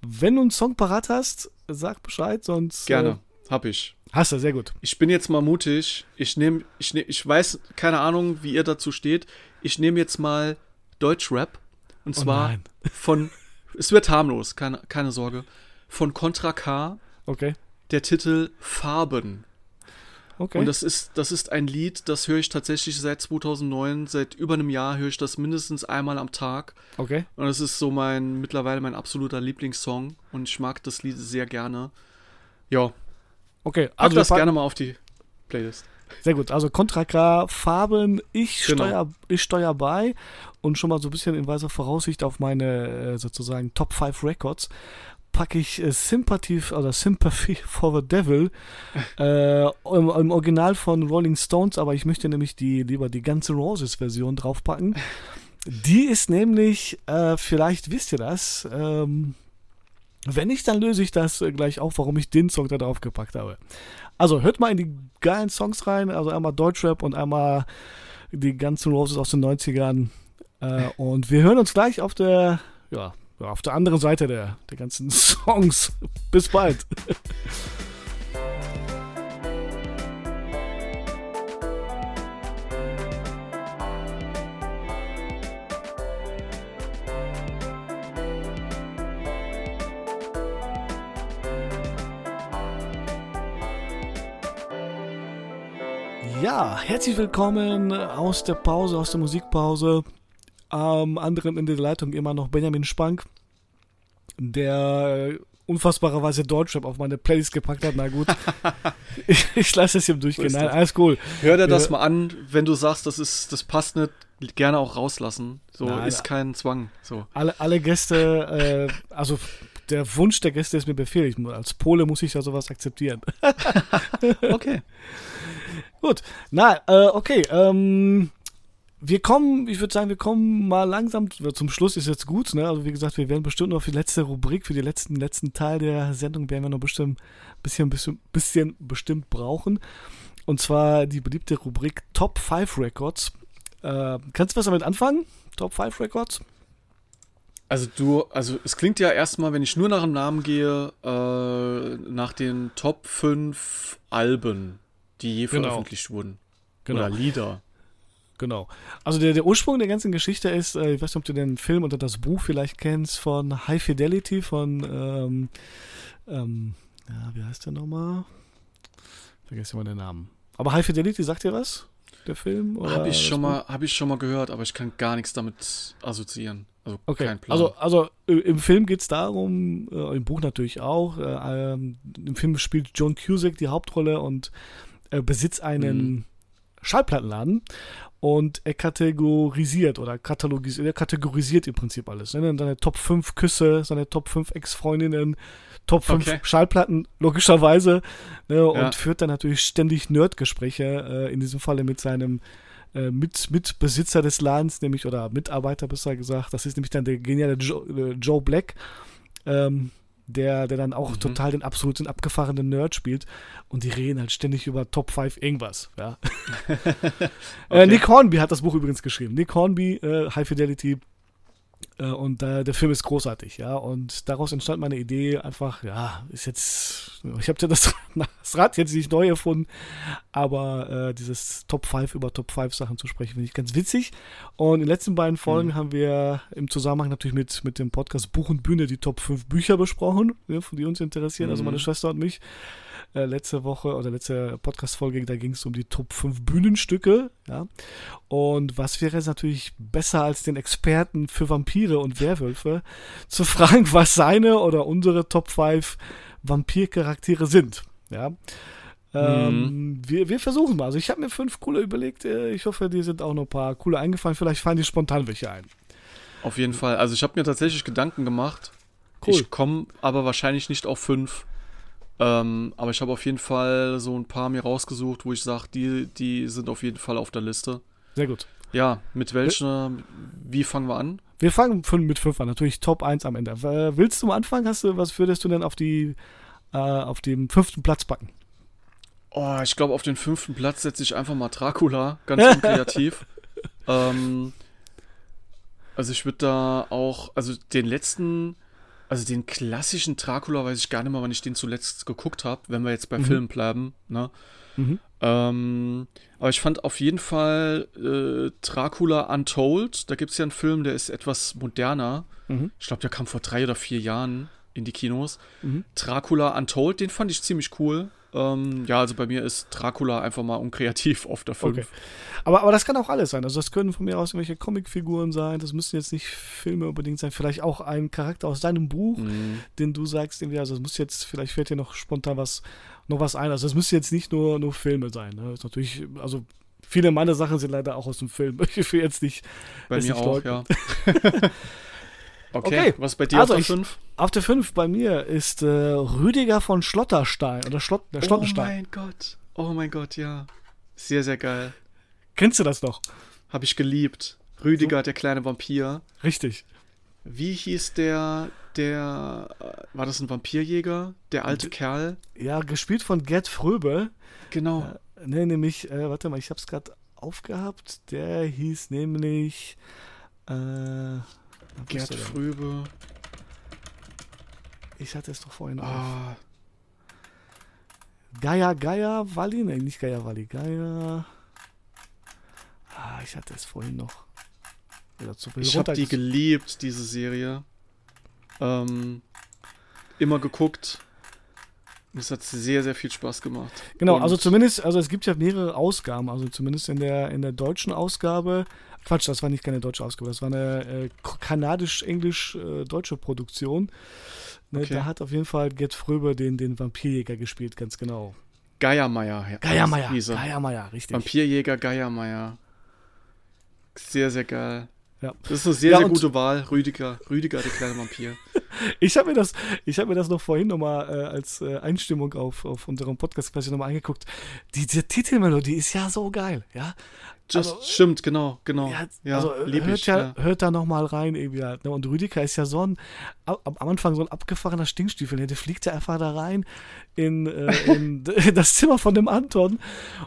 Wenn du einen Song parat hast, sag Bescheid, sonst. Gerne, äh, hab ich. Hast du, sehr gut. Ich bin jetzt mal mutig. Ich nehme, ich, nehm, ich weiß, keine Ahnung, wie ihr dazu steht. Ich nehme jetzt mal Deutschrap. Und oh zwar oh [laughs] von, es wird harmlos, keine, keine Sorge. Von Contra K. Okay. Der Titel Farben. Okay. Und das ist, das ist ein Lied, das höre ich tatsächlich seit 2009, seit über einem Jahr höre ich das mindestens einmal am Tag. Okay. Und das ist so mein, mittlerweile mein absoluter Lieblingssong und ich mag das Lied sehr gerne. Ja, Okay, also Pack das gerne mal auf die Playlist. Sehr gut. Also Contra Farben, ich genau. steuer, ich steuer bei und schon mal so ein bisschen in weiser Voraussicht auf meine äh, sozusagen Top 5 Records packe ich äh, Sympathy oder Sympathy [laughs] for the Devil [laughs] äh, im, im, Original von Rolling Stones, aber ich möchte nämlich die lieber die ganze Roses Version draufpacken. [laughs] Die ist nämlich, äh, vielleicht wisst ihr das, ähm, wenn nicht, dann löse ich das äh, gleich auf, warum ich den Song da drauf gepackt habe. Also hört mal in die geilen Songs rein, also einmal Deutschrap und einmal die ganzen Roses aus den 90ern. Äh, und wir hören uns gleich auf der, ja, auf der anderen Seite der, der ganzen [laughs] Songs. Bis bald. [laughs] Ja, herzlich willkommen aus der Pause, aus der Musikpause. Am anderen Ende der Leitung immer noch Benjamin Spank, der unfassbarerweise Deutschrap auf meine Playlist gepackt hat. Na gut, [laughs] ich, ich lasse es ihm durchgehen. Nein, alles cool. Hör dir das mal an, wenn du sagst, das ist, das passt nicht, gerne auch rauslassen. So Nein, ist kein Zwang. So. Alle, alle Gäste, äh, also der Wunsch der Gäste ist mir befehligt. Als Pole muss ich ja sowas akzeptieren. [laughs] okay. [laughs] Gut, na, äh, okay. Ähm, wir kommen, ich würde sagen, wir kommen mal langsam zum Schluss ist jetzt gut, ne? Also wie gesagt, wir werden bestimmt noch für die letzte Rubrik, für den letzten, letzten Teil der Sendung werden wir noch bestimmt bisschen, bisschen, bisschen bestimmt brauchen. Und zwar die beliebte Rubrik Top 5 Records. Äh, kannst du was damit anfangen? Top 5 Records? Also du, also es klingt ja erstmal, wenn ich nur nach dem Namen gehe, äh, nach den Top 5 Alben die je genau. veröffentlicht wurden. Genau. Oder Lieder. Genau. Also der, der Ursprung der ganzen Geschichte ist, äh, ich weiß nicht, ob du den Film oder das Buch vielleicht kennst, von High Fidelity, von, ähm, ähm, ja, wie heißt der nochmal? Vergesst mal den Namen. Aber High Fidelity, sagt dir was? Der Film? Habe ich, schon mal, hab ich schon mal gehört, aber ich kann gar nichts damit assoziieren. Also okay. kein Plan. Also, also im Film geht es darum, äh, im Buch natürlich auch, äh, ähm, im Film spielt John Cusack die Hauptrolle und äh, besitzt einen mhm. Schallplattenladen und er kategorisiert oder katalogisiert, er kategorisiert im Prinzip alles. Ne? Seine Top 5 Küsse, seine Top 5 Ex-Freundinnen, Top 5 okay. Schallplatten, logischerweise. Ne? Und ja. führt dann natürlich ständig Nerdgespräche, äh, in diesem Falle mit seinem äh, mit, Mitbesitzer des Ladens, nämlich, oder Mitarbeiter besser gesagt. Das ist nämlich dann der geniale Joe, äh, Joe Black. Ähm, der, der dann auch mhm. total den absoluten abgefahrenen Nerd spielt und die reden halt ständig über Top 5 irgendwas, ja. [laughs] Äh, okay. äh, Nick Hornby hat das Buch übrigens geschrieben. Nick Hornby, äh, High Fidelity, und äh, der Film ist großartig, ja. Und daraus entstand meine Idee, einfach, ja, ist jetzt, ich habe ja das, [laughs] das, Rad jetzt nicht neu erfunden, aber äh, dieses Top 5 über Top 5 Sachen zu sprechen, finde ich ganz witzig. Und in den letzten beiden Folgen mhm. haben wir im Zusammenhang natürlich mit, mit dem Podcast Buch und Bühne die Top 5 Bücher besprochen, ja, die uns interessieren, mhm. also meine mhm. Schwester und mich. Äh, letzte Woche oder letzte Podcast-Folge, da ging es um die Top 5 Bühnenstücke, ja. Und was wäre es natürlich besser als den Experten für Vampire und Werwölfe zu [laughs] fragen, was seine oder unsere Top 5 Vampircharaktere sind, ja. Ähm, mhm. wir, wir versuchen mal. Also ich habe mir fünf coole überlegt. Äh, ich hoffe, dir sind auch noch ein paar coole eingefallen. Vielleicht fallen dir spontan welche ein. Auf jeden Fall. Also ich habe mir tatsächlich Gedanken gemacht. Cool. Ich komme aber wahrscheinlich nicht auf fünf. Ähm, aber ich habe auf jeden Fall so ein paar mir rausgesucht, wo ich sage, die, die sind auf jeden Fall auf der Liste. Sehr gut. Ja, mit welcher, wie fangen wir an? Wir fangen mit fünf an, natürlich Top 1 am Ende. Willst du mal anfangen? Hast du, was würdest du denn auf die äh, auf den fünften Platz packen? Oh, ich glaube, auf den fünften Platz setze ich einfach mal Dracula, ganz unkreativ. [laughs] ähm, also ich würde da auch, also den letzten also den klassischen Dracula weiß ich gar nicht mehr, wann ich den zuletzt geguckt habe, wenn wir jetzt bei mhm. Filmen bleiben. Ne? Mhm. Ähm, aber ich fand auf jeden Fall äh, Dracula Untold. Da gibt es ja einen Film, der ist etwas moderner. Mhm. Ich glaube, der kam vor drei oder vier Jahren in die Kinos. Mhm. Dracula Untold, den fand ich ziemlich cool. Ähm, ja, also bei mir ist Dracula einfach mal unkreativ auf der 5. Okay. Aber, aber das kann auch alles sein. Also das können von mir aus irgendwelche Comicfiguren sein. Das müssen jetzt nicht Filme unbedingt sein. Vielleicht auch ein Charakter aus deinem Buch, mhm. den du sagst, irgendwie, also es muss jetzt, vielleicht fällt dir noch spontan was, noch was ein. Also es müssen jetzt nicht nur, nur Filme sein. Ne? Das ist natürlich, also viele meiner Sachen sind leider auch aus dem Film. [laughs] Ich will jetzt nicht. Bei mir auch, ja. [laughs] Okay, okay, was bei dir also auf der 5? Auf der 5 bei mir ist äh, Rüdiger von Schlotterstein oder Schlott, der Schlottenstein. Oh mein Gott, oh mein Gott, ja. Sehr, sehr geil. Kennst du das noch? Hab ich geliebt. Rüdiger, so. der kleine Vampir. Richtig. Wie hieß der, der, äh, war das ein Vampirjäger? Der alte D Kerl? Ja, gespielt von Gerd Fröbe. Genau. Äh, ne, nämlich, äh, warte mal, ich hab's gerade aufgehabt. Der hieß nämlich, äh, Gerd Fröbe. Ich hatte es doch vorhin ah. Gaia, Gaia, Walli? Nein, nicht Gaia, Walli. Gaia. Ah, ich hatte es vorhin noch. ich habe die geliebt, diese Serie. Ähm, immer geguckt. Es hat sehr, sehr viel Spaß gemacht. Genau, Und also zumindest, also es gibt ja mehrere Ausgaben, also zumindest in der, in der deutschen Ausgabe Quatsch, das war nicht keine deutsche Ausgabe, das war eine äh, kanadisch-englisch-deutsche äh, Produktion. Ne, okay. Da hat auf jeden Fall Gerd Fröber den, den Vampirjäger gespielt, ganz genau. Geiermeier. Geiermeier, Geiermeier, richtig. Vampirjäger Geiermeier. Sehr, sehr geil. Ja. Das ist eine sehr, ja, sehr gute Wahl. Rüdiger, Rüdiger, der kleine Vampir. [laughs] ich habe mir, das, hab mir das noch vorhin nochmal äh, als äh, Einstimmung auf, auf unserem Podcast quasi nochmal angeguckt. Die, die Titelmelodie ist ja so geil, ja. Just, also, stimmt, genau, genau. Ja, ja also hört, ich, ja, ja. hört da nochmal rein irgendwie halt. Ne? Und Rüdiger ist ja so ein, am Anfang so ein abgefahrener Stinkstiefel. Ne? Der fliegt ja einfach da rein in, äh, in [laughs] das Zimmer von dem Anton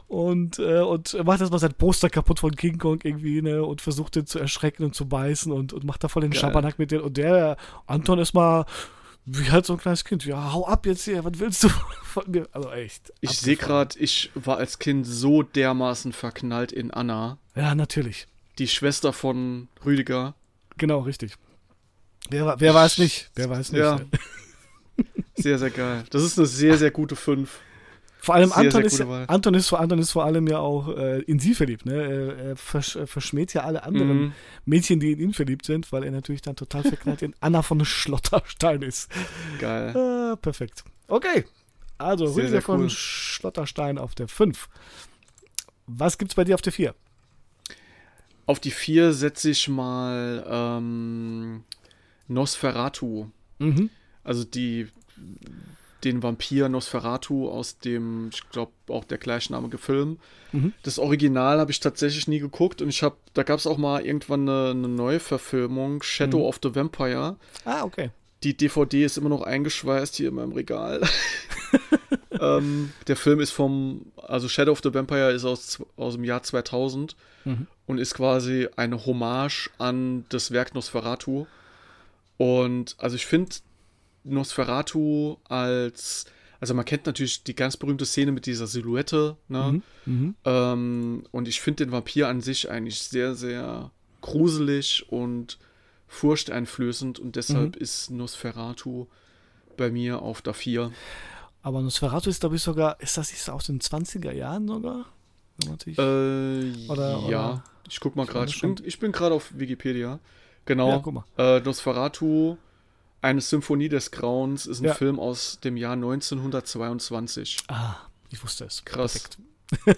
und, äh, und macht erstmal sein Poster kaputt von King Kong irgendwie ne? und versucht den zu erschrecken und zu beißen und, und macht da voll den Schabernack mit dem. Und der Anton ist mal wie halt so ein kleines Kind. Ja, hau ab jetzt hier, was willst du von mir? Also echt. Ich sehe gerade, ich war als Kind so dermaßen verknallt in Anna. Ja, natürlich. Die Schwester von Rüdiger. Genau, richtig. Wer, wer weiß nicht? Wer weiß nicht? Ja. sehr, sehr geil. Das ist eine sehr, sehr gute 5. Vor allem sehr, Anton, sehr ist, Anton, ist, Anton ist vor allem ja auch äh, in sie verliebt. Ne? Er, er versch, verschmäht ja alle anderen mhm. Mädchen, die in ihn verliebt sind, weil er natürlich dann total verknallt in Anna von Schlotterstein ist. Geil. Äh, perfekt. Okay. Also sehr, Rüdiger von cool. Schlotterstein auf der 5. Was gibt's bei dir auf der 4? Auf die 4 setze ich mal ähm, Nosferatu. Mhm. Also die den Vampir Nosferatu aus dem, ich glaube, auch der gleichnamige Film. Mhm. Das Original habe ich tatsächlich nie geguckt und ich habe, da gab es auch mal irgendwann eine, eine neue Verfilmung, Shadow mhm. of the Vampire. Ah, okay. Die DVD ist immer noch eingeschweißt hier in meinem Regal. [laughs] ähm, der Film ist vom, also Shadow of the Vampire ist aus, aus dem Jahr 2000 mhm. und ist quasi eine Hommage an das Werk Nosferatu. Und also ich finde Nosferatu als, also man kennt natürlich die ganz berühmte Szene mit dieser Silhouette, ne? Mhm, mhm. ähm, und ich finde den Vampir an sich eigentlich sehr, sehr gruselig und furchteinflößend und deshalb mhm. ist Nosferatu bei mir auf der 4. Aber Nosferatu ist, glaube ich, sogar, ist das nicht aus den 20er Jahren sogar? Äh, oder, ja, oder? ich guck mal gerade. Ich bin, ich bin gerade auf Wikipedia. Genau. Ja, guck mal. Äh, Nosferatu, eine Symphonie des Grauens, ist ein ja. Film aus dem Jahr 1922. Ah, ich wusste es. Krass. [laughs]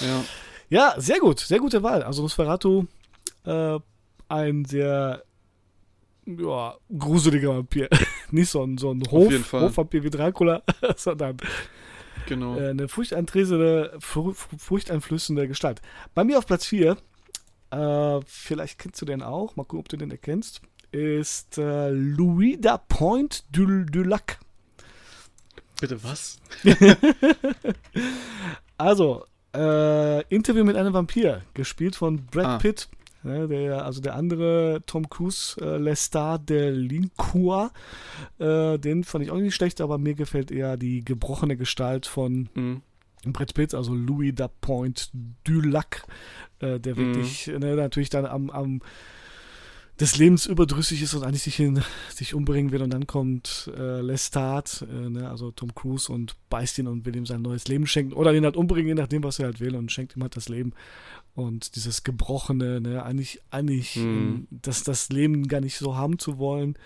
ja. Ja, sehr gut. Sehr gute Wahl. Also Nosferatu, äh, ein sehr ja, gruseliger Vampir. [laughs] Nicht so ein, so ein Hof, Hofvampir wie Dracula, [laughs] sondern genau. äh, eine furchteinflößende, furchteinflößende Gestalt. Bei mir auf Platz 4, äh, vielleicht kennst du den auch, mal gucken, ob du den erkennst, ist äh, Louis da Point du, du Lac. Bitte was? [laughs] also, äh, Interview mit einem Vampir, gespielt von Brad ah. Pitt. Ja, der, also der andere Tom Cruise, äh, Lestat de Lincourt, äh, den fand ich auch nicht schlecht, aber mir gefällt eher die gebrochene Gestalt von mhm. Brad Pitt, also Louis da Point du Lac, äh, der mhm. wirklich ne, natürlich dann am, am des Lebens überdrüssig ist und eigentlich sich, in, sich umbringen will und dann kommt äh, Lestat, äh, ne, also Tom Cruise und beißt ihn und will ihm sein neues Leben schenken oder ihn halt umbringen, je nachdem, was er halt will und schenkt ihm halt das Leben und dieses Gebrochene, ne, eigentlich, eigentlich mhm. das, das Leben gar nicht so haben zu wollen,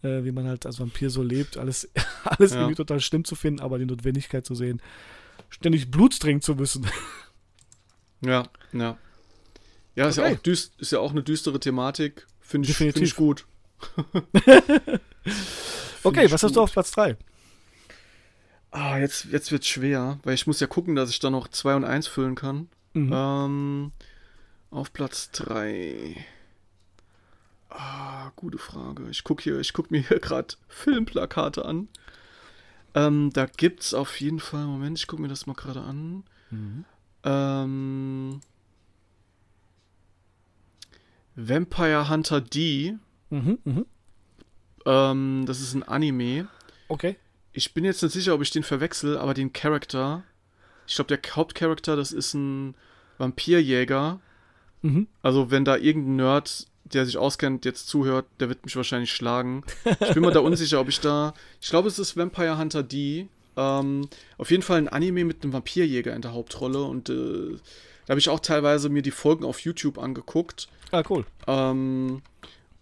äh, wie man halt als Vampir so lebt, alles, [laughs] alles ja. irgendwie total schlimm zu finden, aber die Notwendigkeit zu sehen, ständig Blut trinken zu müssen. [laughs] Ja, ja. Ja, ist, okay. ja auch düst, ist ja auch eine düstere Thematik. Finde ich, find ich gut. [laughs] okay, was gut. hast du auf Platz 3? Ah, jetzt, jetzt wird es schwer, weil ich muss ja gucken, dass ich da noch 2 und 1 füllen kann. Mhm. Ähm, auf Platz 3. Ah, gute Frage. Ich gucke hier, ich guck mir hier [laughs] gerade Filmplakate an. Ähm, da es auf jeden Fall, Moment, ich gucke mir das mal gerade an. Mhm. Ähm, Vampire Hunter D. Mhm, mh. ähm, das ist ein Anime. Okay. Ich bin jetzt nicht sicher, ob ich den verwechsel, aber den Charakter. Ich glaube, der Hauptcharakter, das ist ein Vampirjäger. Mhm. Also, wenn da irgendein Nerd, der sich auskennt, jetzt zuhört, der wird mich wahrscheinlich schlagen. Ich bin mir da unsicher, ob ich da. Ich glaube, es ist Vampire Hunter D. Ähm, auf jeden Fall ein Anime mit einem Vampirjäger in der Hauptrolle und äh, da habe ich auch teilweise mir die Folgen auf YouTube angeguckt. Ah, cool. Ähm,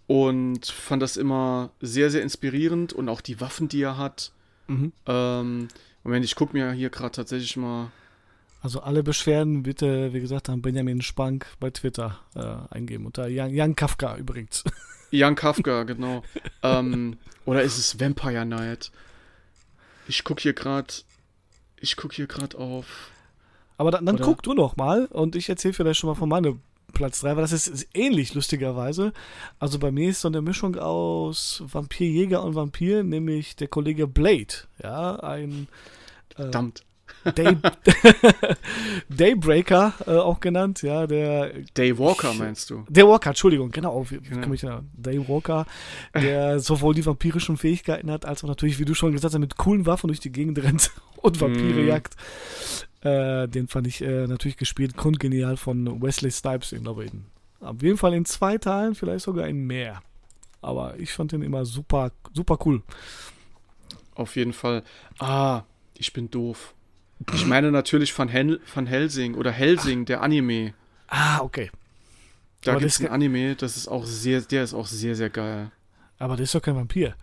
und fand das immer sehr, sehr inspirierend und auch die Waffen, die er hat. Mhm. Ähm, Moment, ich gucke mir hier gerade tatsächlich mal. Also alle Beschwerden bitte, wie gesagt, an Benjamin Spank bei Twitter äh, eingeben. Unter Jan, Jan Kafka übrigens. [laughs] Jan Kafka, genau. ähm, oder ist es Vampire Night? Ich gucke hier gerade. Ich gucke hier gerade auf. Aber dann, dann guck du noch mal und ich erzähle vielleicht schon mal von meinem Platz 3, weil das ist, ist, ähnlich, lustigerweise. Also bei mir ist so eine Mischung aus Vampirjäger und Vampir, nämlich der Kollege Blade, ja, ein äh, Verdammt. Day [laughs] Daybreaker äh, auch genannt, ja, der Daywalker meinst du? Daywalker, Entschuldigung, genau, genau. Ich, ja, Daywalker, der [laughs] sowohl die vampirischen Fähigkeiten hat, als auch natürlich, wie du schon gesagt hast, mit coolen Waffen durch die Gegend rennt [laughs] und Vampire mm. jagt. Äh, den fand ich äh, natürlich gespielt, grundgenial von Wesley Snipes, in, auf jeden Fall in zwei Teilen, vielleicht sogar in mehr. Aber ich fand den immer super, super cool. Auf jeden Fall. Ah, ich bin doof. Ich meine natürlich von, Hen von Helsing oder Helsing, Ach. der Anime. Ah, okay. Da gibt es ein Anime, das ist auch sehr, der ist auch sehr, sehr geil. Aber der ist doch kein Vampir.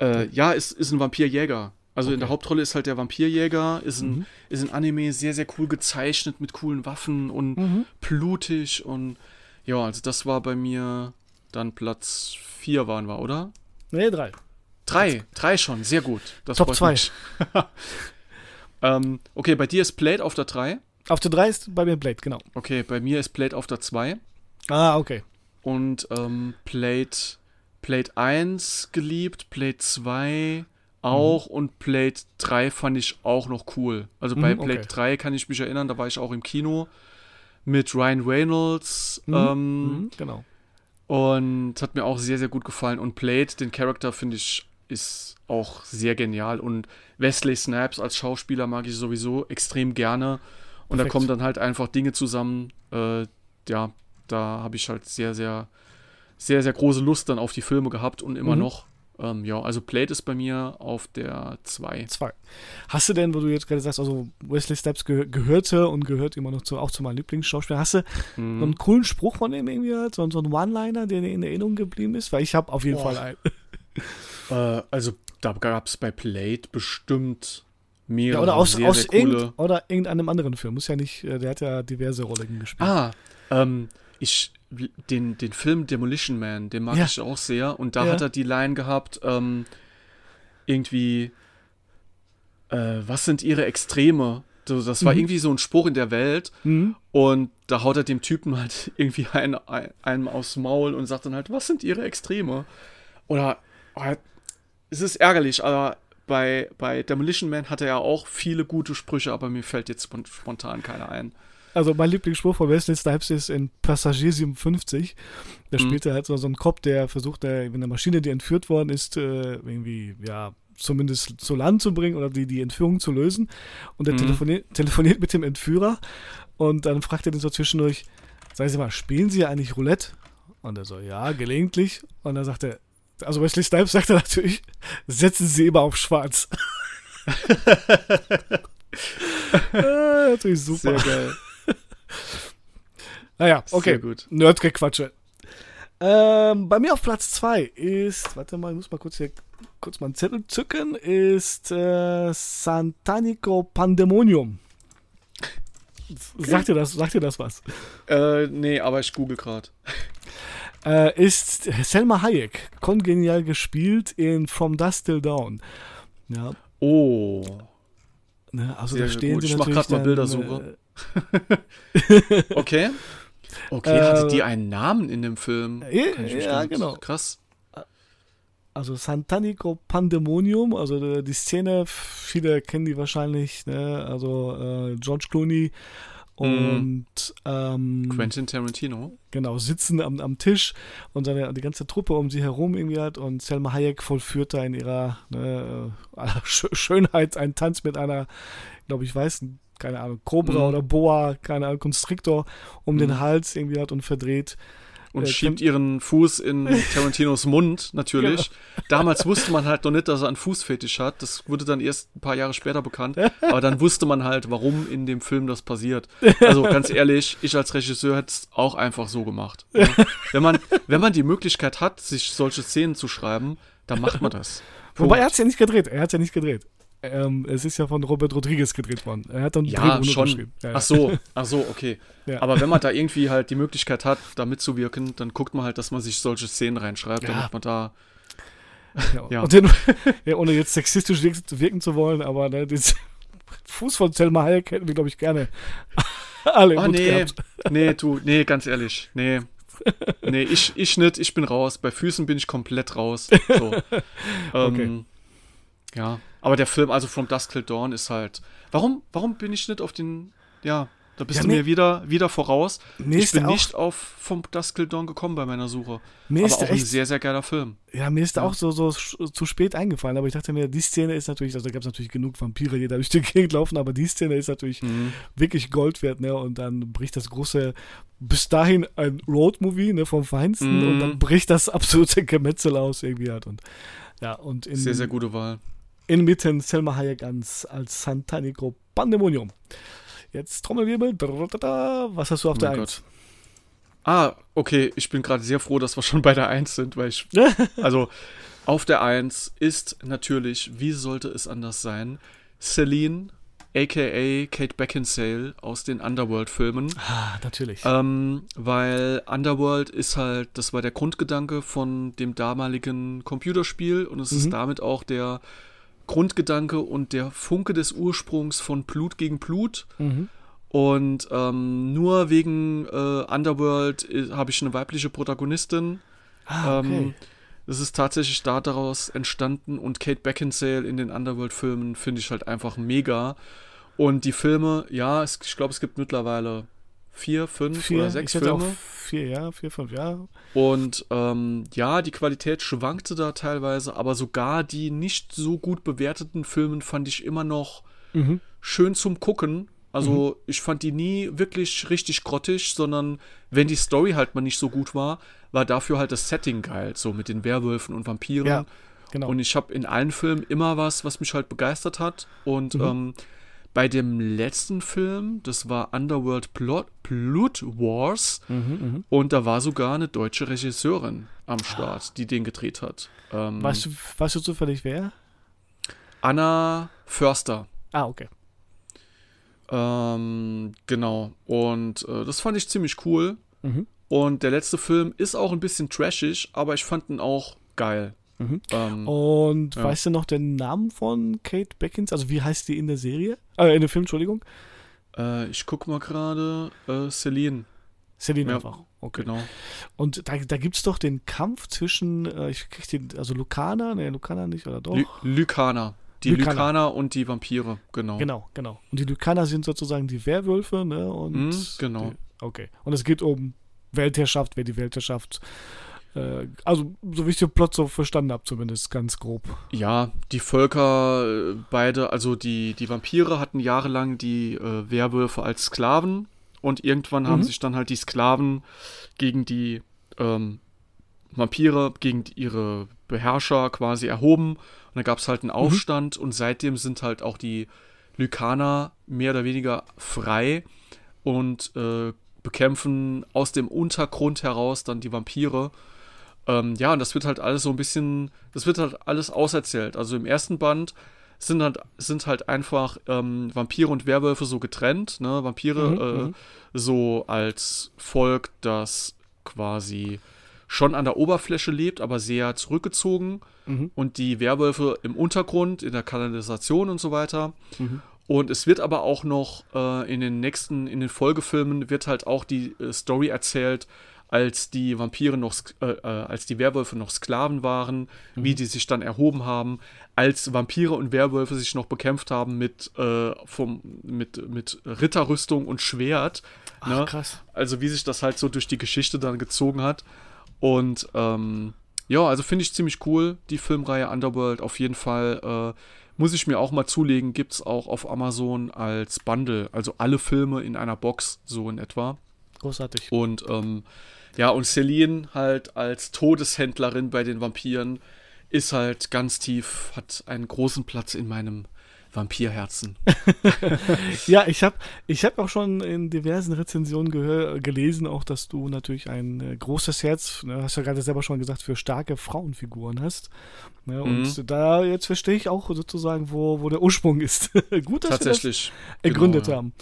Äh, ja, ist, ist ein Vampirjäger. Also okay. in der Hauptrolle ist halt der Vampirjäger, ist ein, mhm. ist ein Anime sehr, sehr cool gezeichnet mit coolen Waffen und mhm. blutig und ja, also das war bei mir dann Platz 4 waren wir, oder? Nee, drei. Drei, drei schon, sehr gut. Das Top 2. [laughs] ähm, okay, bei dir ist Blade auf der 3. Auf der 3 ist bei mir Blade, genau. Okay, bei mir ist Blade auf der 2. Ah, okay. Und ähm, Blade, Blade 1 geliebt, Blade 2 auch mhm. und Blade 3 fand ich auch noch cool. Also bei mhm, okay. Blade 3 kann ich mich erinnern, da war ich auch im Kino mit Ryan Reynolds. Mhm, ähm, mhm, genau. Und hat mir auch sehr, sehr gut gefallen. Und Blade, den Charakter, finde ich, ist auch sehr genial. Und Wesley Snipes als Schauspieler mag ich sowieso extrem gerne. Und Perfekt. da kommen dann halt einfach Dinge zusammen. Äh, ja, da habe ich halt sehr, sehr, sehr, sehr große Lust dann auf die Filme gehabt und immer mhm. noch. Ähm, ja, also Plate ist bei mir auf der 2. 2. Hast du denn, wo du jetzt gerade sagst, also Wesley Steps ge gehörte und gehört immer noch zu, auch zu meinem Lieblingsschauspieler, hast du mhm. einen coolen Spruch von ihm irgendwie halt, so, so einen One-Liner, der dir in Erinnerung geblieben ist? Weil ich habe auf jeden Boah. Fall einen. Äh, also da gab es bei Plate bestimmt mehrere ja, oder aus, sehr, aus sehr coole... oder irgendeinem anderen Film. Muss ja nicht, äh, der hat ja diverse Rollen gespielt. Ah, ähm, ich den, den Film Demolition Man, den mag ja. ich auch sehr. Und da ja. hat er die Line gehabt, ähm, irgendwie, äh, was sind ihre Extreme? Das war mhm. irgendwie so ein Spruch in der Welt. Mhm. Und da haut er dem Typen halt [laughs] irgendwie einen, einem aufs Maul und sagt dann halt, was sind ihre Extreme? Oder oh, es ist ärgerlich, aber bei, bei Demolition Man hat er ja auch viele gute Sprüche, aber mir fällt jetzt spontan keiner ein. Also mein Lieblingsspruch von Wesley Snipes ist in Passagier 57. Da mhm. spielt er halt so, so einen Cop, der versucht, der, wenn eine Maschine, die entführt worden ist, äh, irgendwie, ja, zumindest zu Land zu bringen oder die, die Entführung zu lösen. Und er mhm. telefoniert, telefoniert mit dem Entführer und dann fragt er den so zwischendurch, sagen Sie mal, spielen Sie eigentlich Roulette? Und er so, ja, gelegentlich. Und dann sagt er, also Wesley Snipes sagt er natürlich, setzen Sie immer auf schwarz. äh, [laughs] natürlich super. Sehr geil. naja, okay. Sehr gut. Nerdgequatsche. Ähm, bei mir auf Platz 2 ist, warte mal, ich muss mal kurz hier kurz mal einen Zettel zücken, ist äh, Santanico Pandemonium. Okay. Sagt dir das, sagt dir das was? Äh, nee, aber ich google gerade. Äh, ist Selma Hayek, kongenial gespielt in From Dust Till Dawn. Ja. Oh. Ne, also Sehr da stehen gut. sie ich mach gerade mal Bildersuche. [laughs] [laughs] okay. Okay, äh, hatte die einen Namen in dem Film? Äh, ja, genau. Krass. Also Santanico Pandemonium, also die Szene, viele kennen die wahrscheinlich, ne? also äh, George Clooney und ähm, Quentin Tarantino. Genau, sitzen am, am Tisch und seine, die ganze Truppe um sie herum irgendwie hat und Selma Hayek vollführt da in ihrer ne, äh, [laughs] Schönheit einen Tanz mit einer, glaube ich, weißen keine Ahnung, Cobra mhm. oder Boa, keine Ahnung, Constrictor um mhm. den Hals irgendwie hat und verdreht. Und äh, schiebt ihren Fuß in [laughs] Tarantinos Mund, natürlich. Genau. Damals wusste man halt noch nicht, dass er einen Fußfetisch hat. Das wurde dann erst ein paar Jahre später bekannt. Aber dann wusste man halt, warum in dem Film das passiert. Also ganz ehrlich, ich als Regisseur hätte es auch einfach so gemacht. Ja. Wenn, man, wenn man die Möglichkeit hat, sich solche Szenen zu schreiben, dann macht man das. Wobei er hat es ja nicht gedreht. Er hat es ja nicht gedreht. Ähm, es ist ja von Robert Rodriguez gedreht worden. Er hat dann ja, schon. geschrieben. Ja, ja. Ach so, ach so, okay. [laughs] Ja. Aber wenn man da irgendwie halt die Möglichkeit hat, da mitzuwirken, dann guckt man halt, dass man sich solche Szenen reinschreibt, damit man da ja. [laughs] Den, [laughs] ja. ohne jetzt sexistisch wirken zu wollen, aber ne, den Fuß von Selma Hayek hätten wir, glaube ich, gerne alle oh, nee, gehabt. nee, du, nee, ganz ehrlich, nee. Nee, ich, ich nicht, ich bin raus. Bei Füßen bin ich komplett raus. So. ähm, okay. Ja. Aber der Film, also From Dusk Till Dawn, ist halt. Warum, warum bin ich nicht auf den. Ja, da bist ja, du mir wieder, wieder voraus. ich bin nicht auf From Dusk Till Dawn gekommen bei meiner Suche. Mir aber auch echt, ein sehr, sehr geiler Film. Ja, mir ist ja. auch so, so zu spät eingefallen, aber ich dachte mir, die Szene ist natürlich, also da gab es natürlich genug Vampire, die da durch die Gegend laufen, aber die Szene ist natürlich mhm. wirklich Gold wert, ne? Und dann bricht das große, bis dahin ein Road-Movie, ne, vom Feinsten, mhm. und dann bricht das absolute Gemetzel aus irgendwie halt. Und ja, und in, sehr, sehr gute Wahl inmitten Selma Hayek als, als Santanico Pandemonium. Jetzt Trommelwirbel. Was hast du auf oh der 1? Ah, okay. Ich bin gerade sehr froh, dass wir schon bei der 1 sind, weil ich. also, auf der 1 ist natürlich, wie sollte es anders sein, Celine, aka Kate Beckinsale aus den Underworld-Filmen. Ah, natürlich. Ähm, weil Underworld ist halt, das war der Grundgedanke von dem damaligen Computerspiel und es mhm. ist damit auch der Grundgedanke und der Funke des Ursprungs von Blut gegen Blut. Mhm. Und ähm, nur wegen äh, Underworld äh, habe ich eine weibliche Protagonistin. Ah, okay. Ähm, das ist tatsächlich da daraus entstanden und Kate Beckinsale in den Underworld-Filmen finde ich halt einfach mega. Und die Filme, ja, es, ich glaube, es gibt mittlerweile vier, fünf vier, oder sechs Filme. vier, ja, vier, fünf, ja. Und ähm, ja, die Qualität schwankte da teilweise, aber sogar die nicht so gut bewerteten Filme fand ich immer noch mhm. schön zum Gucken. Also mhm. ich fand die nie wirklich richtig grottig, sondern wenn die Story halt mal nicht so gut war, war dafür halt das Setting geil, so mit den Werwölfen und Vampiren. Ja, genau. Und ich habe in allen Filmen immer was, was mich halt begeistert hat. Und mhm. ähm, bei dem letzten Film, das war Underworld Plot, Blood Wars, mhm, mhm, und da war sogar eine deutsche Regisseurin am Start, die den gedreht hat. Ähm, weißt, du, weißt du zufällig wer? Anna Förster. Ah, okay. Ähm, genau. Und äh, das fand ich ziemlich cool. Mhm. Und der letzte Film ist auch ein bisschen trashig, aber ich fand ihn auch geil. Mhm. Ähm, und ja. weißt du noch den Namen von Kate Beckins? Also wie heißt die in der Serie? Äh, in dem Film, Entschuldigung. Äh, ich guck mal gerade. Äh, Celine. Celine ja, einfach. Okay. Genau. Und da, da gibt es doch den Kampf zwischen, äh, ich krieg den, also Lucana, ne, Lucana nicht, oder doch? Ly Lucana. Die Lykaner und die Vampire, genau. Genau, genau. Und die Lykaner sind sozusagen die Werwölfe, ne? Und mm, genau. Die, okay. Und es geht um Weltherrschaft, wer die Weltherrschaft äh, also, so wie ich den Plot so verstanden habe, zumindest ganz grob. Ja, die Völker, äh, beide, also die, die Vampire hatten jahrelang die äh, Werwölfe als Sklaven und irgendwann mhm. haben sich dann halt die Sklaven gegen die ähm, Vampire, gegen ihre Beherrscher quasi erhoben. Und da gab es halt einen mhm. Aufstand mhm. und seitdem sind halt auch die Lykaner mehr oder weniger frei und äh, bekämpfen aus dem Untergrund heraus dann die Vampire. Ähm, ja, und das wird halt alles so ein bisschen, das wird halt alles auserzählt. Also im ersten Band sind halt, sind halt einfach ähm, Vampire und Werwölfe so getrennt. Ne? Vampire mhm, äh, mhm. so als Volk, das quasi schon an der Oberfläche lebt, aber sehr zurückgezogen. Mhm. Und die Werwölfe im Untergrund, in der Kanalisation und so weiter. Mhm. Und es wird aber auch noch äh, in den nächsten, in den Folgefilmen wird halt auch die äh, Story erzählt, als die Vampire noch, äh, äh, als die Werwölfe noch Sklaven waren, mhm. wie die sich dann erhoben haben, als Vampire und Werwölfe sich noch bekämpft haben mit, äh, vom, mit, mit Ritterrüstung und Schwert. Ach, ne? krass. Also wie sich das halt so durch die Geschichte dann gezogen hat. Und ähm, ja, also finde ich ziemlich cool, die Filmreihe Underworld. Auf jeden Fall äh, muss ich mir auch mal zulegen, gibt es auch auf Amazon als Bundle, also alle Filme in einer Box, so in etwa. Großartig. Und ähm, ja, und Celine halt als Todeshändlerin bei den Vampiren ist halt ganz tief, hat einen großen Platz in meinem Vampirherzen. [laughs] ja, ich habe ich hab auch schon in diversen Rezensionen gelesen, auch dass du natürlich ein äh, großes Herz, ne, hast ja gerade selber schon gesagt, für starke Frauenfiguren hast. Ne, und mhm. da jetzt verstehe ich auch sozusagen, wo, wo der Ursprung ist. [laughs] Gut, dass wir das ergründet genau, ja. haben.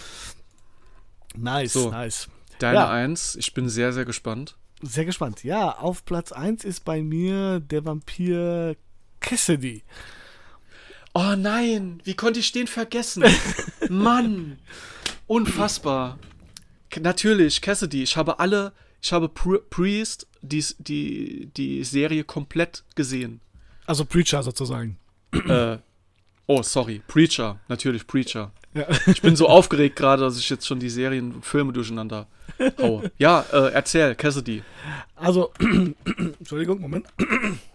Nice, so. nice. Deine ja. Eins, ich bin sehr, sehr gespannt. Sehr gespannt. Ja, auf Platz 1 ist bei mir der Vampir Cassidy. Oh nein, wie konnte ich den vergessen? [laughs] Mann, unfassbar. Natürlich, Cassidy. Ich habe alle, ich habe Priest, die, die, die Serie komplett gesehen. Also Preacher sozusagen. Äh, oh, sorry, Preacher, natürlich Preacher. Ja. Ich bin so aufgeregt gerade, dass ich jetzt schon die Serien und Filme durcheinander haue. Ja, äh, erzähl, Cassidy. Also, [clears throat] Entschuldigung, Moment. [clears throat]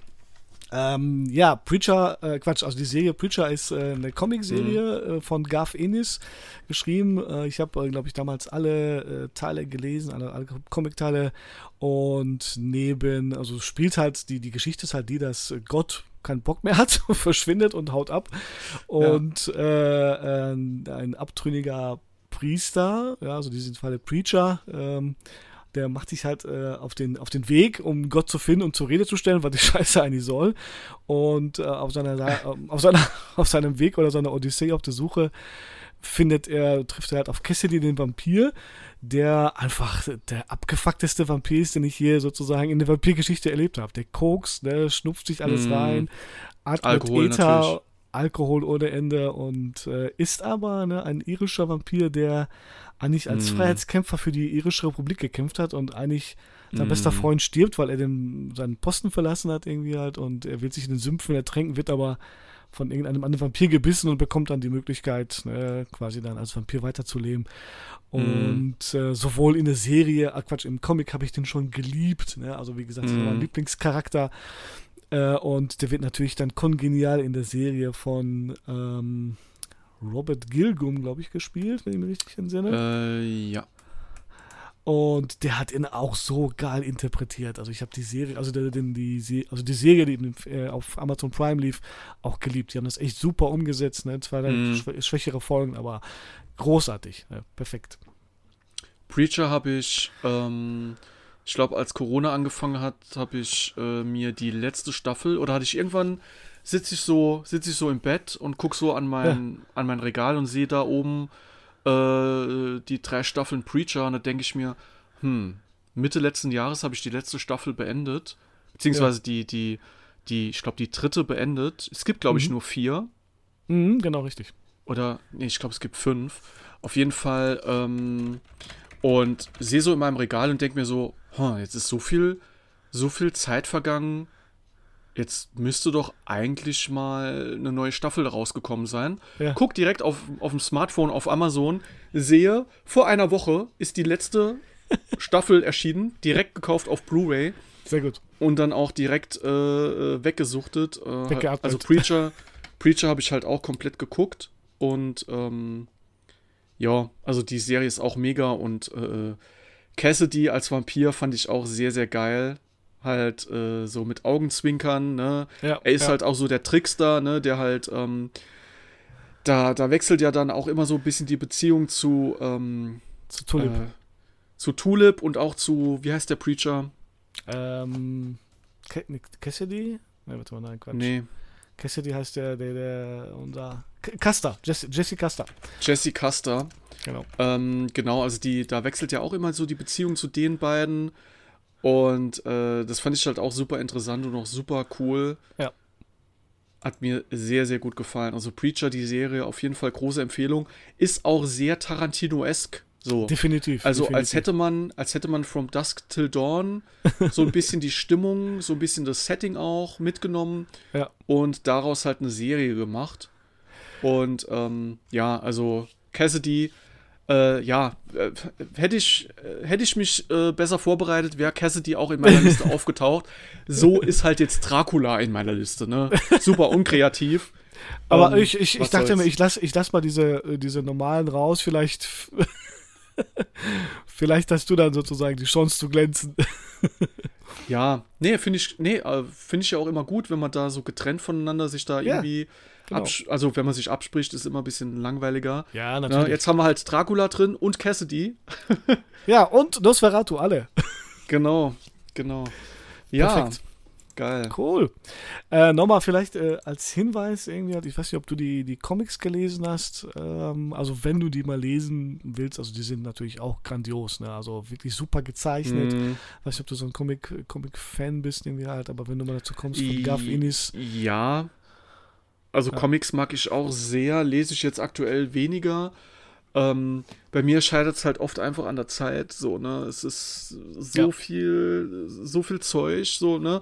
Ähm, ja, Preacher, äh, Quatsch, also die Serie Preacher ist äh, eine Comicserie mhm. äh, von Garth Ennis geschrieben. Äh, ich habe, äh, glaube ich, damals alle äh, Teile gelesen, alle, alle Comic-Teile und neben, also spielt halt, die, die Geschichte ist halt die, dass Gott keinen Bock mehr hat, [laughs] verschwindet und haut ab. Und ja. ein abtrünniger Priester, ja, also in diesem Fall Preacher, ähm, der macht sich halt äh, auf, den, auf den Weg, um Gott zu finden und zur Rede zu stellen, was die [laughs] Scheiße eigentlich soll. Und äh, auf, seiner, äh, auf, seiner, [laughs] auf seinem Weg oder seiner Odyssee auf der Suche findet er, trifft er halt auf Cassidy, den Vampir, der einfach der abgefuckteste Vampir ist, den ich hier sozusagen in der Vampirgeschichte erlebt habe. Der kokst, ne, schnupft sich alles mm. rein, atmet Alkohol Ether, natürlich. Alkohol ohne Ende und äh, ist aber ne, ein irischer Vampir, der eigentlich als mm. Freiheitskämpfer für die irische Republik gekämpft hat und eigentlich sein mm. bester Freund stirbt, weil er den, seinen Posten verlassen hat irgendwie halt und er will sich in den Sümpfen ertränken, wird aber von irgendeinem anderen Vampir gebissen und bekommt dann die Möglichkeit, ne, quasi dann als Vampir weiterzuleben. Mhm. Und mm. äh, sowohl in der Serie, ah Quatsch, im Comic habe ich den schon geliebt. Ne? Also wie gesagt, mm. mein Lieblingscharakter. Äh, und der wird natürlich dann kongenial in der Serie von ähm, Robert Gilgum, glaube ich, gespielt, wenn ich mich richtig entsinne. Äh, ja. Und der hat ihn auch so geil interpretiert. Also ich habe die Serie, also die, die, also die Serie, die äh, auf Amazon Prime lief, auch geliebt. Die haben das echt super umgesetzt. Ne? Zwar mm. schwächere Folgen, aber großartig. Ja, perfekt. Preacher habe ich, ähm, ich glaube, als Corona angefangen hat, habe ich äh, mir die letzte Staffel oder hatte ich irgendwann sitze ich so sitze ich so im Bett und gucke so an mein ja. an mein Regal und sehe da oben äh, die drei Staffeln Preacher und da denke ich mir, hm, Mitte letzten Jahres habe ich die letzte Staffel beendet, beziehungsweise ja. die, die, die, ich glaube, die dritte beendet. Es gibt, glaube mhm. ich, nur vier. Mhm, genau, richtig. Oder, nee, ich glaube, es gibt fünf. Auf jeden Fall, ähm, und sehe so in meinem Regal und denke mir so, huh, jetzt ist so viel, so viel Zeit vergangen, jetzt müsste doch eigentlich mal eine neue Staffel rausgekommen sein. Ja. Guck direkt auf, auf dem Smartphone auf Amazon, sehe, vor einer Woche ist die letzte [laughs] Staffel erschienen, direkt gekauft auf Blu-ray. Sehr gut. Und dann auch direkt äh, äh weggesuchtet. Äh, also Preacher, Preacher habe ich halt auch komplett geguckt. Und ähm, ja, also die Serie ist auch mega und äh, Cassidy als Vampir fand ich auch sehr, sehr geil halt äh, so mit Augenzwinkern, ne? Ja, er ist ja. halt auch so der Trickster, ne, der halt, ähm, da, da wechselt ja dann auch immer so ein bisschen die Beziehung zu, ähm, zu Tulip. Äh, zu Tulip und auch zu, wie heißt der Preacher? Ähm, Cassidy? Ne, warte mal, nein, Quatsch. Nee. Cassidy heißt der, der, der, unser, Custer, Jesse, Jesse Custer. Jesse Custer. Genau. Ähm, genau, also die, da wechselt ja auch immer so die Beziehung zu den beiden. Und äh, das fand ich halt auch super interessant und auch super cool. Ja. Hat mir sehr, sehr gut gefallen. Also Preacher, die Serie, auf jeden Fall große Empfehlung. Ist auch sehr Tarantino-esk. So. Definitiv. Also definitiv. als hätte man, als hätte man From Dusk Till Dawn [laughs] so ein bisschen die Stimmung, so ein bisschen das Setting auch mitgenommen ja. und daraus halt eine Serie gemacht. Und ähm, ja, also Cassidy äh, ja, äh, hätte ich, hätte ich mich äh, besser vorbereitet, wäre Cassidy auch in meiner Liste [laughs] aufgetaucht. So ist halt jetzt Dracula in meiner Liste, ne? Super unkreativ. [laughs] Aber ähm, ich, ich, ich dachte soll's? mir, ich lasse ich lass mal diese, äh, diese normalen raus, vielleicht. [laughs] vielleicht hast du dann sozusagen die Chance zu glänzen. Ja, nee, finde ich, nee, finde ich ja auch immer gut, wenn man da so getrennt voneinander sich da ja. irgendwie Genau. also wenn man sich abspricht, ist immer ein bisschen langweiliger. Ja, natürlich. Na, jetzt haben wir halt Dracula drin und Cassidy. ja, und Nosferatu, alle. [laughs] Genau, genau. Ja, Perfekt. Geil. Cool. Äh, Nochmal vielleicht äh, als Hinweis irgendwie, halt, ich weiß nicht, ob du die, die Comics gelesen hast. Ähm, also wenn du die mal lesen willst, also die sind natürlich auch grandios, ne? Also wirklich super gezeichnet. Mm. Weiß nicht, ob du so ein Comic-Fan Comic bist, irgendwie halt, aber wenn du mal dazu kommst von Gav Innis. Ja, also ja. Comics mag ich auch sehr, lese ich jetzt aktuell weniger. Ähm, bei mir scheitert es halt oft einfach an der Zeit, so, ne? Es ist so ja. viel, so viel Zeug, so, ne?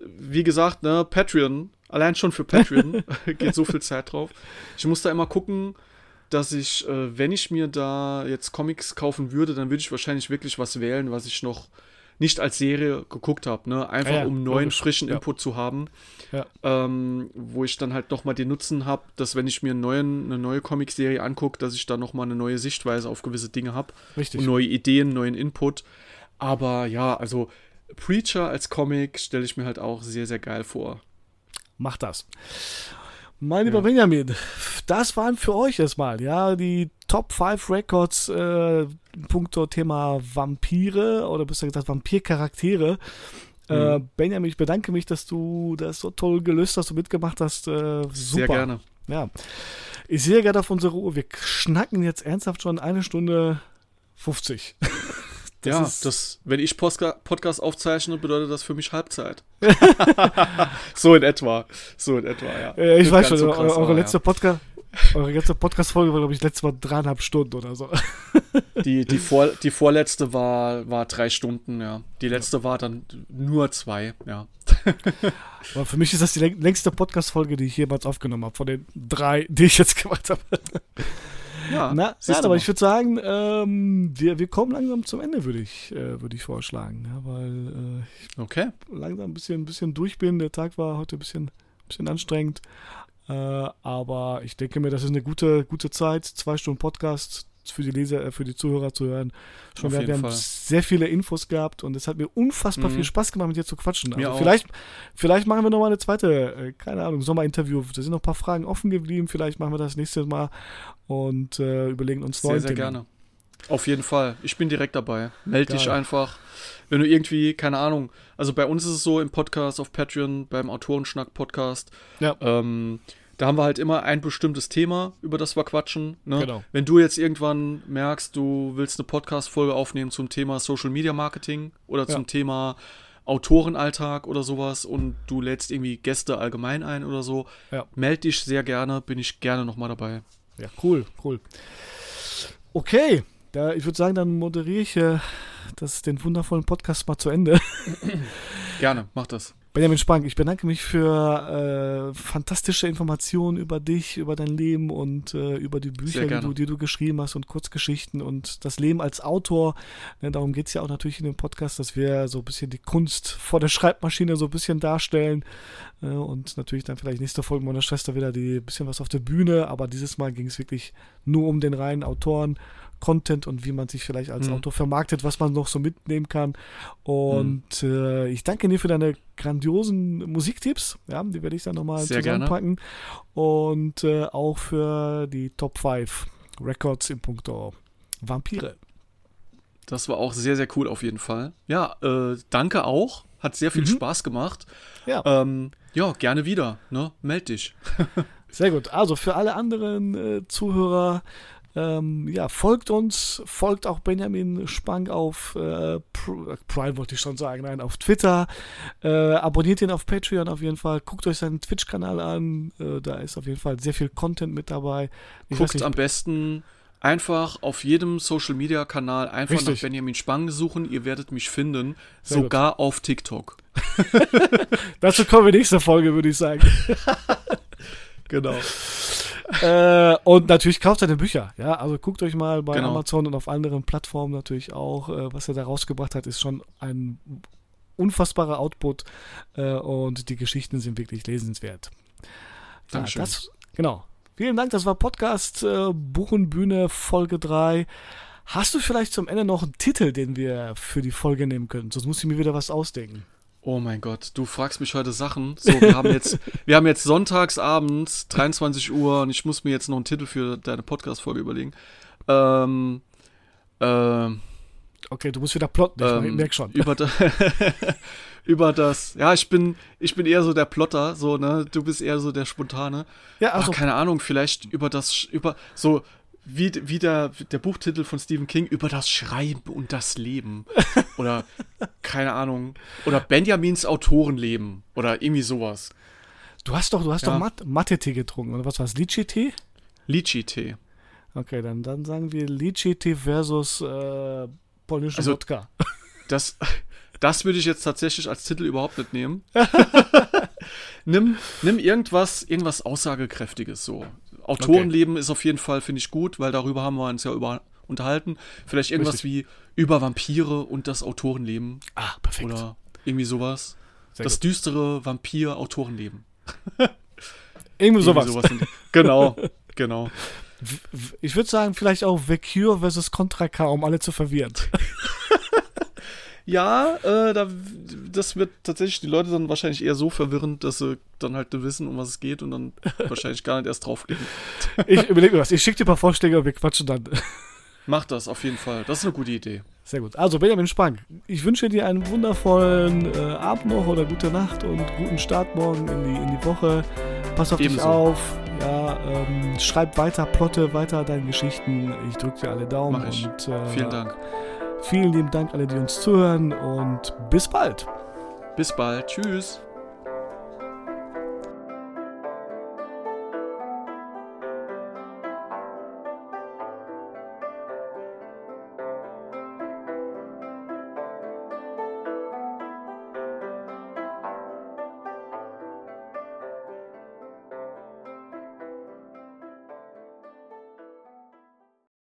Wie gesagt, ne, Patreon, allein schon für Patreon [laughs] [laughs] geht so viel Zeit drauf. Ich muss da immer gucken, dass ich, äh, wenn ich mir da jetzt Comics kaufen würde, dann würde ich wahrscheinlich wirklich was wählen, was ich noch nicht als Serie geguckt habe, ne? Einfach ja, ja, um neuen, logisch. frischen ja. Input zu haben. Ähm, wo ich dann halt nochmal den Nutzen habe, dass wenn ich mir einen neuen, eine neue Comicserie angucke, dass ich da nochmal eine neue Sichtweise auf gewisse Dinge habe. Richtig. Und neue Ideen, neuen Input. Aber ja, also Preacher als Comic stelle ich mir halt auch sehr, sehr geil vor. Mach das. Mein lieber ja. Benjamin, das waren für euch erstmal, ja, die Top 5 Records, äh, punkto Thema Vampire oder besser gesagt Vampircharaktere. Äh, mhm. Äh, Benjamin, ich bedanke mich, dass du das so toll gelöst hast und mitgemacht hast. Äh, super. Sehr gerne. Ja. Ich sehe gerade auf unsere Uhr, wir schnacken jetzt ernsthaft schon eine Stunde 50. [laughs] Das ja, das, wenn ich Postka Podcast aufzeichne, bedeutet das für mich Halbzeit. [laughs] so in etwa. So in etwa, ja. ja ich weiß schon, so krass, eure, letzte ja. Podcast. Eure letzte Podcast-Folge war, glaube ich, letztes Mal dreieinhalb Stunden oder so. Die, die, [laughs] vor, die vorletzte war, war drei Stunden, ja. Die letzte war dann nur zwei, ja. [laughs] Aber für mich ist das die längste Podcast-Folge, die ich jemals aufgenommen habe, von den drei, die ich jetzt gemacht habe. Ja, Na, nein, aber ich würde sagen, ähm, wir, wir kommen langsam zum Ende, würde ich, äh, würd ich vorschlagen. Ja, weil äh, ich okay. langsam ein bisschen, ein bisschen durch bin. Der Tag war heute ein bisschen, bisschen anstrengend. Äh, aber ich denke mir, das ist eine gute, gute Zeit. Zwei Stunden Podcast, für die Leser, äh, für die Zuhörer zu hören. Schon wir, wir haben sehr viele Infos gehabt und es hat mir unfassbar mhm. viel Spaß gemacht, mit dir zu quatschen. Also vielleicht, vielleicht machen wir nochmal eine zweite, äh, keine Ahnung, Sommerinterview. Da sind noch ein paar Fragen offen geblieben. Vielleicht machen wir das nächste Mal und äh, überlegen uns neue Sehr, sehr gerne. Auf jeden Fall. Ich bin direkt dabei. Meld Geil. dich einfach. Wenn du irgendwie, keine Ahnung, also bei uns ist es so im Podcast auf Patreon, beim Autorenschnack-Podcast. Ja. Ähm, da haben wir halt immer ein bestimmtes Thema, über das wir quatschen. Ne? Genau. Wenn du jetzt irgendwann merkst, du willst eine Podcast-Folge aufnehmen zum Thema Social Media Marketing oder zum ja. Thema Autorenalltag oder sowas und du lädst irgendwie Gäste allgemein ein oder so, ja. meld dich sehr gerne, bin ich gerne nochmal dabei. Ja, cool, cool. Okay, da, ich würde sagen, dann moderiere ich äh, das, den wundervollen Podcast mal zu Ende. gerne, mach das. Benjamin Spang, ich bedanke mich für äh, fantastische Informationen über dich, über dein Leben und äh, über die Bücher, die du, die du, geschrieben hast und Kurzgeschichten und das Leben als Autor. Ne, darum geht es ja auch natürlich in dem Podcast, dass wir so ein bisschen die Kunst vor der Schreibmaschine so ein bisschen darstellen. Äh, und natürlich dann vielleicht nächste Folge meiner Schwester wieder die bisschen was auf der Bühne, aber dieses Mal ging es wirklich nur um den reinen Autoren. Content und wie man sich vielleicht als mhm. Autor vermarktet, was man noch so mitnehmen kann. Und mhm. äh, ich danke dir für deine grandiosen Musiktipps. Ja, die werde ich dann nochmal zusammenpacken. Gerne. Und äh, auch für die Top 5 Records im Punkto Vampire. Das war auch sehr, sehr cool auf jeden Fall. Ja, äh, danke auch. Hat sehr viel mhm. Spaß gemacht. Ja. Ähm, ja, gerne wieder. Ne? Meld dich. [laughs] sehr gut. Also für alle anderen äh, Zuhörer, ähm, ja, folgt uns, folgt auch Benjamin Spang auf äh, Prime, wollte ich schon sagen, nein, auf Twitter. Äh, abonniert ihn auf Patreon auf jeden Fall. Guckt euch seinen Twitch-Kanal an. Äh, da ist auf jeden Fall sehr viel Content mit dabei. Ich Guckt am besten einfach auf jedem Social Media Kanal einfach Richtig. nach Benjamin Spang suchen. Ihr werdet mich finden. Sehr sogar gut. auf TikTok. [laughs] Dazu kommen wir nächste Folge, würde ich sagen. [laughs] genau äh, und natürlich kauft seine Bücher. Ja, also guckt euch mal bei genau. Amazon und auf anderen Plattformen natürlich auch, äh, was er da rausgebracht hat, ist schon ein unfassbarer Output äh, und die Geschichten sind wirklich lesenswert. Dankeschön. Ja, das, genau. Vielen Dank, das war Podcast äh, Buchenbühne Folge 3. Hast du vielleicht zum Ende noch einen Titel, den wir für die Folge nehmen können? Sonst muss ich mir wieder was ausdenken. Oh mein Gott, du fragst mich heute Sachen. So, wir haben jetzt, [laughs] wir haben jetzt sonntagsabends, 23 Uhr, und ich muss mir jetzt noch einen Titel für deine Podcast-Folge überlegen. Ähm, ähm, okay, du musst wieder plotten, ich ähm, merk schon. Über, [laughs] [laughs] über das, ja, ich bin, ich bin eher so der Plotter, so, ne, du bist eher so der Spontane. Ja, also. Ach, keine Ahnung, vielleicht über das, über, so, wie, wie der, der Buchtitel von Stephen King über das Schreiben und das Leben. [laughs] Oder, keine Ahnung. Oder Benjamins Autorenleben. Oder irgendwie sowas. Du hast doch, du hast ja. doch Mat Mathe-Tee getrunken, oder was war es? Litchi-Tee? Litchi-Tee. Okay, dann, dann sagen wir Litchi-Tee versus äh, polnische also, Wodka. Das, [laughs] das würde ich jetzt tatsächlich als Titel überhaupt nicht nehmen. [laughs] nimm, nimm irgendwas, irgendwas Aussagekräftiges so. Autorenleben okay. ist auf jeden Fall, finde ich gut, weil darüber haben wir uns ja über, unterhalten. Vielleicht irgendwas Richtig. wie über Vampire und das Autorenleben. Ah, perfekt. Oder irgendwie sowas. Sehr das gut. düstere Vampir-Autorenleben. [laughs] irgendwie sowas. sowas genau, [laughs] genau. Ich würde sagen, vielleicht auch The Cure versus Contra K, um alle zu verwirren. Ja, äh, da, das wird tatsächlich die Leute dann wahrscheinlich eher so verwirrend, dass sie dann halt wissen, um was es geht und dann [laughs] wahrscheinlich gar nicht erst draufklicken. Ich überlege mir was. Ich schicke dir ein paar Vorschläge und wir quatschen dann. [laughs] Mach das auf jeden Fall. Das ist eine gute Idee. Sehr gut. Also Benjamin Spang, ich wünsche dir einen wundervollen äh, Abend noch oder gute Nacht und guten Start morgen in die, in die Woche. Pass auf Ebenso. dich auf. Ja, ähm, schreib weiter, plotte weiter deine Geschichten. Ich drücke dir alle Daumen. Mach ich. Und, äh, Vielen Dank. Vielen lieben Dank alle, die uns zuhören und bis bald. Bis bald. Tschüss.